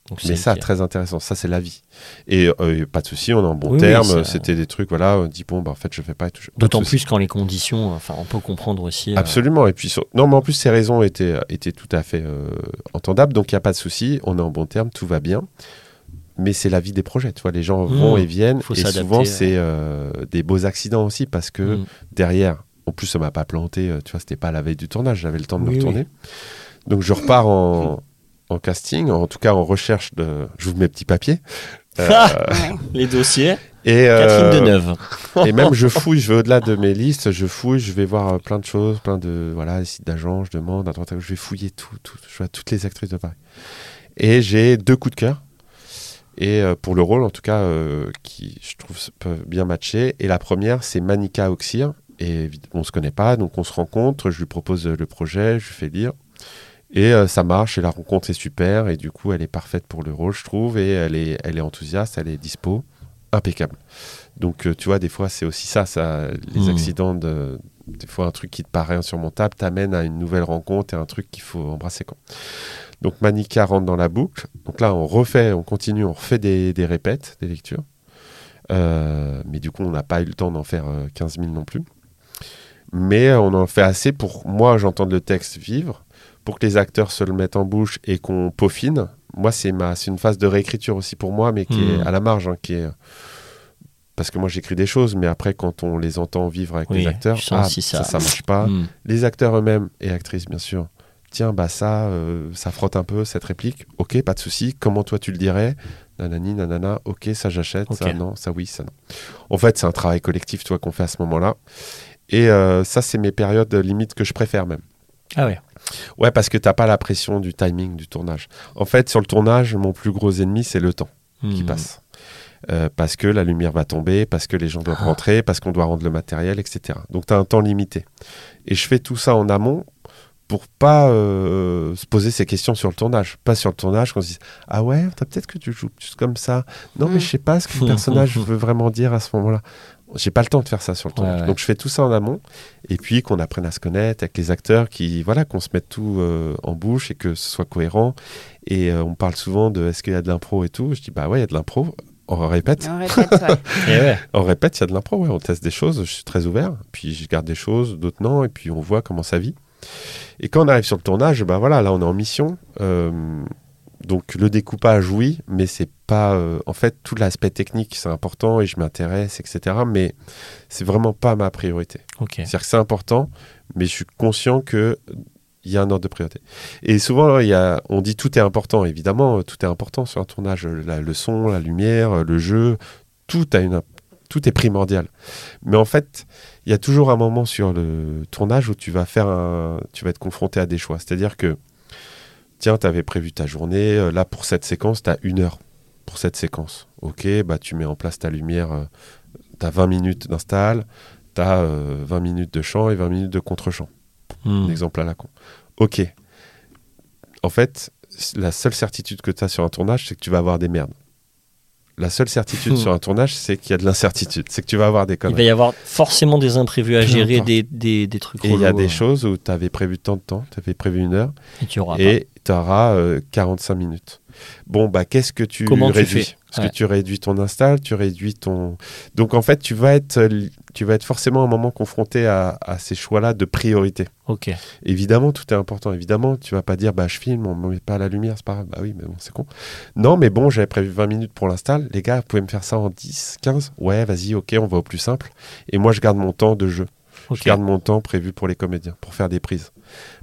Donc, Mais c'est ça, ok. très intéressant. Ça, c'est la vie. Et euh, pas de souci, on est en bon Oui, terme. ça- C'était des trucs, voilà, on dit bon, bah, en fait, je fais pas D'autant plus quand les conditions, enfin, on peut comprendre aussi. euh, Absolument. Et puis, sur- non, mais en plus, ces raisons étaient, étaient tout à fait euh, entendables. Donc, il n'y a pas de souci. On est en bon terme, tout va bien. Mais c'est la vie des projets. Tu vois, les gens Mmh. vont et viennent. Faut et souvent, c'est euh, des beaux accidents aussi parce que mm. derrière, en plus, ça m'a pas planté. euh, Tu vois, c'était pas la veille du tournage. J'avais le temps de Oui, me retourner. Donc, je repars en, en casting, en tout cas en recherche de. J'ouvre mes petits papiers. Euh. Les dossiers. et, Catherine euh, Deneuve. et même je fouille, je vais au-delà de mes listes, je fouille, je vais voir euh, plein de choses, plein de voilà, les sites d'agents, je demande à droite à gauche, je vais fouiller tout, tout, je vois toutes les actrices de Paris. Et j'ai deux coups de cœur. Et euh, pour le rôle, en tout cas, euh, qui je trouve peuvent bien matcher. Et la première, c'est Manika Oxir. Et on se connaît pas, donc on se rencontre. Je lui propose le projet, je lui fais lire. Et euh, ça marche, et la rencontre est super. Et du coup, elle est parfaite pour le rôle, je trouve. Et elle est, elle est enthousiaste, elle est dispo, impeccable. Donc, euh, tu vois, des fois, c'est aussi ça, ça les Hmm. accidents de. Des fois, un truc qui te paraît insurmontable t'amène à une nouvelle rencontre et un truc qu'il faut embrasser. Quoi. Donc, Manika rentre dans la boucle. Donc là, on refait, on continue, on refait des, des répètes, des lectures. Euh, mais du coup, on n'a pas eu le temps d'en faire euh, 15 000 non plus. Mais on en fait assez pour moi, j'entende le texte vivre, pour que les acteurs se le mettent en bouche et qu'on peaufine. Moi, c'est ma, c'est une phase de réécriture aussi pour moi, mais qui Hmm. est à la marge, hein, qui est parce que moi j'écris des choses, mais après quand on les entend vivre avec Oui, les acteurs, ah, si ça, ça- ça marche pas. Mm. Les acteurs eux-mêmes et actrices, bien sûr. Tiens, bah ça, euh, ça frotte un peu cette réplique. Ok, pas de souci. Comment toi tu le dirais? Nanani, nanana. Ok, ça j'achète. Ça non, ça oui, ça non. En fait, c'est un travail collectif, toi, qu'on fait à ce moment-là. Et euh, ça, c'est mes périodes limites que je préfère même. Ah ouais. Ouais, parce que t'as pas la pression du timing du tournage. En fait, sur le tournage, mon plus gros ennemi, c'est le temps qui Mm. passe. Euh, parce que la lumière va tomber, parce que les gens doivent Ah. rentrer, parce qu'on doit rendre le matériel, etc. Donc tu as un temps limité. Et je fais tout ça en amont pour pas euh, se poser ces questions sur le tournage. Pas sur le tournage qu'on se dise Ah ouais, t'as peut-être que tu joues juste comme ça. Non, mais Mm. je sais pas ce que le personnage veut vraiment dire à ce moment-là. J'ai pas le temps de faire ça sur le tournage. Ouais, ouais. Donc je fais tout ça en amont et puis qu'on apprenne à se connaître avec les acteurs, qui voilà, qu'on se mette tout euh, en bouche et que ce soit cohérent. Et euh, on parle souvent de est-ce qu'il y a de l'impro et tout. Je dis bah ouais, il y a de l'impro. On répète. On répète, ouais. On répète, il y a de l'impro, ouais, on teste des choses, je suis très ouvert, puis je garde des choses, d'autres non, et puis on voit comment ça vit. Et quand on arrive sur le tournage, bah voilà, là on est en mission, euh, donc le découpage, oui, mais c'est pas... euh, en fait, tout l'aspect technique, c'est important, et je m'intéresse, etc., mais c'est vraiment pas ma priorité. Ok. C'est-à-dire que c'est important, mais je suis conscient que il y a un ordre de priorité. Et souvent, il y a, on dit tout est important. Évidemment, euh, tout est important sur un tournage. La- le son, la lumière, euh, le jeu, tout, a une, tout est primordial. Mais en fait, il y a toujours un moment sur le tournage où tu vas, faire un, tu vas être confronté à des choix. C'est-à-dire que, tiens, tu avais prévu ta journée. euh, Là, pour cette séquence, tu as une heure pour cette séquence. Ok, bah, tu mets en place ta lumière. tu as 20 minutes d'install. Tu as 20 minutes de chant et 20 minutes de contre-chant. Mm. Un exemple à la con. Ok. En fait, la seule certitude que tu as sur un tournage, c'est que tu vas avoir des merdes. La seule certitude Hmm. sur un tournage, c'est qu'il y a de l'incertitude. C'est que tu vas avoir des Il conneries. va y avoir forcément des imprévus à gérer, des, des, des trucs Et il y a des euh, choses où tu avais prévu tant de temps, tu avais prévu une heure, Et tu auras et tu auras 45 minutes. Bon, bah, qu'est-ce que tu Comment tu réduis fais? Parce Ouais. que tu réduis ton install, tu réduis ton. Donc, en fait, tu vas être, euh, tu vas être forcément à un moment confronté à, à ces choix-là de priorité. Ok. Évidemment, tout est important. Évidemment, tu vas pas dire, bah, je filme, on me met pas la lumière, c'est pas grave. Bah oui, mais bon, c'est con. Non, mais bon, j'avais prévu 20 minutes pour l'install. Les gars, vous pouvez me faire ça en 10, 15 Ouais, vas-y, ok, on va au plus simple. Et moi, je garde mon temps de jeu. Je garde mon temps prévu pour les comédiens, pour faire des prises.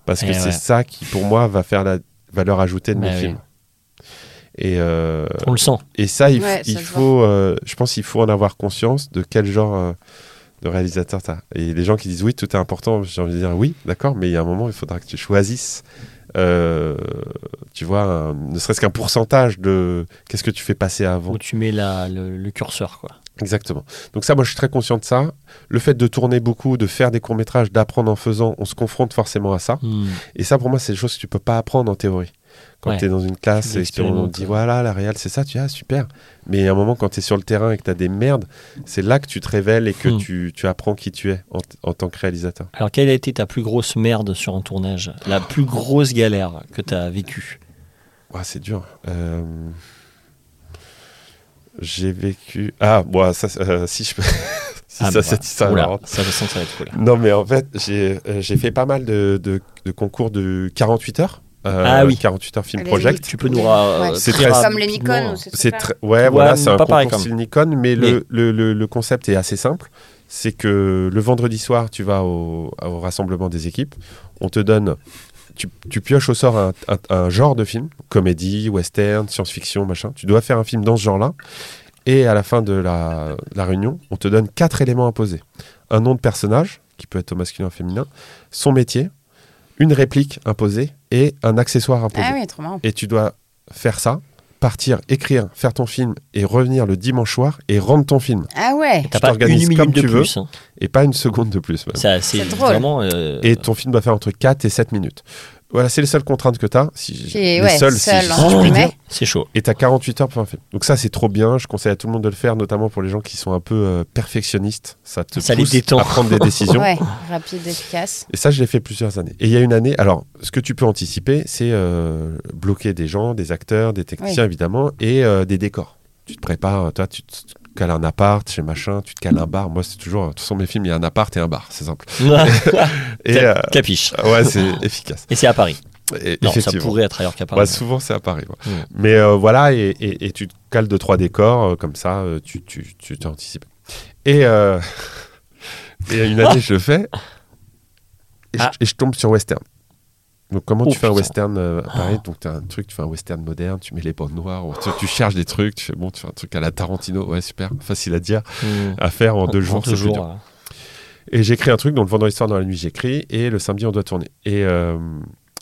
Parce que Eh c'est ça qui, pour moi, va faire la valeur ajoutée de Bah mes oui. films. Et, euh, On le sent. et ça, il, f- Ouais, ça il se faut, euh, je pense qu'il faut en avoir conscience de quel genre euh, de réalisateur tu as. Et les gens qui disent oui, tout est important, j'ai envie de dire oui, d'accord, mais il y a un moment, il faudra que tu choisisses, euh, tu vois, un- ne serait-ce qu'un pourcentage de qu'est-ce que tu fais passer avant. Où tu mets la, le, le curseur, quoi. Exactement. Donc ça, moi, je suis très conscient de ça. Le fait de tourner beaucoup, de faire des courts-métrages, d'apprendre en faisant, on se confronte forcément à ça. Mm. Et ça, pour moi, c'est des choses que tu peux pas apprendre en théorie. Quand Ouais. tu es dans une classe et qu'on l'expérimentes, dit ouais. voilà, la réal, c'est ça, tu dis ah, super. Mais à un moment, quand tu es sur le terrain et que tu as des merdes, c'est là que tu te révèles et que Hmm. tu, tu apprends qui tu es en, en tant que réalisateur. Alors, quelle a été ta plus grosse merde sur un tournage? La plus grosse galère que tu as vécue? Ah, c'est dur. Euh, J'ai vécu. Ah, bon, ça, euh, si je peux. si Ah, ça, bah, cette histoire est oula, marrante. ça, je sens que ça va être cool. Non, mais en fait, j'ai euh, j'ai fait pas mal de, de- de concours de 48 heures. Euh, Ah oui. 48 heures film project. Tu peux nous Ouais. C'est très Comme les Nikon, ou c'est très- ouais, voilà, c'est un pas concours style Nikon, mais, Mais- le, le, le- le concept est assez simple. C'est que le vendredi soir, tu vas au, au rassemblement des équipes, on te donne, tu, tu pioches au sort un, un- un genre de film, comédie, western, science-fiction, machin. Tu dois faire un film dans ce genre-là. Et à la fin de la, la réunion, on te donne quatre éléments à poser. Un nom de personnage, qui peut être au masculin ou au féminin, son métier, une réplique imposée et un accessoire imposé Ah oui, trop marrant. et tu dois faire ça, partir, écrire, faire ton film et revenir le dimanche soir et rendre ton film. Ah ouais. T'as Tu pas une t'organises minute comme de tu veux. plus. hein. Et pas une seconde de plus. même. Ça, C'est C'est drôle. vraiment. euh, Et ton film doit faire entre 4 et 7 minutes. Voilà, c'est les seules contraintes que tu as. Si, les ouais, seules, seul, si, hein. si je puis mais- dire. C'est chaud. Et tu as 48 heures pour un film. Donc ça, c'est trop bien. Je conseille à tout le monde de le faire, notamment pour les gens qui sont un peu euh, perfectionnistes. Ça te Ça les pousse détend. à prendre des décisions. Ouais, rapide, efficace. Et ça, je l'ai fait plusieurs années. Et il y a une année, alors, ce que tu peux anticiper, c'est euh, bloquer des gens, des acteurs, des techniciens, évidemment, et euh, des décors. Tu te prépares, toi, tu te cales un appart chez machin, tu te cales un bar. Moi, c'est toujours, de toute façon, mes films, il y a un appart et un bar, c'est simple. Et euh, Capiche. ouais, c'est efficace. Et c'est à Paris. Et- Non, ça pourrait être ailleurs qu'à Paris. Ouais, souvent, c'est à Paris. ouais. Mais euh, voilà, et, et- et tu te cales deux, trois décors, euh, comme ça, tu tu- tu t'es anticipé. Et, euh, et une année, je le fais, et, Ah. je, et je tombe sur western. Donc, comment Oh, tu fais un western euh, à Paris? Donc, tu as un truc, tu fais un western moderne, tu mets les bandes noires, ou tu, tu cherches des trucs, tu fais bon, tu fais un truc à la Tarantino, ouais, super, facile à dire, Mm. à faire en deux jours, c'est plus dur. ouais. Et j'écris un truc, donc le vendredi soir dans la nuit, j'écris, et le samedi, on doit tourner. Et euh,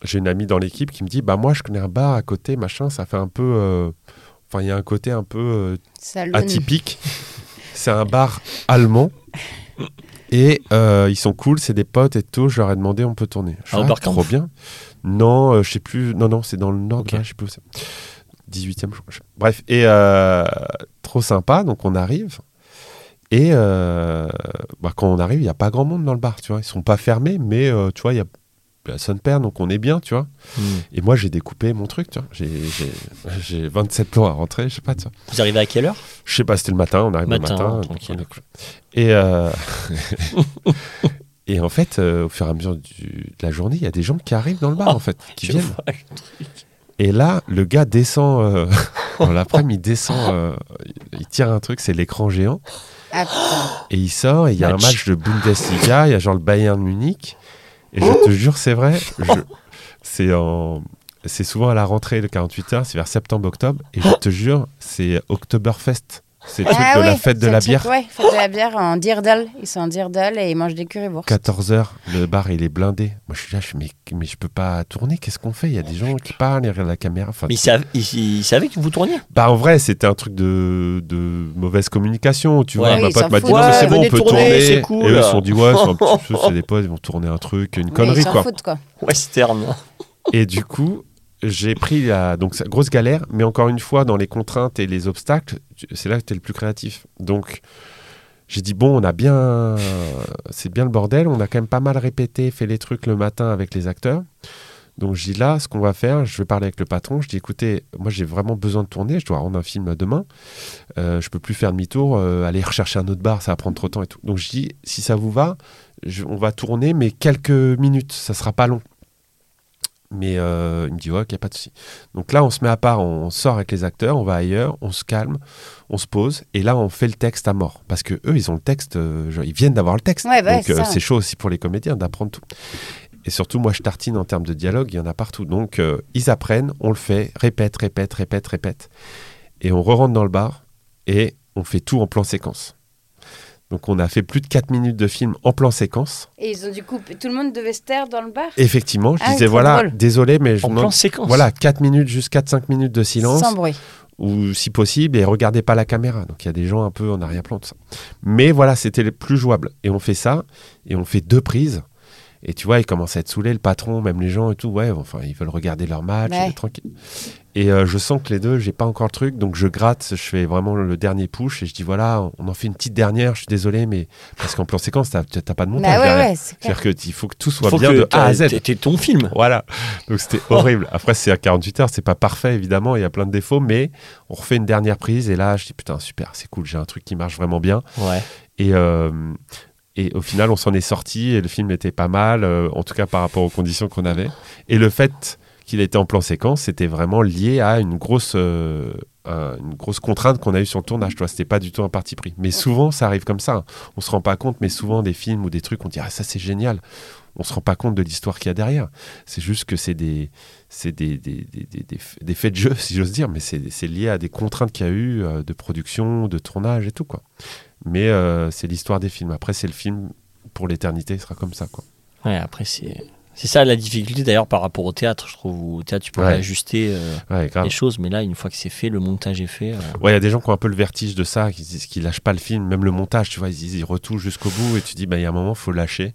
j'ai une amie dans l'équipe qui me dit Bah, moi, je connais un bar à côté, machin, ça fait un peu. euh, Enfin, il y a un côté un peu euh, atypique. C'est un bar allemand. Et euh, ils sont cool, c'est des potes et tout. Je leur ai demandé, on peut tourner. Je Ah, trop bien. Non, euh, je sais plus. Non, non, c'est dans le nord. Là, je sais plus où c'est. 18e, je crois. Bref, et euh, trop sympa. Donc on arrive. Et euh, bah, quand on arrive, il n'y a pas grand monde dans le bar, tu vois. Ils sont pas fermés, mais tu vois, il y a personne perd, donc on est bien, tu vois. Mm. Et moi, j'ai découpé mon truc, tu vois. J'ai- J'ai j'ai 27 plans à rentrer, je sais pas, tu vois. Vous arrivez à quelle heure? Je sais pas, c'était le matin, on arrive Matin, le matin. tranquille. Et, euh, et en fait, euh, au fur et à mesure du- de la journée, il y a des gens qui arrivent dans le bar, Oh, en fait, qui viennent. Et là, le gars descend, euh, dans l'après-midi, il descend, euh, il tire un truc, c'est l'écran géant, Ah et il sort, et il y a Match. un match de Bundesliga, il y a genre le Bayern Munich, et je te jure, c'est vrai, je- c'est en... C'est souvent à la rentrée de 48 heures, c'est vers septembre-octobre, et je te jure, c'est Oktoberfest. C'est le truc Ah de la fête de la truc, bière. Ouais, fête de la bière en Dirdal. Ils sont en Dirdal et ils mangent des currywurst. 14h, le bar il est blindé. Moi je suis là, je mais, mais je peux pas tourner, qu'est-ce qu'on fait? Il y a des gens qui parlent, ils regardent la caméra. Enfin, Mais ils savaient, ils- ils savaient que vous tourniez bah en vrai, c'était un truc de, de mauvaise communication, tu Ouais. vois. Oui, Ma ils pote m'a dit foutent. non, mais c'est Ouais, bon, on peut tourner, tourner. c'est cool. Et eux ils se sont dit ouais, c'est un petit peu, c'est des potes, ils vont tourner un truc, une Mais connerie ils s'en quoi. foutent, quoi. Western. Et du coup, j'ai pris la donc grosse galère, mais encore une fois dans les contraintes et les obstacles, c'est là que tu es le plus créatif. Donc j'ai dit bon, on a bien c'est bien le bordel, on a quand même pas mal répété, fait les trucs le matin avec les acteurs. Donc je dis là, ce qu'on va faire, je vais parler avec le patron. Je dis écoutez, moi j'ai vraiment besoin de tourner, je dois rendre un film demain. Euh, je peux plus faire demi-tour, euh, aller rechercher un autre bar, ça va prendre trop de temps et tout. Donc je dis si ça vous va, on va tourner, mais quelques minutes, ça sera pas long. Mais euh, il me dit, ouais, ok, pas de souci. Donc là, on se met à part, on sort avec les acteurs, on va ailleurs, on se calme, on se pose, et là, on fait le texte à mort. Parce que eux, ils ont le texte, euh, ils viennent d'avoir le texte. Ouais, bah Donc c'est euh, c'est chaud aussi pour les comédiens d'apprendre tout. Et surtout, moi, je tartine en termes de dialogue, il y en a partout. Donc, ils apprennent, on le fait, répète, répète, répète, répète. Et on re-rentre dans le bar, et on fait tout en plan séquence. Donc, on a fait plus de 4 minutes de film en plan séquence. Et ils ont du coup. Tout le monde devait se taire dans le bar? Effectivement, je Ah, disais, voilà, drôle. désolé, mais je En plan séquence. voilà, 4 minutes, juste 4-5 minutes de silence, Sans bruit. ou si possible, et regardez pas la caméra. Donc il y a des gens un peu en arrière-plan, tout ça. Mais voilà, c'était le plus jouable. Et on fait ça, et on fait deux prises. Et tu vois, il commence à être saoulé, le patron, même les gens et tout. Ouais, enfin, ils veulent regarder leur match, Ouais. et tranquille. Et euh, je sens que les deux, j'ai pas encore le truc, donc je gratte, je fais vraiment le dernier push et je dis voilà, on en fait une petite dernière, je suis désolé, mais parce qu'en plan séquence, t'as t'as pas de montage. Bah ouais, ouais. C'est-à-dire qu'il faut que tout soit Faut bien que de A à Z. t'aies ton film. Voilà, donc c'était horrible. Après, c'est à 48 heures, c'est pas parfait évidemment, il y a plein de défauts, mais on refait une dernière prise et là, je dis putain, super, c'est cool, j'ai un truc qui marche vraiment bien. Ouais. Et, euh, et au final, on s'en est sorti et le film était pas mal, euh, en tout cas par rapport aux conditions qu'on avait. Et le fait qu'il était en plan séquence, c'était vraiment lié à une grosse, euh, un- une grosse contrainte qu'on a eue sur le tournage. Tu vois, c'était pas du tout un parti pris. Mais souvent, ça arrive comme ça. hein. On se rend pas compte, mais souvent des films ou des trucs, on dit ah ça c'est génial. On se rend pas compte de l'histoire qu'il y a derrière. C'est juste que c'est des, c'est des, des, des, des- faits de jeu, si j'ose dire, mais c'est c'est lié à des contraintes qu'il y a eu euh, de production, de tournage et tout quoi. Mais euh, c'est l'histoire des films. Après, c'est le film pour l'éternité, il sera comme ça quoi. Ouais, après, c'est. C'est ça la difficulté d'ailleurs par rapport au théâtre, je trouve. Où au théâtre, tu peux Ouais. ajuster euh, Ouais, les choses, mais là, une fois que c'est fait, le montage est fait. euh, Ouais, il y a des gens qui ont un peu le vertige de ça, qui disent qu'ils lâchent pas le film, même le montage, tu vois, ils, ils retouchent jusqu'au bout et tu dis, bah, il y a un moment, faut lâcher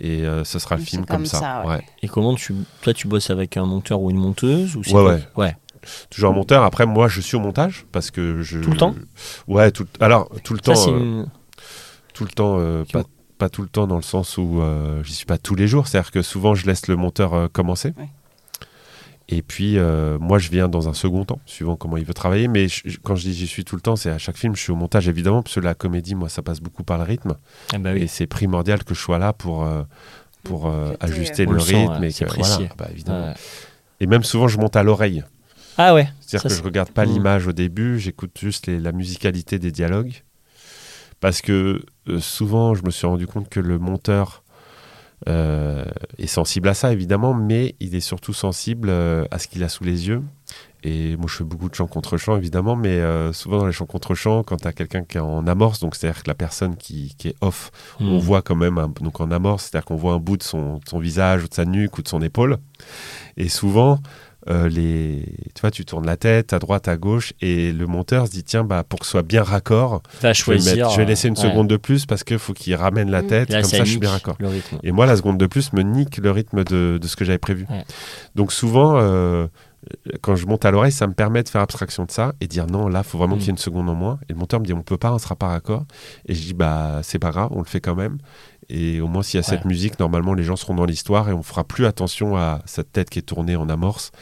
et euh, ce sera le film comme, comme ça. ça, ouais. ouais. Et comment tu. Toi, tu bosses avec un monteur ou une monteuse ou Ouais, ouais. Ouais. Toujours un monteur. Après, moi, je suis au montage parce que je. Tout le temps? Ouais, tout. Alors, tout le Ça, temps. euh, une- Tout le temps, euh, pas. Pas tout le temps dans le sens où euh, j'y suis pas tous les jours. C'est-à-dire que souvent, je laisse le monteur euh, commencer. Ouais. Et puis, euh, moi, je viens dans un second temps, suivant comment il veut travailler. Mais je- quand je dis j'y suis tout le temps, c'est à chaque film, je suis au montage, évidemment, parce que la comédie, moi, ça passe beaucoup par le rythme. Ah bah Et c'est primordial que je sois là pour, euh, pour euh, ajuster le rythme. et que, voilà, bah, évidemment. Ouais. Et même souvent, je monte à l'oreille. Ah ouais. C'est-à-dire que je regarde pas Mm. l'image au début, j'écoute juste les- la musicalité des dialogues. Parce que euh, souvent, je me suis rendu compte que le monteur euh, est sensible à ça, évidemment, mais il est surtout sensible euh, à ce qu'il a sous les yeux. Et moi, je fais beaucoup de chants contre chants, évidemment, mais euh, souvent dans les chants contre chants, quand tu as quelqu'un qui est en amorce, donc c'est-à-dire que la personne qui, qui est off, on Hmm. voit quand même, un- donc en amorce, c'est-à-dire qu'on voit un bout de son, de son visage ou de sa nuque ou de son épaule. Et souvent, euh, les, tu vois, tu tournes la tête à droite, à gauche, et le monteur se dit tiens, bah, pour que ce soit bien raccord, je vais, choisir. mettre- je vais laisser une ouais. seconde de plus parce qu'il faut qu'il ramène la Mm. tête, Là, comme ça, je suis bien raccord. Et moi, la seconde de plus me nique le rythme de, de ce que j'avais prévu. Ouais. Donc souvent, euh, quand je monte à l'oreille, ça me permet de faire abstraction de ça et dire non, là, faut vraiment Mm. qu'il y ait une seconde en moins. Et le monteur me dit on peut pas, on sera pas raccord. Et je dis bah c'est pas grave, on le fait quand même. Et au moins, s'il y a cette musique, normalement, les gens seront dans l'histoire et on fera plus attention à cette tête qui est tournée en amorce.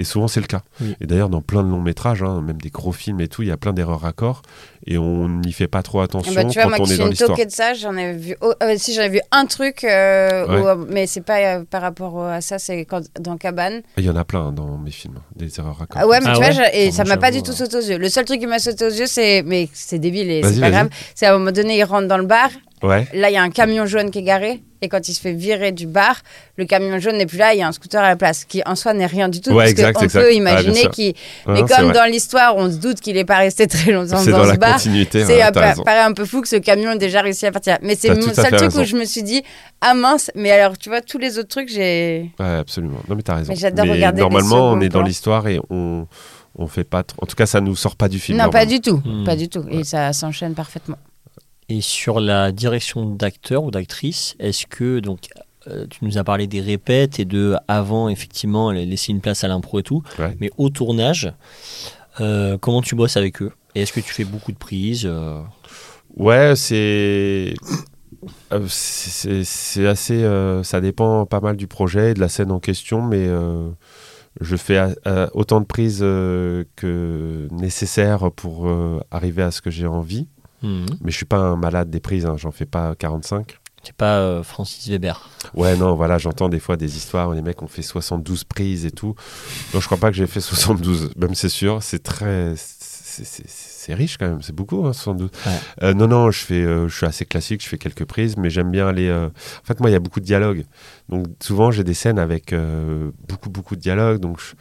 Et souvent, c'est le cas. Oui. Et d'ailleurs, dans plein de longs métrages, hein, même des gros films et tout, il y a plein d'erreurs raccords et on n'y fait pas trop attention Eh ben, tu vois, quand moi on qui est suis dans l'histoire. de ça, j'en ai vu. oh, euh, si j'en ai vu un truc, euh, Ouais. où, euh, mais c'est pas euh, par rapport à ça, c'est quand dans Cabane. Il y en a plein hein, dans mes films, des erreurs raccords. Ah ouais, mais Ah tu ouais vois, je- et Ah, ça m'a pas du tout sauté aux yeux. Le seul truc qui m'a sauté aux yeux, c'est. Mais c'est débile et c'est pas grave. C'est à un moment donné, il rentre dans le bar. Ouais. Là, il y a un camion jaune qui est garé. Et quand il se fait virer du bar, le camion jaune n'est plus là, il y a un scooter à la place, qui en soi n'est rien du tout. Ouais, parce exact, qu'on exact. peut Ouais, imaginer sûr. qu'il. Ouais, mais non, comme dans l'histoire, on se doute qu'il n'est pas resté très longtemps C'est dans, dans ce la bar. continuité, C'est ouais, raison. paraît un peu fou que ce camion ait déjà réussi à partir. Mais c'est T'as mon tout à seul truc raison. où je me suis dit, ah mince, mais alors tu vois, tous les autres trucs, j'ai. Ouais, absolument. Non, mais t'as raison. Mais j'adore regarder les Normalement, on est dans l'histoire et on on fait pas. trop- En tout cas, ça nous sort pas du film. Non, pas du tout. Hmm. Pas du tout. Et ça s'enchaîne parfaitement. Et sur la direction d'acteur ou d'actrice, est-ce que donc euh, tu nous as parlé des répètes et de avant effectivement laisser une place à l'impro et tout, Ouais. mais au tournage, euh, comment tu bosses avec eux? Et est-ce que tu fais beaucoup de prises euh, Ouais, c'est. c'est- assez. ça dépend pas mal du projet et de la scène en question, mais je fais autant de prises que nécessaire pour arriver à ce que j'ai envie. Hmm, Mais je suis pas un malade des prises, hein, j'en fais pas 45. C'est pas euh, Francis Weber. Ouais, non, voilà, j'entends des fois des histoires où les mecs ont fait 72 prises et tout. Non, je crois pas que j'ai fait 72, même c'est sûr, c'est très. c'est- riche quand même, c'est beaucoup, hein, 72. Ouais. Euh, non, non, je, fais, euh, je suis assez classique, je fais quelques prises, mais j'aime bien aller. En fait, moi, il y a beaucoup de dialogues. Donc, souvent, j'ai des scènes avec beaucoup, beaucoup de dialogues. Donc, je,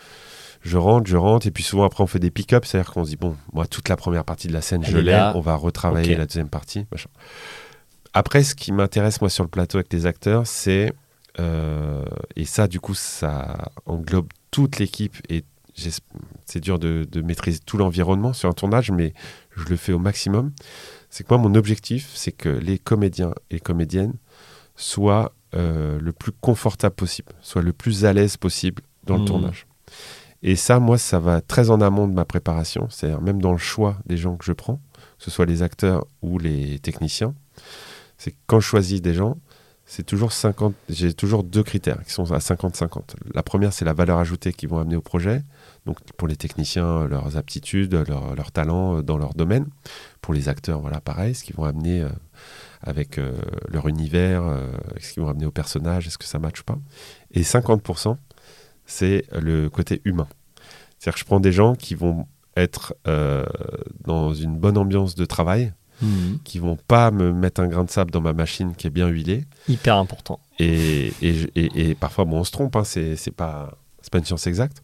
je rentre, je rentre, et puis souvent, après, on fait des pick-up, c'est-à-dire qu'on se dit, bon, moi, toute la première partie de la scène, Elle je l'ai, on va retravailler la deuxième partie. machin. Après, ce qui m'intéresse, moi, sur le plateau avec les acteurs, c'est. euh, et ça, du coup, ça englobe toute l'équipe et c'est dur de, de maîtriser tout l'environnement sur un tournage, mais je le fais au maximum. C'est que moi, mon objectif, c'est que les comédiens et comédiennes soient euh, le plus confortable possible, soient le plus à l'aise possible dans le Mhm. tournage. Et ça, moi, ça va très en amont de ma préparation, c'est-à-dire même dans le choix des gens que je prends, que ce soit les acteurs ou les techniciens. C'est quand je choisis des gens, c'est toujours 50. J'ai toujours deux critères qui sont à 50-50. La première, c'est la valeur ajoutée qu'ils vont amener au projet. Donc pour les techniciens, leurs aptitudes, leurs leur talents dans leur domaine. Pour les acteurs, voilà, pareil, ce qu'ils vont amener euh, avec euh, leur univers, euh, ce qu'ils vont amener au personnage, est-ce que ça matche ou pas. Et 50%, c'est le côté humain. C'est-à-dire que je prends des gens qui vont être euh, dans une bonne ambiance de travail, Mhm. qui vont pas me mettre un grain de sable dans ma machine qui est bien huilée. Hyper important. Et, et, et- et parfois, bon, on se trompe, hein, c'est c'est pas, c'est pas une science exacte.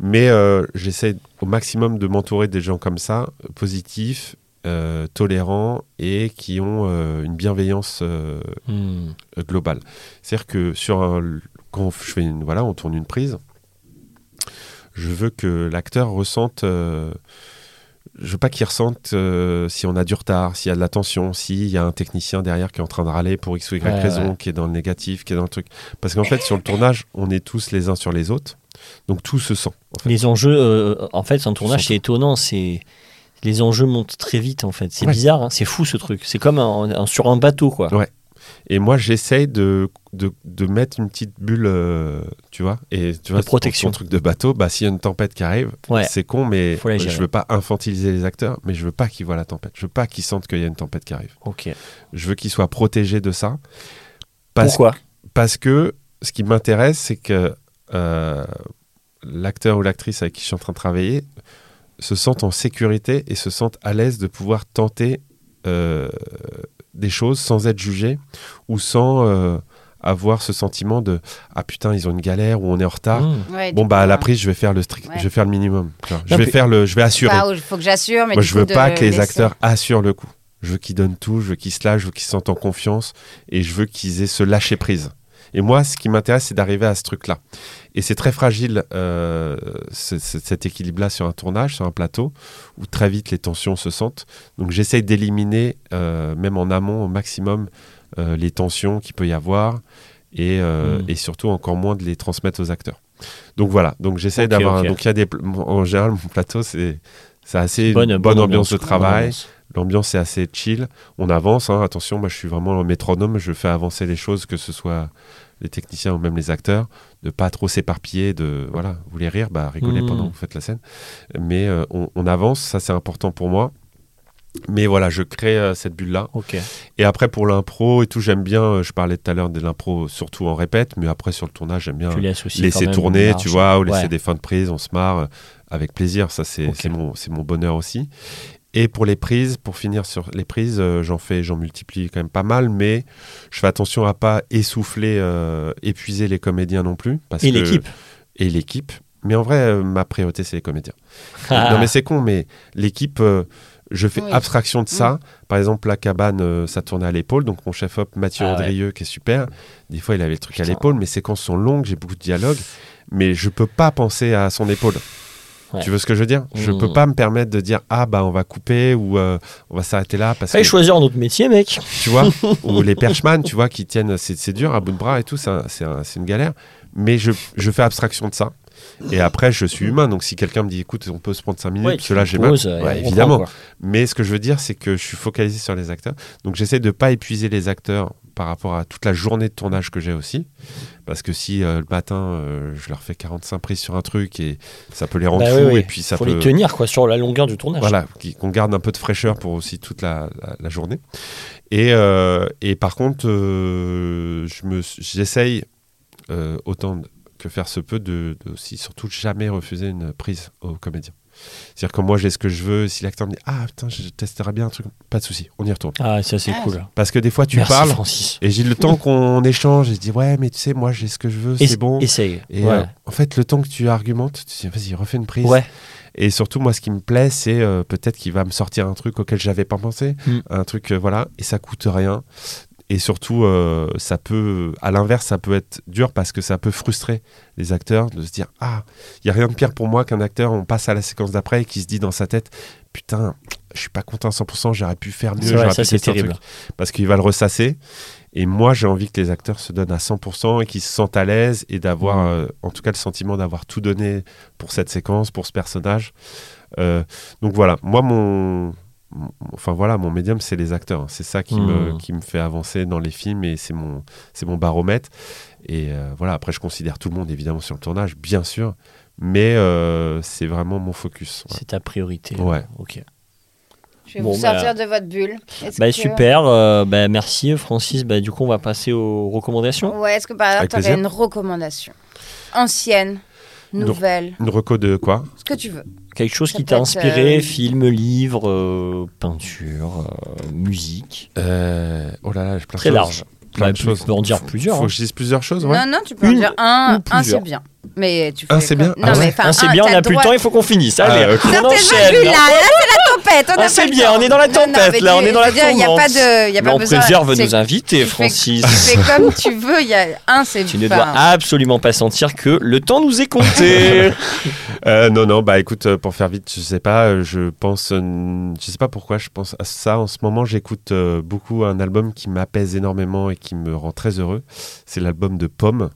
Mais euh, j'essaie au maximum de m'entourer des gens comme ça, positifs, euh, tolérants et qui ont euh, une bienveillance Mhm. globale. C'est-à-dire que sur un- quand je fais une, voilà, on tourne une prise, je veux que l'acteur ressente. euh, je veux pas qu'il ressente euh, si on a du retard, s'il y a de la tension, s'il y a un technicien derrière qui est en train de râler pour X ou Y Ouais, raison, ouais. qui est dans le négatif, qui est dans le truc. Parce qu'en fait, sur le tournage, on est tous les uns sur les autres. Donc tout se sent. en fait. Les enjeux, euh, en fait, un tournage, c'est étonnant. C'est les enjeux montent très vite, en fait. C'est Ouais. bizarre, hein, c'est fou ce truc. C'est comme un, un- sur un bateau, quoi. Ouais. Et moi, j'essaye de, de, de mettre une petite bulle, euh, tu vois, et tu vois, protection. Ton truc de bateau, bah, s'il y a une tempête qui arrive, Ouais. c'est con, mais je veux pas infantiliser les acteurs, mais je veux pas qu'ils voient la tempête. Je veux pas qu'ils sentent qu'il y a une tempête qui arrive. Ok. Je veux qu'ils soient protégés de ça. Parce, Pourquoi? parce que ce qui m'intéresse, c'est que euh, l'acteur ou l'actrice avec qui je suis en train de travailler se sentent en sécurité et se sentent à l'aise de pouvoir tenter euh, des choses sans être jugé ou sans euh, avoir ce sentiment de ah putain ils ont une galère ou on est en retard. Ouais, Bon bah à la prise je vais faire le strict, Ouais. je vais faire le minimum. Je vais puis- faire le, je vais assurer. Il faut que j'assure, mais Moi je veux pas que les laisser- acteurs assurent le coup. Je veux qu'ils donnent tout, je veux qu'ils se lâchent, je veux qu'ils se sentent en confiance et je veux qu'ils aient ce lâcher prise. Et moi, ce qui m'intéresse, c'est d'arriver à ce truc-là. Et c'est très fragile, euh, ce- ce- cet équilibre-là sur un tournage, sur un plateau, où très vite les tensions se sentent. Donc j'essaye d'éliminer, euh, même en amont au maximum, euh, les tensions qu'il peut y avoir et, euh, Mm. et surtout encore moins de les transmettre aux acteurs. Donc voilà, donc j'essaye d'avoir... Donc il y a des... En général, mon plateau, c'est... Assez Bonne, bonne, bonne ambiance de travail. ambiance. L'ambiance est assez chill. On avance. hein. Attention, moi je suis vraiment le métronome. Je fais avancer les choses, que ce soit les techniciens ou même les acteurs, de pas trop s'éparpiller. De voilà, vous voulez rire, bah rigolez Mhm. pendant que vous faites la scène. Mais euh, on, on avance. Ça c'est important pour moi. Mais voilà, je crée euh, cette bulle là. Ok. Et après pour l'impro et tout, j'aime bien. euh, je parlais tout à l'heure de l'impro, surtout en répète. Mais après sur le tournage, j'aime bien laisser tourner, tu vois, ou laisser Ouais. des fins de prise, on se marre avec plaisir. Ça, mon, c'est mon bonheur aussi. Et pour les prises, pour finir sur les prises, euh, j'en fais, j'en multiplie quand même pas mal, mais je fais attention à pas essouffler, euh, épuiser les comédiens non plus. Parce Et que- l'équipe. Et l'équipe. Mais en vrai, euh, ma priorité, c'est les comédiens. Ah. Non, mais c'est con, mais l'équipe, euh, je fais Oui. abstraction de ça. Par exemple, la cabane, euh, ça tournait à l'épaule. Donc, mon chef-op, Mathieu Ah ouais. Qui est super, des fois, il avait le truc à l'épaule. Mes séquences sont longues, j'ai beaucoup de dialogues. Mais je peux pas penser à son épaule. Ouais. Tu veux ce que je veux dire? Je Mmh. peux pas me permettre de dire ah bah on va couper ou euh, on va s'arrêter là parce Fallait que choisir un autre métier, mec. tu vois? Ou les perchman tu vois qui tiennent c'est dur à bout de bras et tout c'est un- c'est un- c'est une galère mais je, je fais abstraction de ça et après je suis humain donc si quelqu'un me dit écoute on peut se prendre 5 minutes Ouais, parce que là j'ai mal Ouais, évidemment mais ce que je veux dire, c'est que je suis focalisé sur les acteurs. Donc j'essaie de pas épuiser les acteurs par rapport à toute la journée de tournage que j'ai aussi. Parce que si euh, le matin, euh, je leur fais 45 prises sur un truc et ça peut les rendre Bah fous oui, oui. et puis ça Faut peut... les tenir quoi sur la longueur du tournage. Voilà, qu'on garde un peu de fraîcheur pour aussi toute la, la- la journée. Et, euh, et par contre, je j'essaye autant que faire se peut de, de aussi surtout jamais refuser une prise aux comédiens. C'est-à-dire que moi j'ai ce que je veux, si l'acteur me dit ah putain je testerai bien un truc, pas de souci, on y retourne. Ah, ça c'est Ah, cool. Parce que des fois tu Merci parles Francis. et j'ai le temps qu'on échange et je dis ouais mais tu sais moi j'ai ce que je veux, c'est bon. Essaye. Et ouais. euh, en fait, le temps que tu argumentes, tu dis vas-y, refais une prise. Ouais. Et surtout, moi, ce qui me plaît, c'est euh, peut-être qu'il va me sortir un truc auquel j'avais pas pensé, Mm. un truc, euh, voilà, et ça coûte rien. Et surtout, euh, ça peut, à l'inverse, ça peut être dur parce que ça peut frustrer les acteurs de se dire Ah, il y a rien de pire pour moi qu'un acteur, on passe à la séquence d'après et qui se dit dans sa tête Putain, je suis pas content à 100%, j'aurais pu faire mieux, j'aurais pu terrible. truc. Parce qu'il va le ressasser. Et moi, j'ai envie que les acteurs se donnent à 100% et qu'ils se sentent à l'aise et d'avoir, Mhm. euh, en tout cas, le sentiment d'avoir tout donné pour cette séquence, pour ce personnage. Euh, donc voilà, moi, mon. Enfin voilà, mon médium, c'est les acteurs. hein. C'est ça qui, me, Mhm. qui me fait avancer dans les films et c'est mon, c'est mon baromètre. Et euh, voilà, après, je considère tout le monde évidemment sur le tournage, bien sûr, mais euh, c'est vraiment mon focus. ouais. C'est ta priorité. Ouais. Ok. Je vais Bon, vous bah- sortir de votre bulle. Bah que- super. euh, bah, merci Francis. Bah, du coup, on va passer aux recommandations. Ouais, est-ce que par exemple, tu plaisir. une recommandation Ancienne. Nouvelle, Une reco de quoi ce que tu veux. Quelque chose Ça qui t'a inspiré, euh, film, livre, euh, peinture, euh, musique? Euh, Oh là là, j'ai plein de Très large. Plein Bah, de tu choses. peux en dire plusieurs. Faut hein. que je dise plusieurs choses, ouais. Non, non, tu peux en Une dire un. Un, c'est bien. Mais tu Un, fais c'est bien Non, Ah ouais mais enfin, Ah, c'est un, bien, on n'a plus le droit- temps, il faut qu'on finisse. Ah, Allez, ok. on Sortez de enchaîne. là, là, c'est la tempête. On Ah, c'est bien, on est dans la Non, non, tempête, là, tu- on est dans la dire, Il n'y a pas de. il Y a Mais pas on besoin. préserve c'est- nos invités, tu fais- Francis. Tu fais comme tu veux. Il y a un, c'est. Tu ne dois absolument pas sentir que le temps nous est compté. Euh, non, non, bah écoute, euh, pour faire vite, je sais pas, euh, je pense, je sais pas pourquoi, je pense à ça en ce moment. J'écoute beaucoup un album qui m'apaise énormément et qui me rend très heureux. C'est l'album de Pomme,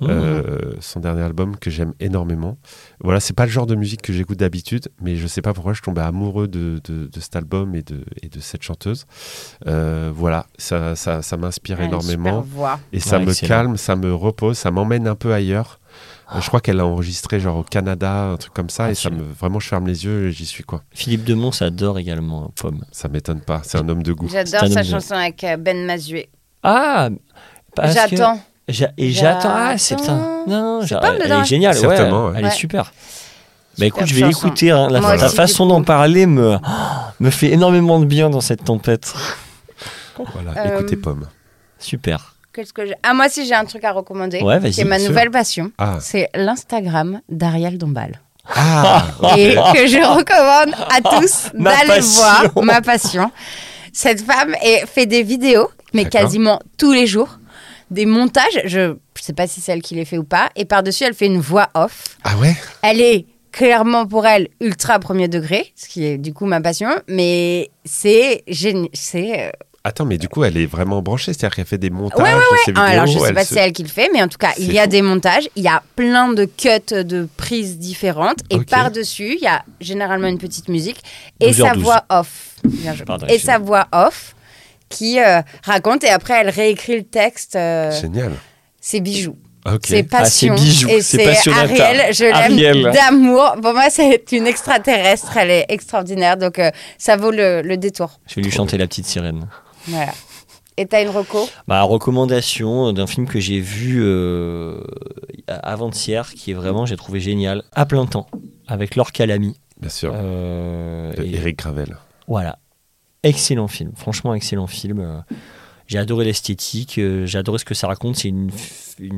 Mmh. euh, son dernier album que j'aime énormément. Voilà, c'est pas le genre de musique que j'écoute d'habitude, mais je sais pas pourquoi je tombais amoureux de, de, de cet album et de, et de cette chanteuse. Euh, voilà, ça, ça, ça m'inspire Ah, énormément. super voix. Et ça Ouais, me excellent. calme, ça me repose, ça m'emmène un peu ailleurs. Euh, je crois qu'elle a enregistré genre au Canada, un truc comme ça, Ah, et ça me vraiment je ferme les yeux et j'y suis quoi. Philippe Demont adore également hein, Pomme. Ça m'étonne pas, c'est un homme de goût. J'adore sa de- chanson avec Ben Mazué. Ah que- J'attends. J'a- Et j'attends. Ah, c'est putain. Non, pas elle est géniale. Ouais, Certainement, ouais. Elle Ouais. est super. Bah écoute, je vais l'écouter. hein. La, façon d'en parler me, me fait énormément de bien dans cette tempête. Voilà, Euh, écoutez Pomme. Super. Qu'est-ce que Ah, moi aussi, j'ai un truc à recommander. Ouais, vas-y, C'est ma nouvelle passion. Ah, C'est l'Instagram d'Ariel Dombal. ah et que je recommande à tous d'aller passion. voir ma passion. Cette femme est- fait des vidéos, mais quasiment tous les jours, des montages. Je ne sais pas si c'est elle qui les fait ou pas. Et par-dessus, elle fait une voix off. ah ouais? Elle est clairement pour elle ultra premier degré, ce qui est du coup ma passion. Mais c'est génial. C'est euh, Attends, mais du coup, elle est vraiment branchée, c'est-à-dire qu'elle fait des montages Ouais, ses vidéos. ah, alors, je sais elle pas se- si c'est elle qui le fait, mais en tout cas, il y a fou. des montages, il y a plein de cuts de prises différentes, et par-dessus, il y a généralement une petite musique, et 12h12. sa voix off. Bien joué. Pardon, et sa voix off qui euh, raconte, et après, elle réécrit le texte. euh, Génial. c'est bijoux. Ok. C'est passion. Ah, c'est bijoux, Et c'est. Ariel, je l'aime d'amour. Pour moi, c'est une extraterrestre. Elle est extraordinaire. Donc, euh, ça vaut le, le détour. Je vais lui chanter la petite sirène. Voilà. Et t'as une reco? Ma recommandation d'un film que j'ai vu euh, avant-hier, qui est vraiment, j'ai trouvé génial, à plein temps, avec Laure Calamy. Bien sûr. Euh, De et- Eric Gravel. Voilà. Excellent film. Franchement, excellent film. Euh, J'ai adoré l'esthétique. euh, J'ai adoré ce que ça raconte. C'est une,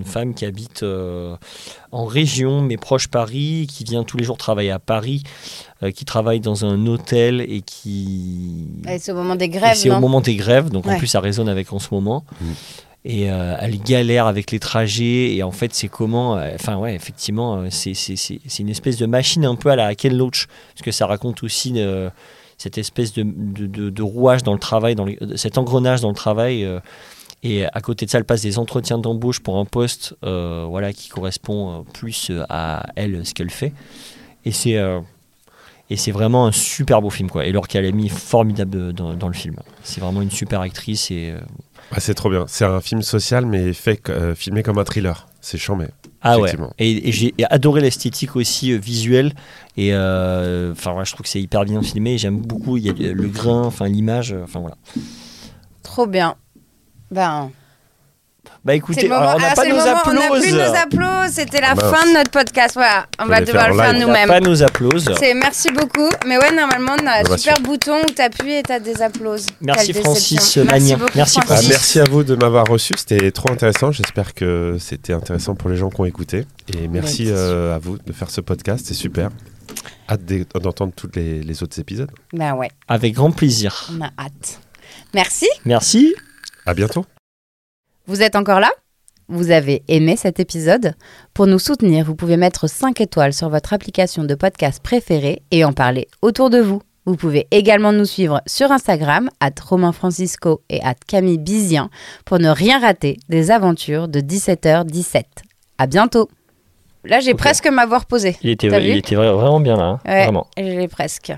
femme qui habite euh, en région, mais proche Paris, qui vient tous les jours travailler à Paris, euh, qui travaille dans un hôtel et qui. C'est au moment des grèves, c'est au moment des grèves, donc en plus ça résonne avec en ce moment. Mm. Et euh, elle galère avec les trajets, et en fait c'est comment. euh, Enfin ouais, effectivement, euh, c'est c'est- c'est- c'est une espèce de machine un peu à la Ken Loach, parce que ça raconte aussi euh, cette espèce de, de, rouage dans le travail, dans cet engrenage dans le travail. euh, et à côté de ça, elle passe des entretiens d'embauche pour un poste euh, voilà, qui correspond euh, plus à elle, ce qu'elle fait. Et c'est et c'est vraiment un super beau film. Quoi. Et Laure Calamy formidable dans, le film. C'est vraiment une super actrice. Et, c'est trop bien. C'est un film social, mais fait, filmé comme un thriller. C'est chambé. Ah ouais. Et, et j'ai adoré l'esthétique aussi euh, visuelle. Et euh, enfin, ouais, je trouve que c'est hyper bien filmé. J'aime beaucoup. Il y a le le grain, enfin l'image. euh, Enfin voilà. Trop bien. Ben, Bah écoutez, le moment. alors, on n'a Ah, pas nos moment. On n'a applauses. plus nos applauses. C'était la Ah, fin de notre podcast. Voilà, on va devoir le faire live. On n'a nous-mêmes. pas nos applauses. C'est merci beaucoup. Mais ouais, normalement, on a un Innovation. super bouton où t'appuies et t'as des applauses. Merci, Quelle Francis. Magnin. beaucoup, Merci, Ah, Francis. merci à vous de m'avoir reçu, c'était trop intéressant. J'espère que c'était intéressant pour les gens qui ont écouté. Et merci euh, à vous de faire ce podcast, c'est super. Hâte d'entendre tous les, les autres épisodes. Ben ouais, Avec grand plaisir. on a hâte. Merci. Merci. À bientôt. Vous êtes encore là? Vous avez aimé cet épisode? Pour nous soutenir, vous pouvez mettre 5 étoiles sur votre application de podcast préférée et en parler autour de vous. Vous pouvez également nous suivre sur Instagram, at Romain Francisco et at Camille Bizien, pour ne rien rater des aventures de 17h17. À bientôt Là, j'ai presque m'avoir posé. Il était, il était vra- vraiment bien là. hein. Ouais, Vraiment. je l'ai presque.